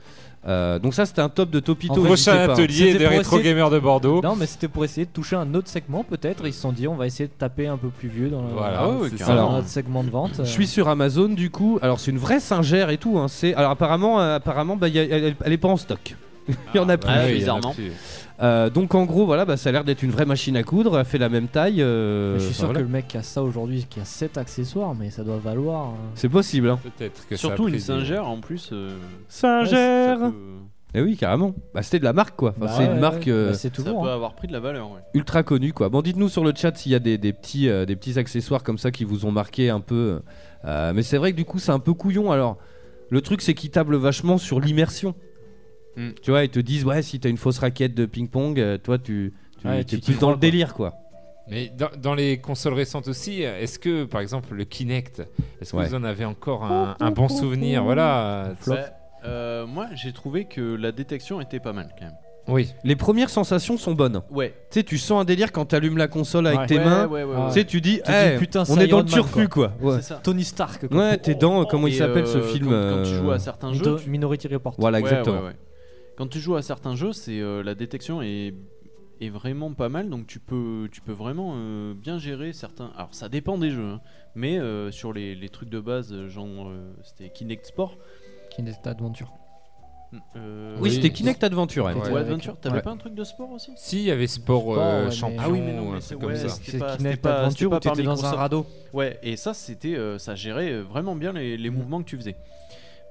euh, donc ça, c'était un top de Topito. En fait, Prochain atelier des rétro essayer- gamers de Bordeaux. Non, mais c'était pour essayer de toucher un autre segment, peut-être. Ils se sont dit, on va essayer de taper un peu plus vieux dans, Voilà, Ah ouais, c'est carrément. ça. dans notre segment de vente. Je suis sur Amazon du coup. Alors c'est une vraie singère et tout. Hein. C'est alors apparemment, euh, apparemment, bah, y a- elle, elle est pas en stock. Il y en a plus. Ah, oui, a bizarrement. plus. Euh, donc en gros, voilà, bah, ça a l'air d'être une vraie machine à coudre. Elle fait la même taille. euh, Mais je suis enfin, sûr voilà. que le mec qui a ça aujourd'hui, qui a 7 accessoires, mais ça doit valoir. euh, C'est possible. Hein. Peut-être que Surtout ça a une pris- singère en plus. euh, Singère. ça peut, Eh oui, carrément. Bah, c'était de la marque quoi. Enfin, bah c'est ouais, une marque ouais, euh, bah, c'est ça toujours. peut hein. avoir pris de la valeur. Ouais. ultra connue quoi. Bon, dites-nous sur le chat s'il y a des, des petits, euh, des petits accessoires comme ça qui vous ont marqué un peu. Euh, mais c'est vrai que du coup, c'est un peu couillon. Alors, le truc, c'est qu'ils tablent vachement sur l'immersion. Mm. Tu vois, ils te disent, ouais, si t'as une fausse raquette de ping-pong, euh, toi, tu, tu Ouais, es tu plus dans crois, le quoi. délire quoi. Mais dans, dans les consoles récentes aussi, est-ce que par exemple le Kinect, est-ce que Ouais. vous en avez encore un, un bon souvenir Voilà. Bah, euh, moi, j'ai trouvé que la détection était pas mal quand même. Oui. Les premières sensations sont bonnes. Ouais. Tu sais, tu sens un délire quand t'allumes la console avec Ouais. tes Ouais, mains. ouais, ouais, ouais. Tu sais, tu dis, Tu te Eh, dis, putain, on est dans Iron le Man, turfu quoi. Ouais, C'est ça. Tony Stark. quoi. ouais t'es dans, comment il Et, s'appelle ce euh, film quand, quand tu euh, joues à certains jeux, tu- Minority Report. Voilà, Ouais, exactement. ouais, ouais. Quand tu joues à certains jeux, c'est euh, la détection est, est vraiment pas mal, donc tu peux, tu peux vraiment euh, bien gérer certains. Alors ça dépend des jeux, hein, mais euh, sur les, les trucs de base, genre euh, c'était Kinect Sport, Kinect Adventure. Euh, Oui, c'était Kinect Adventure. ouais. Kinect Ouais. Adventure, t'avais Ouais. pas un truc de sport aussi? Si, il y avait sport, Sport, euh, champion Ah oui, mais non, ou un mais truc c'est comme ouais, ça. c'était Kinect pas- Adventure où pas par t'étais dans un radeau. Ouais, et ça, c'était, euh, ça gérait vraiment bien les, les mouvements que tu faisais.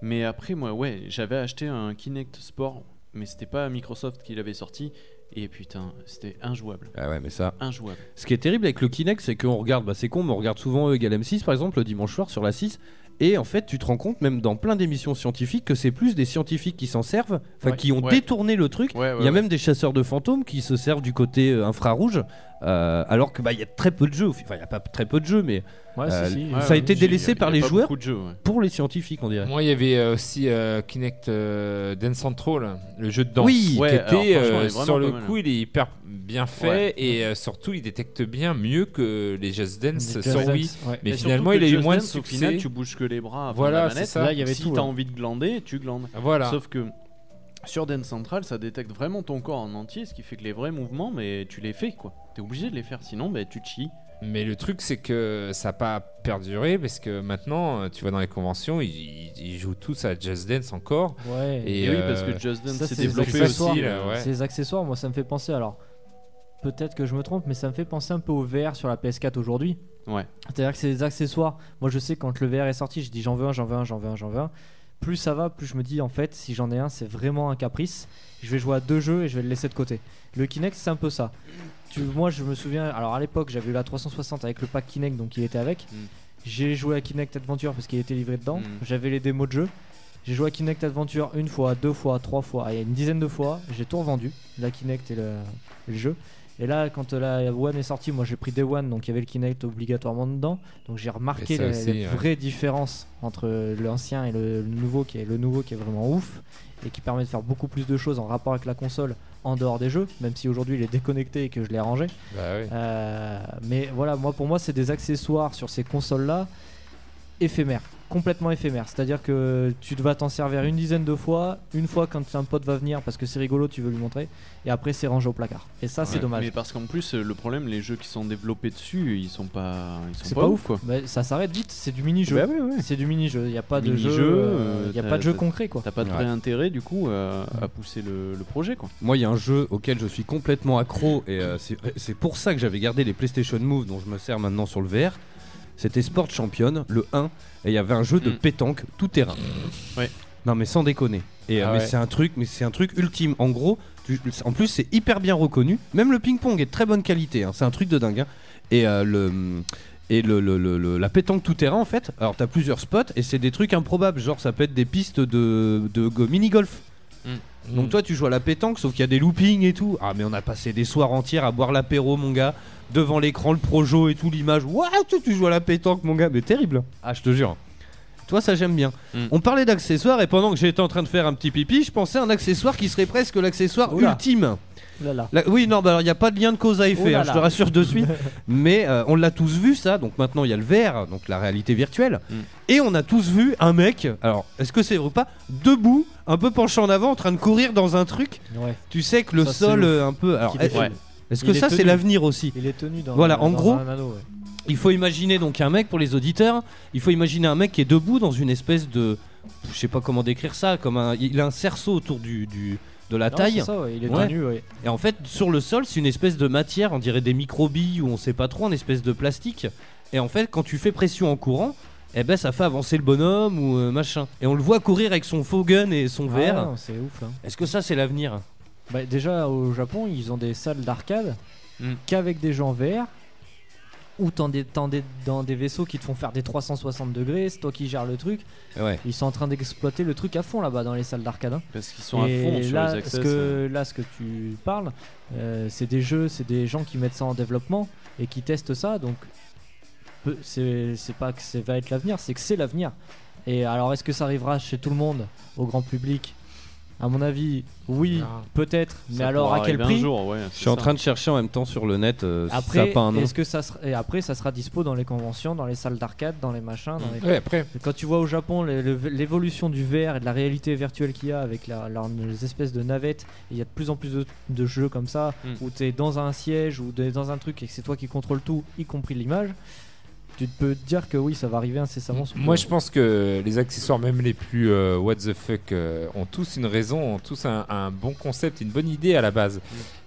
Mais après, moi, ouais, j'avais acheté un Kinect Sport, mais c'était pas Microsoft qui l'avait sorti. Et putain, c'était injouable. Ah ouais, mais ça. Injouable. Ce qui est terrible avec le Kinect, c'est qu'on regarde, bah c'est con, mais on regarde souvent E égale M6 par exemple le dimanche soir sur la 6. Et en fait, tu te rends compte, même dans plein d'émissions scientifiques, que c'est plus des scientifiques qui s'en servent, enfin Ouais. qui ont Ouais. détourné le truc. Ouais, il y a même des chasseurs de fantômes qui se servent du côté euh, infrarouge, euh, alors que bah il y a très peu de jeux. Enfin, il y a pas très peu de jeux, mais Ouais, euh, si, si. ça Ouais, a été délaissé il y a- par y les joueurs beaucoup de jeux, ouais. pour les scientifiques, on dirait. Moi, il y avait euh, aussi euh, Kinect euh, Dance Central, le jeu de danse, Oui. qui était alors, euh, sur le mal, coup, il est hyper bien fait Ouais. et euh, surtout, il détecte bien mieux que les Just Dance Les sur Wii. Mais Et finalement, il a eu moins de Au succès. final, tu bouges que les bras Voilà, la manette. ça. Là, il y avait si tout, t'as ouais. envie de glander, tu glandes. Voilà. Sauf que sur Dance Central, ça détecte vraiment ton corps en entier, ce qui fait que les vrais mouvements, mais tu les fais quoi. T'es obligé de les faire, sinon bah, tu te chies. Mais le truc, c'est que ça n'a pas perduré parce que maintenant, euh, tu vas dans les conventions, ils, ils- ils jouent tous à Just Dance encore. Ouais. Et, Et oui, euh, parce que Just Dance ça, s'est développé accessoires. aussi. là, euh, ouais. Ces accessoires, moi, ça me fait penser. Alors, peut-être que je me trompe, mais ça me fait penser un peu au VR sur la PS4 aujourd'hui. Ouais. C'est-à-dire que c'est des accessoires. Moi, je sais quand le VR est sorti, je dis j'en veux un, j'en veux un, j'en veux un, j'en veux un. Plus ça va, plus je me dis en fait, si j'en ai un, c'est vraiment un caprice. Je vais jouer à deux jeux et je vais le laisser de côté. Le Kinect, c'est un peu ça. Tu, moi, je me souviens. Alors à l'époque, j'avais eu la 360 avec le pack Kinect, donc il était avec. Mm. J'ai joué à Kinect Adventure parce qu'il était livré dedans. Mm. J'avais les démos de jeu. J'ai joué à Kinect Adventure une fois, deux fois, trois fois, il y a une dizaine de fois. J'ai tout revendu, la Kinect et le, et le jeu. Et là, quand la One est sortie, moi j'ai pris Day One, donc il y avait le Kinect obligatoirement dedans. Donc j'ai remarqué la, aussi, la ouais. vraie différence entre l'ancien et le, le nouveau, qui est le nouveau qui est vraiment ouf et qui permet de faire beaucoup plus de choses en rapport avec la console en dehors des jeux, même si aujourd'hui il est déconnecté et que je l'ai rangé. Bah oui. Euh, mais voilà, moi pour moi c'est des accessoires sur ces consoles là éphémères, complètement éphémères. C'est-à-dire que tu vas t'en servir une dizaine de fois, une fois quand un pote va venir parce que c'est rigolo, tu veux lui montrer, et après c'est rangé au placard. Et ça c'est dommage. Mais parce qu'en plus, euh, le problème, les jeux qui sont développés dessus, ils sont pas, ils sont pas, pas ouf quoi. Mais ça s'arrête vite, c'est du mini-jeu. Bah ouais, ouais. C'est du mini-jeu, il n'y a pas de Mini-jeu, jeu, euh, il y a pas de jeu t'as- concret quoi. T'as pas de Ouais. vrai intérêt du coup euh, à pousser le, le projet quoi. Moi, il y a un jeu auquel je suis complètement accro et euh, c'est c'est pour ça que j'avais gardé les PlayStation Move dont je me sers maintenant sur le VR. C'était Sport Champion, le 1, et il y avait un jeu de Mm. pétanque tout terrain. Ouais. Non mais sans déconner. Et euh, Ah mais ouais. c'est un truc, mais c'est un truc ultime. En gros, tu- en plus c'est hyper bien reconnu. Même le ping-pong est de très bonne qualité. hein. C'est un truc de dingue. hein. Et euh, le et le, le- le- le- la pétanque tout terrain en fait. Alors t'as plusieurs spots et c'est des trucs improbables. Genre ça peut être des pistes de, de go- mini-golf. Donc toi tu joues à la pétanque sauf qu'il y a des loopings et tout. Ah mais on a passé des soirs entières à boire l'apéro mon gars devant l'écran le projo et tout l'image. Waouh tu, tu joues à la pétanque mon gars mais terrible. Ah je te jure. Toi ça j'aime bien. Mm. On parlait d'accessoires et pendant que j'étais en train de faire un petit pipi, je pensais à un accessoire qui serait presque l'accessoire ultime. Là, là. La- oui, non, bah alors il n'y a pas de lien de cause à effet, Oh là hein, je te rassure de suite. Mais euh, on l'a tous vu ça, donc maintenant il y a le VR, donc la réalité virtuelle. Mm. Et on a tous vu un mec, alors est-ce que c'est vrai ou pas, debout, un peu penché en avant, en train de courir dans un truc. Ouais. Tu sais que le Ça, sol euh, un peu. Alors, Qu'il est est- est-ce Il que est ça c'est l'avenir aussi Il est tenu dans, Voilà, en dans gros, un anneau, ouais. il faut imaginer donc un mec pour les auditeurs. Il faut imaginer un mec qui est debout dans une espèce de, je sais pas comment décrire ça, comme un, il a un cerceau autour du, du- de la Non, taille. ça, ouais, il est Ouais. tenu, ouais. Et en fait, sur le sol, c'est une espèce de matière, on dirait des microbilles ou on sait pas trop, une espèce de plastique. Et en fait, quand tu fais pression en courant, eh ben ça fait avancer le bonhomme ou euh, machin. Et on le voit courir avec son faux gun et son Ah, verre. c'est ouf là. Est-ce que ça c'est l'avenir? Bah, déjà au Japon, ils ont des salles d'arcade Mm. qu'avec des gens VR ou t'en des, dans des vaisseaux qui te font faire des 360 degrés, c'est toi qui gères le truc. Ouais. Ils sont en train d'exploiter le truc à fond là-bas dans les salles d'arcade. hein. Parce qu'ils sont à fond sur là, les access. Ce que, là, ce que tu parles, euh, c'est des jeux, c'est des gens qui mettent ça en développement et qui testent ça. Donc, c'est pas que ça va être l'avenir, c'est que c'est l'avenir. Et alors, est-ce que ça arrivera chez tout le monde, au grand public À mon avis, oui, peut-être. Mais Ça alors, à quel prix jour, ouais, Je suis en train de chercher en même temps sur le net euh, si ça Après, a pas un nom. est-ce que ça sera... et après, ça sera dispo dans les conventions, dans les salles d'arcade, dans les machins. Dans les... Ouais, après. Quand tu vois au Japon l'évolution du VR et de la réalité virtuelle qu'il y a avec la- la- les espèces de navettes, et il y a de plus en plus de, de jeux comme ça Mm. où tu es dans un siège ou t'es dans un truc et que c'est toi qui contrôle tout, y compris l'image. Tu peux te dire que oui, ça va arriver incessamment. Moi, je pense que les accessoires, même les plus euh, what the fuck, euh, ont tous une raison, ont tous un, un bon concept, une bonne idée à la base.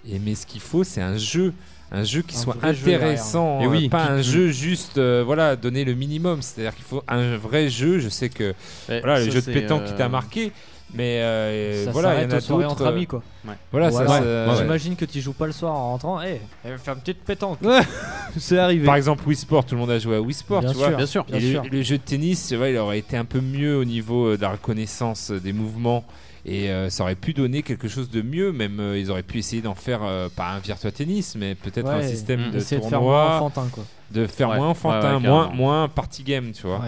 Et mais ce qu'il faut, c'est un jeu. Un jeu qui Un soit jeu intéressant, Et euh, oui, pas qui- un jeu juste, euh, voilà, donner le minimum. C'est-à-dire qu'il faut un vrai jeu. Je sais que Ouais, voilà, le jeu de pétanque euh, qui t'a marqué, mais euh, Ça voilà, il y en a d'autres. entre amis euh, quoi. Voilà, Ou ça, alors, ça- J'imagine que tu joues pas le soir en rentrant. Eh, eh, fais une petite pétanque. c'est arrivé. Par exemple, Wii Sport, tout le monde a joué à Wii Sport, Bien tu vois. sûr, Bien sûr, Et bien le, sûr. le jeu de tennis, tu vois, il aurait été un peu mieux au niveau euh, de la reconnaissance euh, des mouvements. Et euh, ça aurait pu donner quelque chose de mieux, même euh, ils auraient pu essayer d'en faire euh, pas un Virtua Tennis, mais peut-être un Ouais, système de Essayer de tournoi, faire moins enfantin, quoi. de faire Ouais, moins ouais, enfantin, ouais, moins, moins party game, tu vois.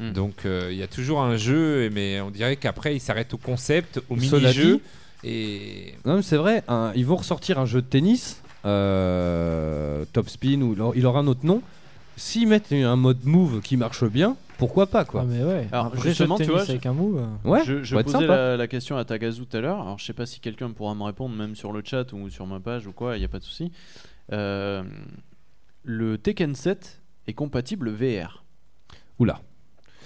Mm. Donc euh, il y a toujours un jeu, mais on dirait qu'après il s'arrête au concept, au mini-jeu. Et Non, mais c'est vrai, ils vont ressortir un jeu de tennis, euh, Top Spin, ou il aura- un autre nom. S'ils mettent un mode move qui marche bien, pourquoi pas quoi Ah, mais ouais. Alors, un vrai jeu de justement, tu tennis vois, avec un move. euh. Ouais, je, je posais la, la question à Tagazu tout à l'heure. Alors, je sais pas si quelqu'un pourra me répondre, même sur le chat ou sur ma page ou quoi, il n'y a pas de souci. Euh, le Tekken 7 est compatible VR. Oula.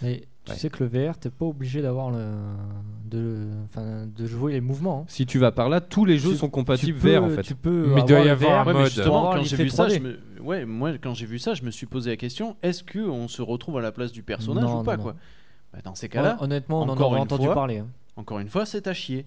Mais tu Ouais. sais que le VR, t'es pas obligé d'avoir le. De, enfin, de jouer les mouvements. hein. Si tu vas par là, tous les jeux Tu- sont compatibles peux- VR en fait. Tu peux. Mais il doit y avoir un mode. justement, quand j'ai vu ça, 3D. je me... ouais, moi, quand j'ai vu ça, je me suis posé la question est-ce que on se retrouve à la place du personnage Non, ou pas non, quoi? non. Bah, Dans ces cas-là, Hon- Honnêtement, on en une entendu fois, parler. hein. Encore une fois, c'est à chier.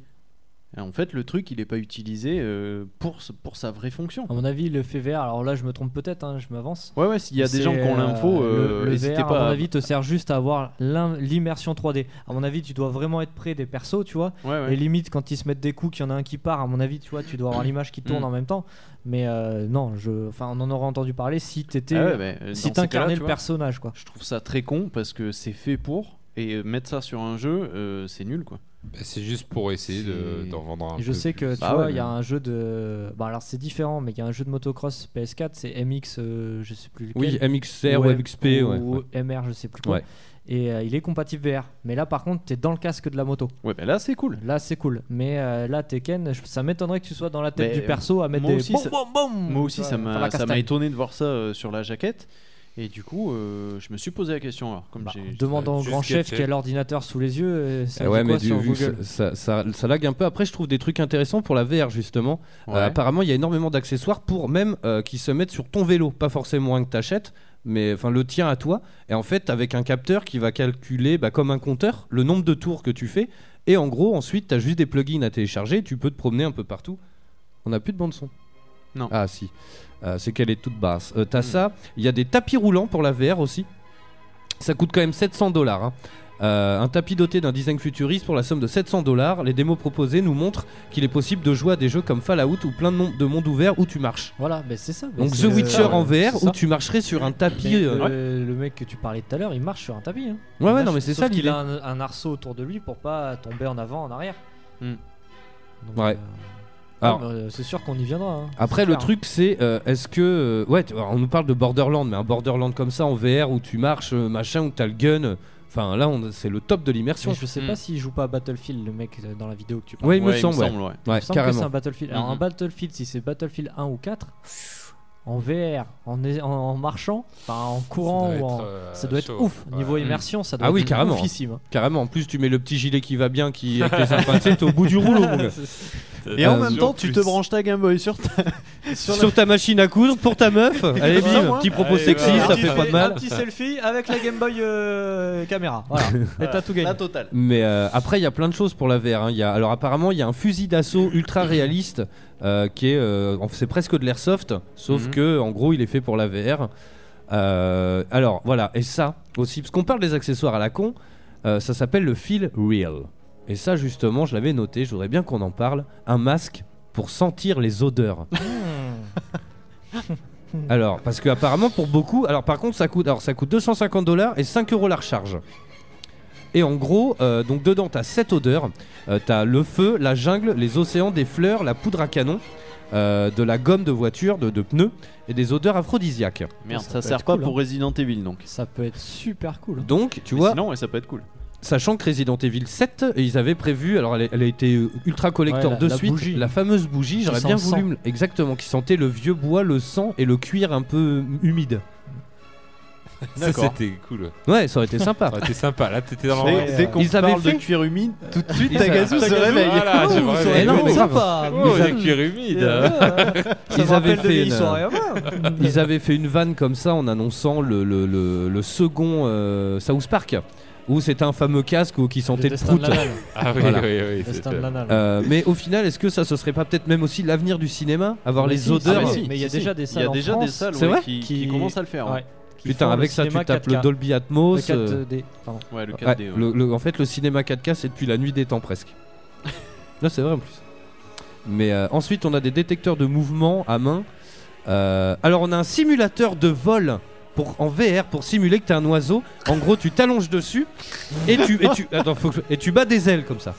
En fait, le truc, il n'est pas utilisé euh, pour, pour sa vraie fonction. À mon avis, le fait VR, alors là je me trompe peut-être, hein, je m'avance. Ouais, ouais, s'il y a des gens qui ont l'info, euh, euh, le, le VR, pas à mon avis, te sert juste à avoir l'im- l'immersion 3D. À mon avis, tu dois vraiment être près des persos, tu vois. Ouais, ouais. Et limite, quand ils se mettent des coups, qu'il y en a un qui part, à mon avis, tu vois, tu dois avoir l'image qui tourne Mm. en même temps. Mais euh, non, je, enfin, on en aurait entendu parler si t'étais, Ah ouais, si t'incarnais le vois, personnage, quoi. Je trouve ça très con parce que c'est fait pour. Et euh, mettre ça sur un jeu, euh, c'est nul quoi. bah, c'est juste pour essayer de- d'en vendre un je peu sais que plus. tu Bah vois, ouais, il y a mais- un jeu de. Bah alors c'est différent, mais il y a un jeu de motocross PS4, c'est MX, euh, je sais plus lequel. Oui, MXR ou MXP, ouais, ou ouais. MR, je sais plus quoi. Ouais. Et euh, il est compatible VR. Mais là, par contre, t'es dans le casque de la moto. Ouais, bah là c'est cool. Là, c'est cool. Mais euh, là, Tekken, je- ça m'étonnerait que tu sois dans la tête Mais, du perso à mettre moi des. aussi, boum, ça- boum, boum Moi aussi, ça m'a étonné de voir ça euh, sur la jaquette. Et du coup, euh, je me suis posé la question. Alors, comme Bah, j'ai demande au grand chef qui a l'ordinateur sous les yeux. et ça Eh dit ouais, quoi mais du, sur vu que Google ça, ça, ça, ça lag un peu. Après, je trouve des trucs intéressants pour la VR justement. Euh, apparemment, il y a énormément d'accessoires pour même euh, qui se mettent sur ton vélo, pas forcément un que t'achètes, mais enfin le tien à toi. Et en fait, avec un capteur qui va calculer, bah, comme un compteur, le nombre de tours que tu fais. Et en gros, ensuite, t'as juste des plugins à télécharger. Tu peux te promener un peu partout. On n'a plus de bande son. Non. Ah si. Euh, c'est qu'elle est toute basse. Euh, Hmm. T'as ça. Il y a des tapis roulants pour la VR aussi. Ça coûte quand même 700 dollars. hein. Euh, un tapis doté d'un design futuriste pour la somme de 700 dollars. Les démos proposées nous montrent qu'il est possible de jouer à des jeux comme Fallout ou plein de, mon- de mondes ouverts où tu marches. Voilà, mais c'est ça. mais Donc c'est- The Witcher euh, en VR c'est où ça. tu marcherais sur un tapis. Mais euh, le, le mec que tu parlais tout à l'heure, il marche sur un tapis. hein. Ouais, Il ouais, marche- non, mais c'est sauf ça qu'il l'idée. a un, un arceau autour de lui pour pas tomber en avant, en arrière. Hmm. Donc, Ouais. euh, Alors- ouais, mais, euh, c'est sûr qu'on y viendra. hein. Après, C'est le clair. truc, c'est euh, est-ce que. euh, ouais, tu- alors, on nous parle de Borderland, mais un Borderland comme ça en VR où tu marches, euh, machin, où t'as le gun. euh, Enfin, là, on- c'est le top de l'immersion. Mais je sais Hmm. pas s'il joue pas à Battlefield, le mec euh, dans la vidéo que tu parles. Ouais, il me Ouais, il me semble, ouais. ouais. Ouais, Il me semble que c'est carrément. un Battlefield. Alors, un Mhm. Battlefield, si c'est Battlefield 1 ou 4, en VR, en, en, en marchant, enfin en courant, doit ou en- être, euh, ça doit être ouf. Niveau immersion, ça doit Ah oui, être carrément. oufissime. hein. Carrément. En plus, tu mets le petit gilet qui va bien, qui avec les infras, tu sais, t'es au bout du rouleau, mon gars. Et en même temps, tu te branches ta Game Boy sur ta. Sur, ta machine à coudre pour ta meuf. Allez, bim, moi. petit propos Allez, sexy, voilà. ça fait pas de mal. Un petit selfie avec la Game Boy euh, caméra. Voilà. Et t'as tout gagné. La totale. Mais euh, après, il y a plein de choses pour la VR. hein. Il y a, alors apparemment, il y a un fusil d'assaut ultra réaliste euh, qui est, euh, en- c'est presque de l'airsoft, sauf Mhm. que en gros, il est fait pour la VR. Euh, alors voilà, et ça aussi, parce qu'on parle des accessoires à la con, euh, ça s'appelle le feel real. Et ça, justement, je l'avais noté. Je voudrais bien qu'on en parle. Un masque pour sentir les odeurs. Alors, parce que apparemment pour beaucoup, alors par contre ça coûte, alors ça coûte 250 dollars et 5 euros la recharge. Et en gros, euh, donc dedans t'as 7 odeurs. Euh, t'as le feu, la jungle, les océans, des fleurs, la poudre à canon, euh, de la gomme de voiture, de, de pneus et des odeurs aphrodisiaques. Merde, Ça ça, sert pas cool, pour Resident Evil donc? Ça peut être super cool. Donc tu Mais vois, Sinon, ouais, ça peut être cool. Sachant que Resident Evil 7, ils avaient prévu, alors elle, a- elle a été ultra collector Ouais, la- de la suite, bougie. la fameuse bougie, j'aurais bien sang. voulu, me- exactement, qui sentait le vieux bois, le sang et le cuir un peu humide. Ça, c'était cool. Ouais, ça aurait été sympa. Ça aurait été sympa. Là, t'étais dans Dès, dès qu'on Ils avaient parle de fait- cuir humide, tout de suite Ils Tagazu avaient- se réveille. Voilà, Oh. Eh non, sympa. Oh, les cuirs humides. Ça Ils me avaient de fait une-. Ils avaient fait une vanne comme ça en annonçant le, le, le, le second euh, South Park où c'était un fameux casque où qui sentait Le le destin de prout. l'anal. Ah oui, Voilà. oui, oui. Le c'est destin de fait. l'anal. Euh, mais au final, est-ce que ça ce serait pas peut-être même aussi l'avenir du cinéma Avoir Mais les si, odeurs ah, mais si, il y a si, déjà si. des Il y salles a en déjà France des salles C'est ouais, vrai qui, qui- qui commencent à le faire. Ouais. Putain, avec ça tu tapes 4K. le Dolby Atmos. Le euh, 4D, pardon. Ouais, le ouais, 4D. ouais. le- le- en fait, le cinéma 4K, c'est depuis la nuit des temps presque. Là, c'est vrai en plus. Mais euh, ensuite, on a des détecteurs de mouvement à main. Euh, alors, on a un simulateur de vol pour, en VR pour simuler que t'es un oiseau. En gros, tu t'allonges dessus et tu, et, tu, attends, faut que je- et tu bats des ailes comme ça.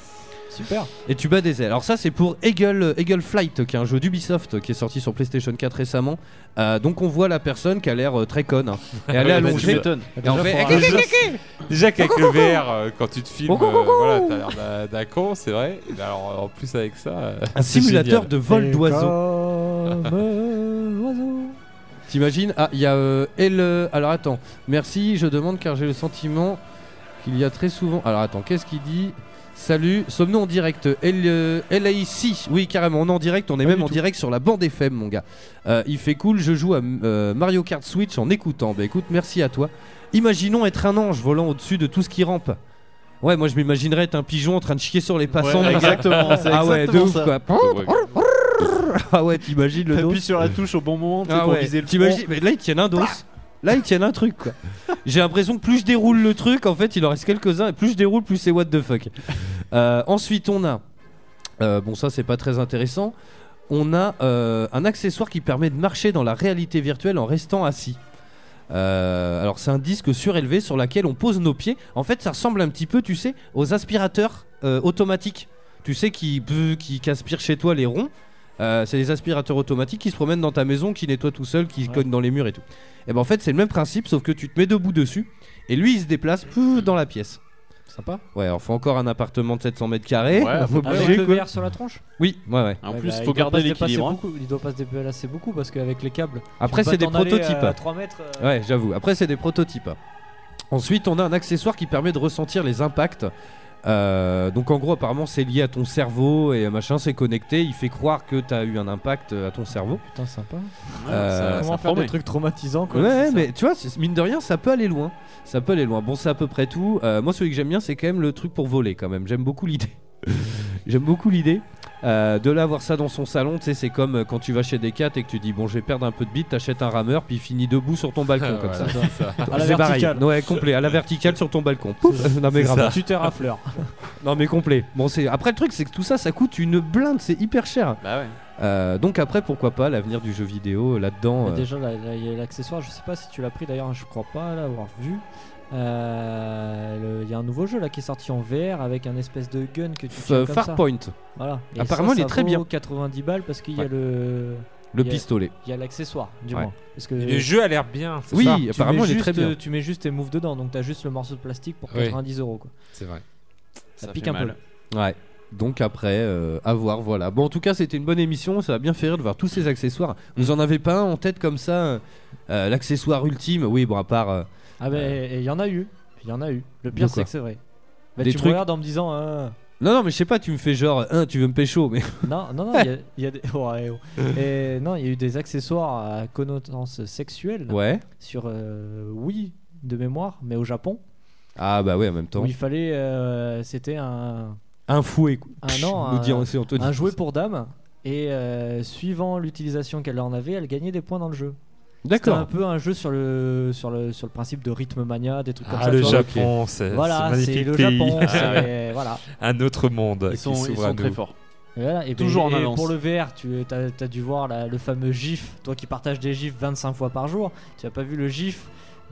Super. Et tu bats des ailes. Alors ça c'est pour Eagle, Eagle Flight, qui est un jeu d'Ubisoft qui est sorti sur PlayStation 4 récemment. Euh, donc on voit la personne qui a l'air euh, très conne. hein. Et elle est Ouais, bah, tu allongée. m'étonnes. Et en Déjà, fait, pour un jeu- Déjà qu'avec le VR, euh, quand tu te filmes, Coucou, euh, coucou. voilà, t'as l'air d'un- d'un con, c'est vrai. Et alors, en plus avec ça, euh, un c'est simulateur génial. de vol. Comme l'oiseau. T'imagines Ah, il y a euh, elle. euh, Alors attends, merci, je demande car j'ai le sentiment qu'il y a très souvent. Alors attends, qu'est-ce qu'il dit? Salut, sommes-nous en direct? Elle, euh, LAIC, oui carrément, on est en direct, on est Pas même en tout. direct sur la bande FM mon gars. Euh, il fait cool, je joue à euh, Mario Kart Switch en écoutant. Bah écoute, merci à toi. Imaginons être un ange volant au-dessus de tout ce qui rampe. Ouais, moi je m'imaginerais être un pigeon en train de chier sur les passants. Ouais, exactement, c'est ah ouais, de exactement ouf ça. quoi. Ah ouais, t'imagines le dos T'appuies sur la touche au bon moment ah pour ouais. viser le. T'imagines mais là ils tiennent un dos. Là ils tiennent un truc quoi. J'ai l'impression que plus je déroule le truc, en fait il en reste quelques-uns et plus je déroule plus c'est what the fuck. Euh, ensuite on a, euh, bon ça c'est pas très intéressant, on a euh, un accessoire qui permet de marcher dans la réalité virtuelle en restant assis. Euh, alors c'est un disque surélevé sur lequel on pose nos pieds. En fait ça ressemble un petit peu tu sais aux aspirateurs euh, automatiques. Tu sais qui, qui, qui aspirent chez toi les ronds. Euh, c'est des aspirateurs automatiques qui se promènent dans ta maison, qui nettoient tout seul, qui cognent dans les murs et tout. Et ben en fait c'est le même principe sauf que tu te mets debout dessus et lui il se déplace dans la pièce. Sympa. Ouais, alors faut encore un appartement de 700 mètres carrés. Ouais, faut Avec le. VR sur la tronche Oui, ouais ouais. En Ouais, plus, bah, faut il doit garder pas se dépasser l'équilibre. hein. beaucoup- Il doit pas se déplacer beaucoup parce qu'avec les câbles. Après c'est des t'en aller, prototypes. euh, à 3 mètres. euh, Ouais, j'avoue. Après, c'est des prototypes. Ensuite, on a un accessoire qui permet de ressentir les impacts. Euh, donc, en gros, apparemment, c'est lié à ton cerveau et machin, c'est connecté. Il fait croire que tu as eu un impact euh, à ton cerveau. Putain, sympa. Euh, Comment faire des trucs traumatisants quoi Ouais, ça. mais tu vois, mine de rien, ça peut aller loin. Ça peut aller loin. Bon, c'est à peu près tout. Euh, moi, celui que j'aime bien, c'est quand même le truc pour voler, quand même. J'aime beaucoup l'idée. j'aime beaucoup l'idée. Euh, de l'avoir ça dans son salon, tu sais, c'est comme euh, quand tu vas chez Decat et que tu dis bon, je vais perdre un peu de bite, t'achètes un rameur, puis il finit debout sur ton balcon comme ça. À la pareil. verticale. Ouais, complet, à la verticale sur ton balcon. Pouf. non mais grave. ça. Tu t'es rafleur. Non mais complet. Bon, c'est après le truc, c'est que tout ça, ça coûte une blinde, c'est hyper cher. Bah ouais. Euh, donc après, pourquoi pas l'avenir du jeu vidéo là-dedans. Euh, Déjà, là, là, il y a l'accessoire, je sais pas si tu l'as pris d'ailleurs, je crois pas l'avoir vu. Euh, Il y a un nouveau jeu là qui est sorti en VR avec un espèce de gun que tu F- tiens comme ça. Farpoint. Voilà. Et Apparemment, ça, il est ça très bien. 90 balles parce qu'il y a Ouais. le Le il a- pistolet. Il y a l'accessoire, du Ouais. moins. Parce que le jeu a l'air bien. Oui, ça apparemment, il est très bien. euh, Tu mets juste tes moves dedans, donc t'as juste le morceau de plastique pour Oui. 90 euros. Quoi. C'est vrai. Ça, Ça pique fait un mal. peu. Ouais. Donc après, euh, à voir, voilà. Bon, en tout cas, c'était une bonne émission. Ça va bien faire rire de voir tous ces accessoires. Vous en avez pas un en tête comme ça euh, euh, L'accessoire ultime? Oui, bon, à part. euh, Ah, bah, et il y en a eu. Il y en a eu. Le pire, c'est quoi que c'est vrai. Bah, Des tu trucs- me regardes en me disant. ah, Non, non, mais je sais pas, tu me fais genre, hein, tu veux me pécho, mais. Non, non, non, il y a- il y, a des. oh, ouais, oh. Et non, il y a eu des accessoires à connotation sexuelle Ouais. sur euh, Wii de mémoire, mais au Japon. Ah, bah ouais, en même temps. Où il fallait. euh, C'était un. Un fouet, quoi. Un an. Nous un, dit aussi Anthony. un jouet pour dame. Et euh, suivant l'utilisation qu'elle en avait, elle gagnait des points dans le jeu. C'était D'accord. un peu un jeu sur le, sur le, sur le principe de rythme mania, des trucs comme Ah, ça. le. Japon, c'est Voilà, c'est c'est magnifique le pays. Japon, c'est- voilà. Un autre monde. Ils sont, qui ils à sont très nous. forts. Et voilà, et Toujours ben- en et avance. pour le VR, tu as, dû voir la- le fameux GIF, toi qui partages des GIFs 25 fois par jour, tu as pas vu le GIF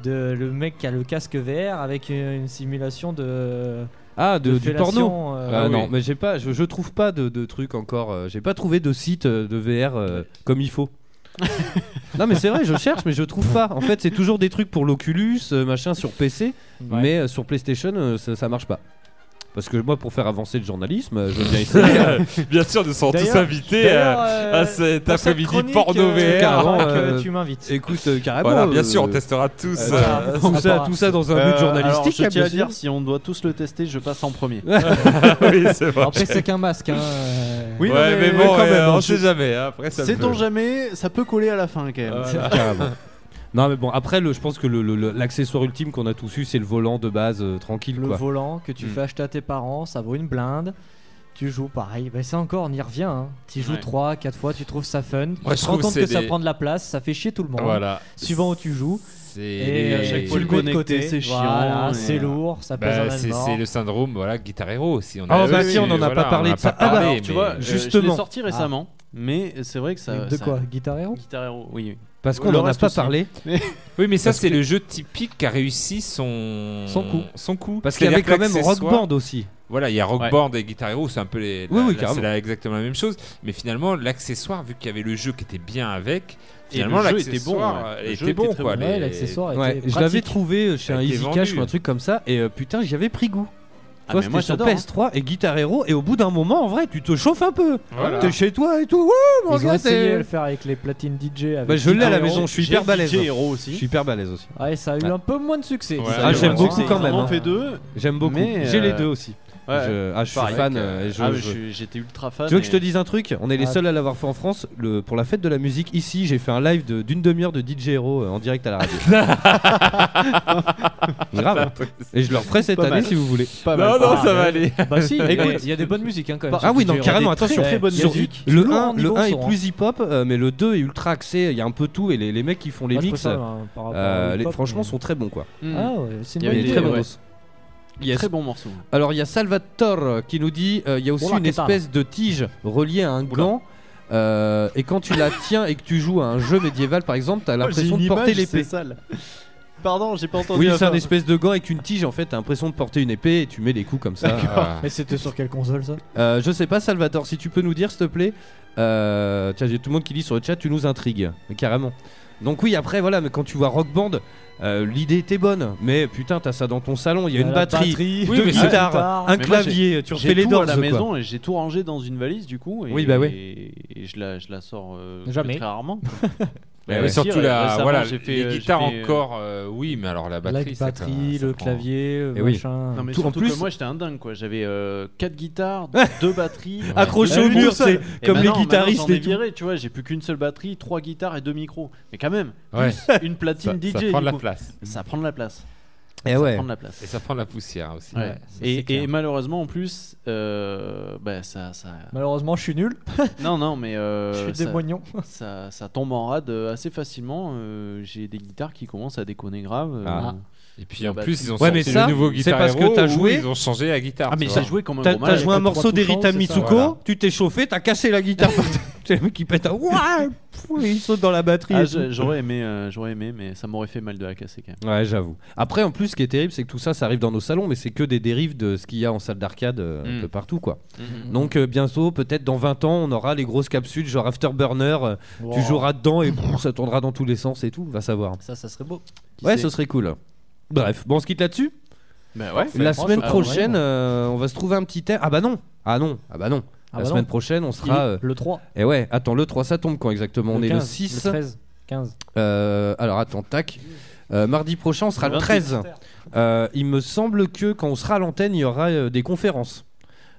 de le mec qui a le casque VR avec une, une simulation de. Ah, de, de du porno euh, Ah oui. non, mais j'ai pas, je, je trouve pas de, de trucs encore. euh, j'ai pas trouvé de site euh, de VR euh, comme il faut. non, mais c'est vrai, je cherche, mais je trouve pas. En fait, c'est toujours des trucs pour l'Oculus, euh, machin sur PC, Ouais. mais euh, sur PlayStation, euh, ça, ça marche pas. Parce que moi, pour faire avancer le journalisme, euh, je veux bien essayer. hein. Bien sûr, nous serons tous invités à, euh, à cet pour cette après-midi porno euh, VR. euh, tu m'invites. Écoute, euh, carrément. Voilà, bien euh, sûr, on testera tous. euh, euh, tout, ça, tout ça dans un but Euh, alors, journalistique. je hein, tiens à dire, si on doit tous le tester, je passe en premier. oui, c'est vrai. Après, c'est qu'un masque. Hein. euh. Oui, mais, mais bon, quand même, euh, hein, on je- sait jamais. hein, Après, Sait-on jamais, ça peut coller à la fin quand même. Non mais bon après le, je pense que le- le- le- l'accessoire ultime qu'on a tous eu c'est le volant de base euh, tranquille Le quoi. volant que tu Mm. fais acheter à tes parents, ça vaut une blinde. Tu joues pareil, bah, c'est encore, on y revient. Hein. Tu joues Ouais. 3, 4 fois, tu trouves ça fun. Moi, tu te rends compte que ça prend de la place, ça fait chier tout le monde. Voilà. Suivant où tu joues. C'est Et à chaque tu fois le connecter, côté. c'est chiant, Voilà, et- c'est lourd, ça pèse Bah, un c'est le syndrome voilà Guitar Hero aussi. On Ah, a- bah oui, si, on en a voilà, pas parlé de ça. a Ah, bah, alors, Tu mais- vois, euh, je justement. l'ai sorti récemment, mais c'est vrai que ça. de quoi Guitar Hero? Guitar Hero, oui. Parce qu'on Le en a pas aussi. parlé. Oui, mais ça, c'est que- le jeu typique qui a réussi son Son coup. Son coup. Parce qu'il y avait quand même Rock Band aussi. Voilà, il y a Rock Ouais. Band et Guitar Hero, c'est un peu les. Oui, la- oui, c'est exactement la même chose. Mais finalement, l'accessoire, vu qu'il y avait le jeu qui était bien avec, finalement, le jeu était l'accessoire bon, ouais. Le était jeu bon, était quoi. bon. Ouais, l'accessoire Ouais, je l'avais trouvé chez un Easy. Cash ou un truc comme ça et euh, putain j'y avais pris goût. Ah, Toi mais moi, c'était sur hein. PS3 et Guitar Hero et au bout d'un moment en vrai tu te chauffes un peu. Voilà. T'es chez toi et tout. Wouh, mon Ils ont essayé de le faire avec les platines DJ. Avec Bah, je l'ai à la maison, je suis hyper balèze. DJ Hero aussi. Je suis hyper balèze aussi. Ouais, ça a eu Ouais. un peu moins de succès. Ouais. Ah, j'aime beaucoup succès. quand même, hein. fait deux. J'aime beaucoup. Mais, J'ai les euh, deux aussi. Ouais. Je, ah, je suis fan. euh, Ah, suis- j'étais ultra fan. Tu veux que je te dise un truc? On est les Ah. seuls à l'avoir fait en France. Le, pour la fête de la musique, ici, j'ai fait un live de- d'une demi-heure de DJ Hero euh, en direct à la radio. Grave. Et je le referai cette Pas année mal. si vous voulez. Pas Non, mal. non, Ah, ça va aller. Bah si, Écoute, écoute, il y a des bonnes musiques hein, quand même. Ah sur oui, non, carrément, attention. très bonnes Sur- musiques. Le Lourd 1, en le niveau 1 est son, hein. plus hip-hop, euh, mais le 2 est ultra axé. Il y a un peu tout et les, les mecs qui font les mix, hein, euh, franchement, sont très bons quoi. Mm. Ah ouais, c'est Il une y bonne est des- très idée. Yes. Très bon morceau. Alors il y a Salvatore qui nous dit euh, il y a aussi une ¿qué tal espèce de tige reliée à un gland. euh, et quand tu la tiens et que tu joues à un jeu médiéval par exemple, t'as l'impression de porter l'épée. sale. Pardon, j'ai pas entendu. Oui, c'est un espèce de gant avec une tige en fait, t'as l'impression de porter une épée et tu mets des coups comme ça. Ah. Mais c'était sur quelle console ça? Euh, je sais pas Salvatore, si tu peux nous dire s'il te plaît. Euh, tiens, j'ai tout le monde qui lit sur le chat, tu nous intrigues, mais carrément. Donc oui, après voilà, mais quand tu vois Rock Band, euh, l'idée était bonne, mais putain, t'as ça dans ton salon, il y a une batterie, batterie, deux guitares, guitare. un Mais moi, clavier, tu refais les dents à la quoi. maison et j'ai tout rangé dans une valise du coup. Et, Oui, bah ouais. Et je la, je la sors euh, Jamais. très rarement. Mais Ouais, surtout la, voilà, j'ai fait, les euh, guitares fait, euh, encore, euh, oui, mais alors la La batterie, ça, batterie, ça le prend- clavier, le oui. machin. Non mais Tout- en plus- que moi j'étais un dingue quoi. J'avais 4 guitares, 2 batteries. Accroché au mur, c'est comme les guitaristes et viré, tu vois, j'ai plus qu'une seule batterie, 3 guitares et 2 micros. Mais quand même, Ouais. une platine Ça- DJ. ça prend de la coup. place. Ça prend de la place. Et ça ouais. prend de la place. Et ça prend de la poussière aussi. Ouais. Ouais, ça, c'est et, malheureusement en plus, euh, bah, ça, ça... Malheureusement, je suis nul. non non mais euh, je suis moignons. ça, ça tombe en rade euh, assez facilement. euh, J'ai des guitares qui commencent à déconner grave. euh, Ah. Et puis La en batterie. plus, ils ont Ouais, sorti ça, le nouveau c'est Guitar parce que Hero t'as où joué- Ils ont changé la guitare. Ah mais j'ai joué comme un T'as gros t'as malade. joué un morceau d'Erita. Mitsuko, Voilà. tu t'es chauffé, t'as cassé la guitare. C'est le mec qui pète un il saute dans la batterie. Ah, j'aurais aimé, euh, j'aurais aimé, mais ça m'aurait fait mal de la casser quand même. Ouais, j'avoue. Après, en plus, ce qui est terrible, c'est que tout ça, ça arrive dans nos salons, mais c'est que des dérives de ce qu'il y a en salle d'arcade euh, un Mm. peu partout, quoi. Mhm. Donc, euh, bientôt, peut-être dans 20 ans, on aura les grosses capsules, genre Afterburner. euh, Tu joueras dedans et ça tournera dans tous les sens et tout, va savoir. Ça, ça serait beau. Qui Ouais, ce serait cool. Bref, bon, on se quitte là-dessus. Bah ouais. La semaine ah, prochaine, euh, on va se trouver un petit thème. Ah bah non, ah non, ah bah non. Ah la bah semaine non. prochaine, on sera. euh, Le 3. Et ouais, attends, le 3, ça tombe quand exactement On est le 15, 6. Le 13. 15. Euh, alors attends, tac. Euh, mardi prochain, on sera le 28. 13. Euh, il me semble que quand on sera à l'antenne, il y aura euh, des conférences.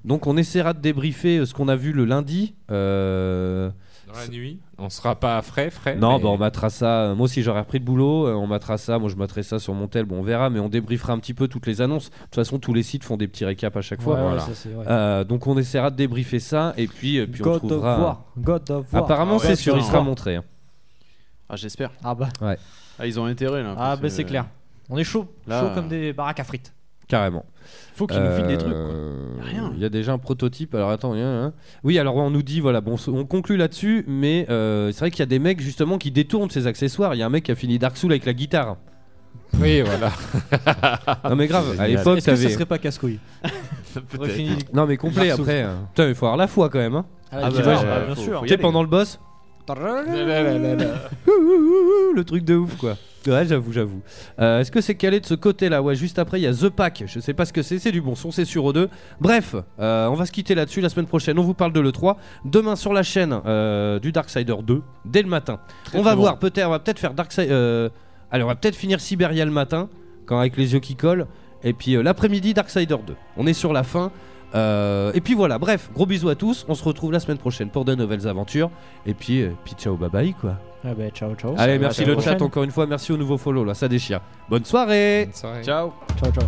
Donc on essaiera de débriefer euh, ce qu'on a vu le lundi. Euh, Dans la nuit, on sera pas frais, frais. Non, mais- bah, on mettra ça. Moi aussi, j'aurais repris le boulot. euh, on mettra ça. Moi, je mettrai ça sur mon tel. Bon, on verra, mais on débriefera un petit peu toutes les annonces. De toute façon, tous les sites font des petits récaps à chaque fois. Ouais, ouais, Voilà. ça. Euh, donc, on essaiera de débriefer ça. Et puis, euh, puis on God of trouvera. War. God of War. Apparemment, Ah ouais, c'est sûr. Il sera montré. hein. Ah j'espère. Ah bah, Ah ils ont intérêt là. ah bah que- c'est clair. On est chaud. Là, chaud comme des baraques à frites. Carrément. Faut qu'ils nous filent des trucs. Quoi. Euh, Y a rien. Il y a déjà un prototype. Alors attends, il y a un- oui, alors on nous dit voilà, bon, on conclut là-dessus, mais euh, c'est vrai qu'il y a des mecs justement qui détournent ces accessoires. Il y a un mec qui a fini Dark Souls avec la guitare. Oui, voilà. Non mais grave, à génial. l'époque Est-ce que ça t'avais. serait pas casse-couille Non mais complet Dark Souls. après. hein. Putain, il faut avoir la foi quand même. Hein. Ah, Ah tu bah, vois, ouais, bah, faut- bien sûr. faut y Tu sais aller. pendant le boss, Là, là, là, là, là. ouh, ouh, ouh, le truc de ouf quoi. Ouais, j'avoue, j'avoue. Euh, Est-ce que c'est calé de ce côté-là? Ouais, juste après, il y a The Pack. Je sais pas ce que c'est, c'est du bon son, c'est sur O2. Bref, euh, on va se quitter là-dessus. La semaine prochaine, on vous parle de l'E3. Demain sur la chaîne euh, du Darksider 2, dès le matin. Très, on va voir, peut-être, on va peut-être faire Darksider. Euh... Allez, on va peut-être finir Siberia le matin, quand avec les yeux qui collent. Et puis l'après-midi, Darksider 2. On est sur la fin. Et puis voilà, bref, gros bisous à tous. On se retrouve la semaine prochaine pour de nouvelles aventures. Et puis, puis ciao, bye bye quoi. Ah bah, ciao, ciao. Allez, merci le prochaine. chat encore une fois. Merci au nouveau follow là, ça déchire. Bonne soirée. Ciao. Ciao, ciao.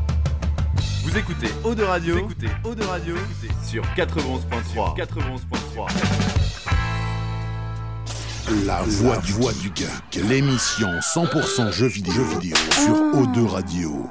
Vous écoutez Eau de Radio, vous écoutez Eau de Radio sur 91.3. 91.3. La voix du, voix du geek, l'émission 100% jeux vidéo, jeux vidéo sur O2 Radio.